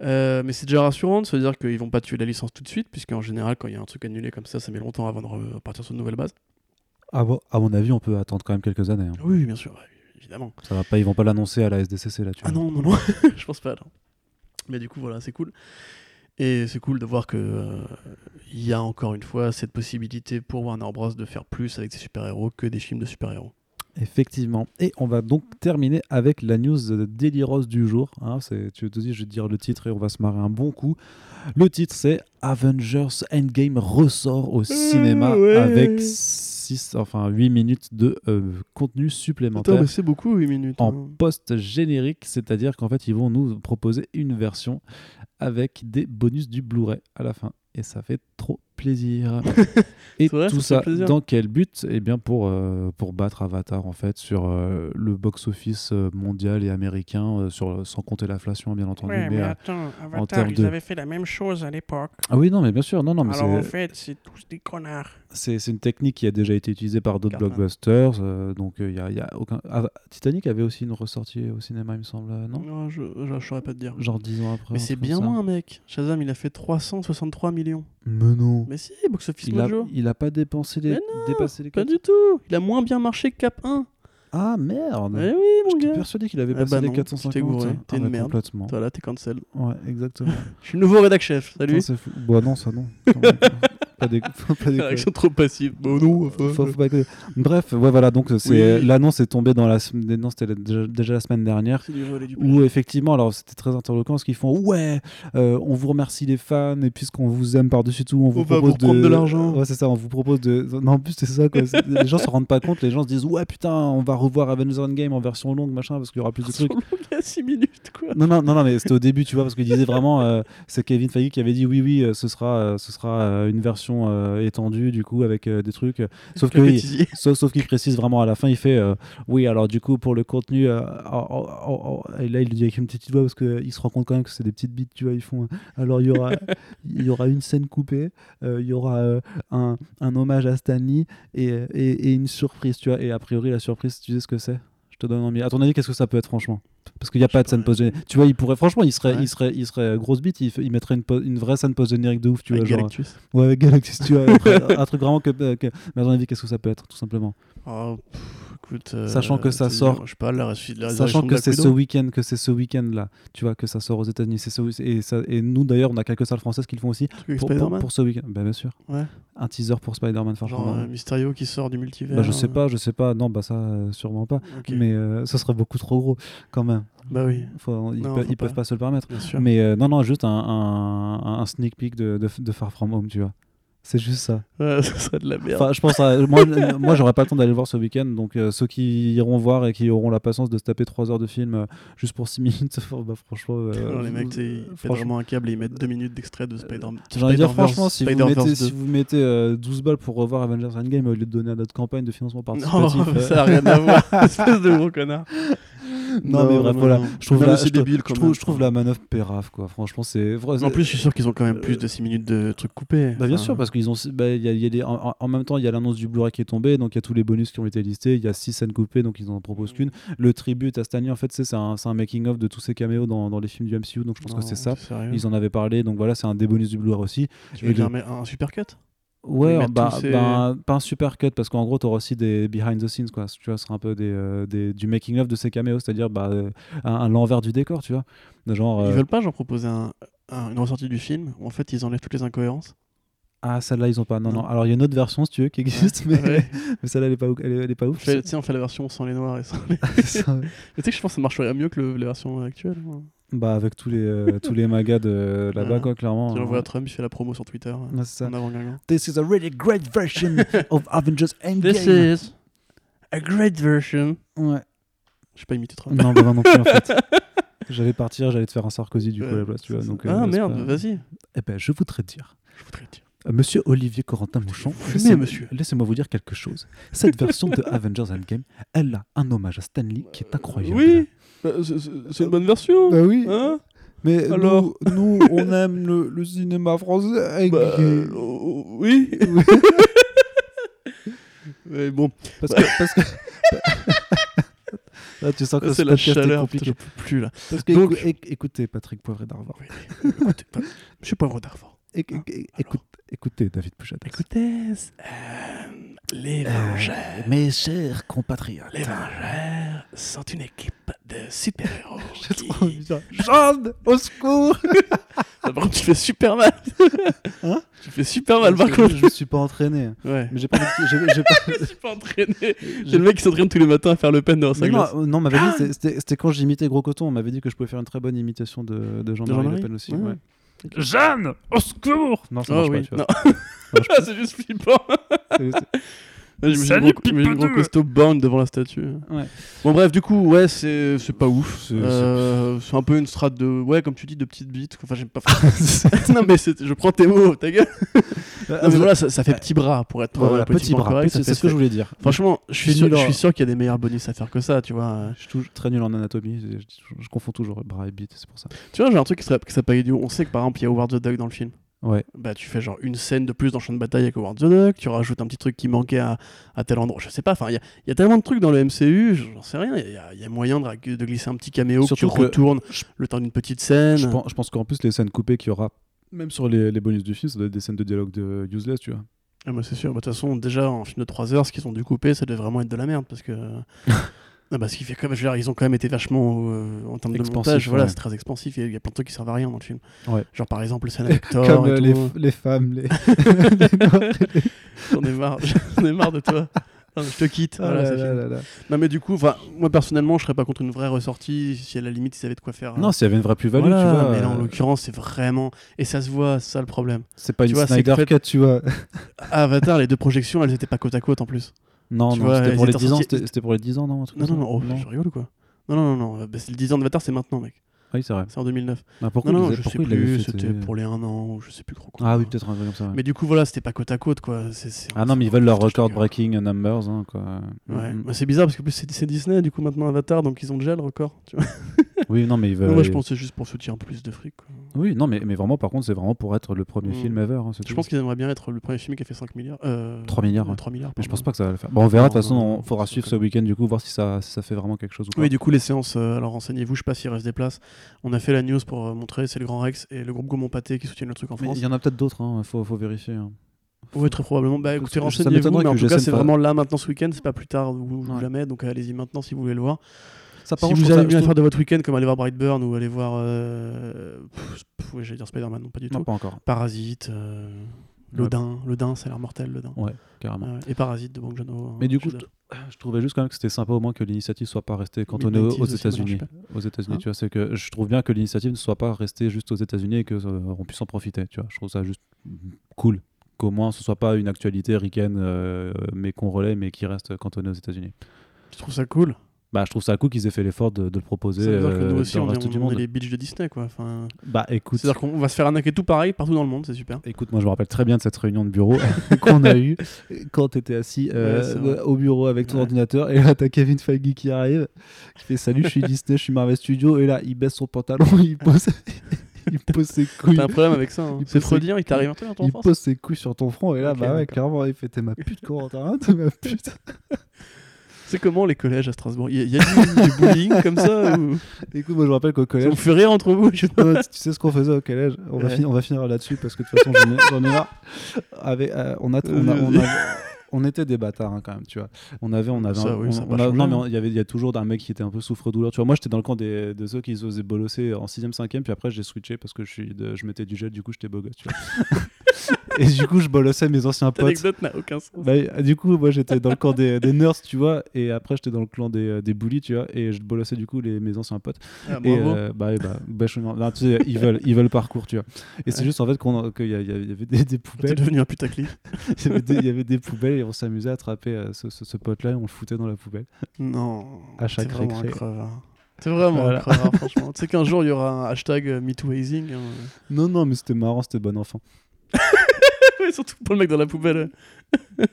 Euh, mais c'est déjà rassurant de se dire qu'ils vont pas tuer la licence tout de suite, puisqu'en général, quand il y a un truc annulé comme ça, ça met longtemps avant de repartir sur de nouvelles bases. Ah bon, à mon avis, on peut attendre quand même quelques années. hein. Oui, bien sûr, évidemment. Ça va pas, ils vont pas l'annoncer à la SDCC là. Tu Ah vois. non, non, non, je pense pas. non. Mais du coup, voilà, c'est cool. Et c'est cool de voir que euh, il y a encore une fois cette possibilité pour Warner Bros. de faire plus avec ses super-héros que des films de super-héros. Effectivement. Et on va donc terminer avec la news délireuse du jour. hein. C'est- tu te dis, je vais te dire le titre et on va se marrer un bon coup. Le titre, c'est Avengers Endgame ressort au cinéma ouais. avec 6, enfin 8 minutes de euh, contenu supplémentaire. C'est beaucoup, 8 minutes. en hein. post-générique, c'est-à-dire qu'en fait, ils vont nous proposer une version avec des bonus du Blu-ray à la fin. Et ça fait trop plaisir. Et vrai, tout ça plaisir. dans quel but? Eh bien, pour, euh, pour battre Avatar, en fait, sur euh, le box-office euh, mondial et américain, euh, sur, sans compter l'inflation, bien entendu. Ouais, mais, mais attends, Avatar, ils de- avaient fait la même chose à l'époque. Ah oui, non, mais bien sûr, non, non, mais Alors en fait, c'est tous des connards. c'est une technique qui a déjà été utilisée par d'autres blockbusters. donc, il y a, y a aucun. Ah, Titanic avait aussi une ressortie au cinéma, il me semble, non? Non, je, je saurais pas te dire. Genre 10 ans après. mais c'est bien moins, mec. Shazam, il a fait 363 millions. Mais non. Mais si, Box Office Il a, Mojo. il a pas dépensé les, Mais dépassé les Pas 400. du tout. Il a moins bien marché que Cap 1. Ah merde Eh oui, mon gars. persuadé qu'il avait Eh passé bah les non, 450. tu t'es gouré, Ah t'es une bah, merde. Complètement. Voilà, t'es cancel. Ouais, exactement. Je suis le nouveau rédac chef. Salut. Putain, fou. Bah non, ça non. Pas des, faut pas déconner. Réaction trop passive. Bon, non, enfin, Faut- faut pas déconner. Bref, ouais, voilà, donc c'est Oui. l'annonce est tombée dans la non, c'était la- déjà, déjà la semaine dernière. c'est Où effectivement, alors c'était très interloquant parce qu'ils font ouais, euh, on vous remercie les fans et puisqu'on vous aime par-dessus tout, on vous On va propose vous reprendre de l'argent. Ouais, c'est ça, on vous propose de. Non, en plus c'est ça quoi. C'est- les gens se rendent pas compte, les gens se disent ouais putain, on va revoir Avengers Endgame en version longue machin parce qu'il y aura plus de trucs. Il y a 6 minutes, quoi. Non, non, non, non, mais c'était au début, tu vois, parce qu'il disait vraiment, euh, c'est Kevin Feige qui avait dit oui, oui, euh, ce sera, euh, ce sera euh, une version euh, étendue, du coup, avec euh, des trucs. sauf que, bêtisier. sauf, sauf qu'il précise vraiment à la fin, il fait euh, oui, alors du coup, pour le contenu, euh, oh, oh, oh, oh, et là, il le dit avec une petite voix, parce qu'il se rend compte quand même que c'est des petites bites, tu vois, ils font. alors, il y aura, il y aura une scène coupée, il y aura un, un hommage à Stanley et, et, et une surprise, tu vois, et a priori, la surprise, tu sais ce que c'est? Je te donne envie. À ton avis, qu'est-ce que ça peut être, franchement? Parce qu'il n'y a pas de scène post Tu vois, il pourrait, franchement, il serait, il serait, il serait grosse bite. Il, mettrait une, vraie scène post générique de ouf, tu Avec vois. Genre, Galactus. ouais, avec Galactus, tu vois. un truc vraiment que, que- Mais à ton avis, qu'est-ce que ça peut être, tout simplement? Oh, pff, écoute, euh, Sachant que ça sort- Je sais pas, la, la Sachant que c'est ce week-end, que c'est ce week-end-là, tu vois, que ça sort aux États-Unis. Ce, et, ça, et nous, d'ailleurs, on a quelques salles françaises qui le font aussi pour, pour, pour ce week-end. Ben, bien sûr. Ouais. Un teaser pour Spider-Man From euh. Mysterio qui sort du multivers. Bah, je sais euh, pas, je sais pas. Non, bah ça, euh, sûrement pas. ok. Mais euh, ce serait beaucoup trop gros, quand même. Bah oui, Faut- ils Non, peuvent, faut ils peuvent pas. se le permettre. bien sûr. Mais euh, non, non, juste un, un, un sneak peek de, de, de Far From Home, tu vois. C'est juste ça. Ouais, ça serait de la merde. Enfin, je pense à, moi, moi j'aurais pas le temps d'aller le voir ce week-end, donc euh, ceux qui iront voir et qui auront la patience de se taper 3 heures de film euh, juste pour 6 minutes, bah, franchement. euh, Non, les mecs, ils franchement- vraiment un câble et ils mettent deux minutes d'extrait de Spider- J'ai envie de dire, franchement, si vous, mettez, 2. si vous mettez euh, 12 balles pour revoir Avengers Endgame au lieu de donner à notre campagne de financement Non, participatif. euh, ça n'a rien à voir, espèce de gros connard. Non, mais bref, voilà. Je trouve, Non, la, mais c'est je, trouve- débile je quand trouve, même. je trouve la manœuvre pérave, quoi. Franchement, c'est. vrai- En plus, je suis sûr qu'ils ont quand même plus de 6 minutes de trucs coupés. Bah bien sûr, parce qu'ils ont. bah, il y a- y a des- en, en même temps, il y a l'annonce du Blu-ray qui est tombée, donc il y a tous les bonus qui ont été listés. Il y a 6 scènes coupées, donc ils en proposent qu'une. Le tribute à Stanley, en fait, c'est c'est un, un making-of de tous ces caméos dans, dans les films du MCU, donc je pense non, que c'est ça. Ils en avaient parlé, donc voilà, c'est un des bonus du Blu-ray aussi. Tu veux dire mais un super cut? Ouais, bah, ces- ben, pas un super cut, parce qu'en gros, tu auras aussi des behind the scenes, quoi. Tu vois, ce sera un peu des, euh, des- du making-of de ces caméos, c'est-à-dire bah, euh, un, un l'envers du décor, tu vois. De Genre. Ils euh, veulent pas, j'en proposer un, un- une ressortie du film où en fait ils enlèvent toutes les incohérences? Ah, celle-là, ils ont pas. Non, non. Non. Alors, il y a une autre version, si tu veux, qui existe, mais, Ouais. mais celle-là, elle est pas, ouf- elle est, elle est pas ouf. On fait- Tu sais, on fait la version sans les noirs et sans les. Mais tu sais que je pense que ça marcherait mieux que le- la version actuelle. moi. Bah avec tous les euh, tous les magas de là-bas Ouais. quoi clairement. Tu hein. l'envoies à Trump, il fait la promo sur Twitter. Ouais, c'est ça. En avant Guingamp. This is a really great version of Avengers Endgame. This is A great version. Ouais. Je sais pas imiter trop. Non, bah, moi non plus en fait. J'allais partir, j'allais te faire un Sarkozy du coup à la Ouais, place, tu vois. Donc, euh, ah c'est merde, pas- vas-y. Eh ben, je voudrais dire. Je voudrais dire. Euh, Monsieur Olivier Corentin Mouchon, laissez- monsieur. laissez-moi vous dire quelque chose. Cette version de Avengers Endgame, elle a un hommage à Stanley qui est incroyable. Oui, bah, c'est- une bonne version. Bah oui. Hein Mais Alors nous, nous, on aime le, le cinéma français. Bah, euh, oui. Mais bon, Parce que. Parce que... Là, tu sens que c'est ce la chaleur. compliqué. putain, peux plus là. Parce que, Donc- écou- éc- écoutez, Patrick Poivre d'Arvor. Écoutez, pas- Monsieur Poivre d'Arvor. Éc- éc- écoute- écoutez, David Pouchat. Écoutez, euh, les Vengeurs. mes chers compatriotes. Les Vengeurs sont une équipe de super-héros. Qui- Jeanne, au secours contre, tu fais super mal. Hein Tu fais super mal, par je, contre. je me suis pas entraîné. Ouais. Mais j'ai pas, envie de- j'ai- j'ai pas- Je suis pas entraîné. J'ai le mec qui s'entraîne tous les matins à faire le pen devant sa glace. non, non, on m'avait dit, c'était- quand j'imitais Gros Coton, on m'avait dit que je pouvais faire une très bonne imitation de, de Jean-Marie Le Pen aussi. Ouais. ouais. Jeanne, au secours Non, ça Oh marche oui. pas, tu vois. Non. C'est juste flippant. J'imagine gros, j'imagine gros costaud borgne devant la statue. Ouais. Bon bref, du coup, ouais, c'est c'est pas ouf. C'est- Euh, C'est un peu une strate de, ouais, comme tu dis, de petites bites. Enfin, j'aime pas. non mais c'est- je prends tes mots, ta gueule. Ah, Non, mais voilà, ça, ça fait petit bras pour être Voilà, euh, petit politiquement bras, correct, petit- ça c'est ce que je voulais dire. Franchement, je suis Je suis sûr, nul je en- suis sûr qu'il y a des meilleurs bonus à faire que ça, tu vois. Je suis toujours très nul en anatomie, je, je- je confonds toujours bras et bite, c'est pour ça. Tu vois, j'ai un truc qui serait, qui serait pas idiot. On sait que par exemple, il y a Howard the Duck dans le film. Ouais. Bah, tu fais genre une scène de plus dans le champ de bataille avec Howard the Duck, tu rajoutes un petit truc qui manquait à, à tel endroit. Je sais pas, enfin, il y y a tellement de trucs dans le MCU, j'en sais rien. Il y, a- il y a moyen de, de glisser un petit caméo Surtout que tu que retournes je- le temps d'une petite scène. Je pense, je pense qu'en plus, les scènes coupées qu'il y aura, même sur les, les bonus du film, ça doit être des scènes de dialogue de useless, tu vois. Ah bah c'est sûr, Bah, de toute façon, déjà en film de 3 heures, ce qu'ils ont dû couper, ça devait vraiment être de la merde parce que. Ah bah, ce qui fait quand même, je veux dire, ils ont quand même été vachement euh, en termes de Expansif, montage, voilà, ouais. c'est très expansif. Il y a plein de trucs qui servent à rien dans le film. Ouais. Genre par exemple le Thor. Comme et euh, les, tout. les femmes, les. J'en ai marre, j'en ai marre de toi. Non, je te quitte. Ah voilà, là là là. Non mais du coup, moi personnellement, je serais pas contre une vraie ressortie si à la limite ils savaient de quoi faire. Non, s'il y avait une vraie plus-value, Voilà, tu vois. mais là en euh, l'occurrence, c'est vraiment et ça se voit, c'est ça le problème. c'est pas tu une vois, Snyder Cut, tu vois. Avatar, les deux projections, elles étaient pas côte à côte en plus. Non, Tu non, c'était pour les étaient 10 ans, c'était pour les 10 ans, non un truc Non, non, non, oh, je rigole ou quoi Non, non, non, non, bah, c'est le 10 ans d'Avatar, c'est maintenant, mec. Oui, c'est vrai. C'est en 2009. Ah, pourquoi non, non, je sais plus, c'était euh, pour les 1 an, ou je sais plus trop quoi. Ah oui, peut-être un truc comme ça. ouais. Mais du coup, voilà, c'était pas côte à côte, quoi. Ah non, mais ils veulent leur record gueule. breaking numbers, hein, quoi. Ouais, Mm, mm. Bah, c'est bizarre parce que plus c'est c'est Disney, du coup maintenant Avatar, donc ils ont déjà le record. Tu vois. Oui, non, mais veulent. Non, moi je pense que c'est juste pour soutien plus de fric. quoi. Oui, non, mais, mais vraiment, par contre, c'est vraiment pour être le premier Mm. film ever. hein, Je pense qu'ils aimeraient bien être le premier film qui a fait 5 milliards. Euh, 3 milliards, ouais, ouais. 3 milliards. Mais je pense pas que ça va le faire. Bon, on verra, de toute façon, on faudra suivre ce week-end, du coup, voir si ça, si ça fait vraiment quelque chose ou pas. Oui, du coup, les séances, euh, alors renseignez-vous, je sais pas s'il reste des places. On a fait la news pour euh, montrer, c'est le Grand Rex et le groupe Gaumont Pâté qui soutiennent le truc en France. il y en a peut-être d'autres, hein, faut, faut vérifier. hein. Oui, très probablement. Bah écoutez, Ça renseignez-vous, mais en tout cas, c'est vraiment là maintenant ce week-end, c'est pas plus tard ou, ou Ouais. jamais, donc allez-y maintenant si vous voulez le voir. Ça, Si contre, vous avez je faire de votre week-end, comme aller voir Brightburn ou aller voir. Euh... Ouais, j'allais dire Spider-Man, non pas du Non, tout. pas encore. Parasite, euh... le Dain, le Dain, ça a l'air mortel, le Dain. Ouais, carrément. Et Parasite de Bong Joon-ho. Mais du coup. Je trouvais juste quand même que c'était sympa au moins que l'initiative soit pas restée cantonnée aux États-Unis. Aux États-Unis, Hein tu vois, c'est que je trouve bien que l'initiative ne soit pas restée juste aux États-Unis et que euh, on puisse en profiter, tu vois. Je trouve ça juste cool qu'au moins ce soit pas une actualité ricaine euh, mais qu'on relaie mais qui reste cantonnée aux États-Unis. Je trouve ça cool? Bah, je trouve ça cool qu'ils aient fait l'effort de, de le proposer Ça veut dire que euh, nous aussi, dans on, est, on les bitches de Disney, quoi. Enfin, Bah, écoute, C'est-à-dire qu'on va se faire arnaquer tout pareil partout dans le monde, c'est super. Écoute, moi je me rappelle très bien de cette réunion de bureau qu'on a eue quand tu étais assis euh, Ouais, au bureau avec ton Ouais. ordinateur et là t'as Kevin Feige qui arrive, qui fait salut, je suis Disney, je suis Marvel Studio et là il baisse son pantalon, il pose, il pose ses couilles. T'as un problème avec ça. hein. C'est freudien, il t'arrive un truc dans ton Il pose ses couilles sur ton front et là, bah ouais, clairement, il fait T'es ma pute, Corentin, t'es ma pute. C'est comment les collèges à Strasbourg? Il y y a du, du bullying comme ça ou... Écoute, moi je me rappelle qu'au Ça collège, vous fait rire entre vous je- tu sais ce qu'on faisait au collège? On, va on finir là-dessus parce que de toute façon j'en ai, marre. Avec, euh, on, a, on, a- on, a- on était des bâtards hein, quand même, tu vois. On avait, on avait, Ça, un- oui, on- on a- non mais on- il y avait, il y a toujours un mec qui était un peu souffre-douleur. Tu vois, moi j'étais dans le camp des, de ceux qui se faisaient bolosser en 6ème, 5ème, puis après j'ai switché parce que je suis, de- je mettais du gel, du coup j'étais beau gosse, tu vois. et du coup, je bolossais mes anciens potes. L'anecdote n'a aucun sens. Bah, du coup, moi j'étais dans le camp des, des nerds, tu vois, et après j'étais dans le clan des, euh, des bullies, tu vois, et je bolossais du coup les, mes anciens potes. Ah, Et euh, bah, et bah, bah, je- non, tu sais, ils veulent, ils veulent parcours, tu vois. Et c'est juste en fait qu'il y, avait des, des T'es poubelles, devenu un putaclic. il y avait des, poubelles et on s'amusait à attraper euh, ce, ce- ce pote-là et on le foutait dans la poubelle. Non. À chaque t'es vraiment récré. C'est vraiment Voilà. crevard, franchement. Tu sais qu'un jour, il y aura un hashtag MeTooHazing. hein. Non, non, mais c'était marrant, c'était bon enfant. Ouais, surtout pour le mec dans la poubelle.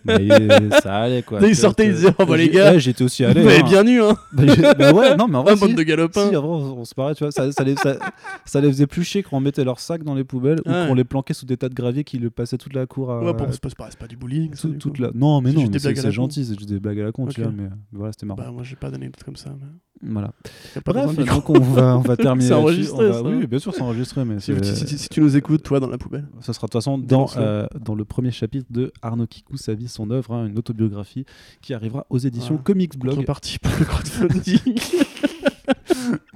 Il- ça allait quoi. Il sortait, il disait, Oh, bah, les gars, ouais, j'étais aussi allé. m'avez hein. bien eu, hein Bah, bah ouais, non, mais en vrai, Un si, de galopins. si, vrai, on, on se paraît, tu vois, ça, ça, les, ça, ça les faisait plus chier quand on mettait leurs sacs dans les poubelles ou qu'on les planquait sous des tas de gravier qui le passaient toute la cour à. Ouais, bon, c'est pas, pas, du bullying. ça, du toute la... Non, mais non, mais c'est gentil, c'est juste des blagues à la con, tu vois, mais voilà, c'était marrant. Bah, moi, j'ai pas d'anecdote comme ça. Mais... Voilà. Bref, donc on va, on va terminer. C'est enregistré, va- ça. Oui, bien sûr, c'est enregistré, mais Si, c'est- si- si- si tu nous écoutes, toi, dans la poubelle. ça sera de toute façon dans, euh, dans le premier chapitre de Arnaud Kikou, sa vie, son œuvre, hein, une autobiographie qui arrivera aux éditions Voilà. Comics Blog. Contrepartie pour le crowdfunding.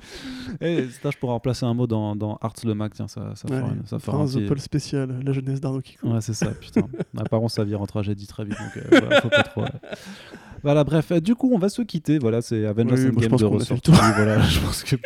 Et ça, je pourrais remplacer un mot dans, dans Arts le Mac, tiens, ça, ça fera, une- ça fera un petit- The Paul spécial, la jeunesse d'Arnaud Kikou. Ouais, c'est ça, putain. Apparemment, sa vie rentre à dit très vite, donc euh, voilà, faut pas trop. euh. Voilà, bref, euh, du coup, on va se quitter. Voilà, c'est Avengers Oui, je Endgame pense de. Voilà, je pense que.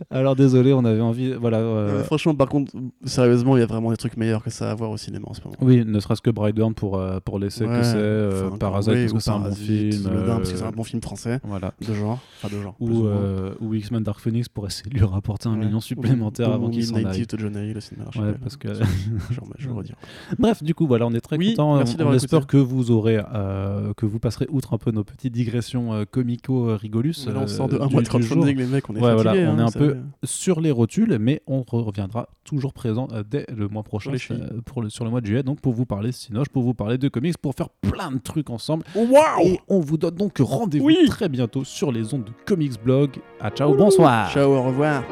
Alors, désolé, on avait envie. Voilà. euh, Euh, franchement, par contre, sérieusement, il y a vraiment des trucs meilleurs que ça à voir au cinéma en ce moment. Oui, ne serait-ce que Brightburn pour, euh, pour l'essai que c'est, euh, enfin, Parasite oui, parce que c'est un bon Parasite, film, parce que c'est euh, un bon film français voilà. de genre, enfin de genre. plus Ou, euh, ou X-Men Dark Phoenix pour essayer de lui rapporter un Ouais. million supplémentaire Ou- avant qu'il s'en aille. De John Hill, le cinéma Ouais, parce que- je, je le redis. Bref, du coup, voilà, on est très Oui, content. merci On, espère que vous aurez, euh, que vous passerez outre un peu nos petites digressions euh, comico-rigolus. On euh, sort de un mois de les mecs, on est on hein, est un vous peu sur les rotules, mais on reviendra toujours présent euh, dès le mois prochain euh, pour le, sur le mois de juillet, donc pour vous parler Cinoche, pour vous parler de comics, pour faire plein de trucs ensemble. Et on vous donne donc rendez-vous Oui. très bientôt sur les ondes de Comics Blog. À ciao, bonsoir. Ciao, au revoir.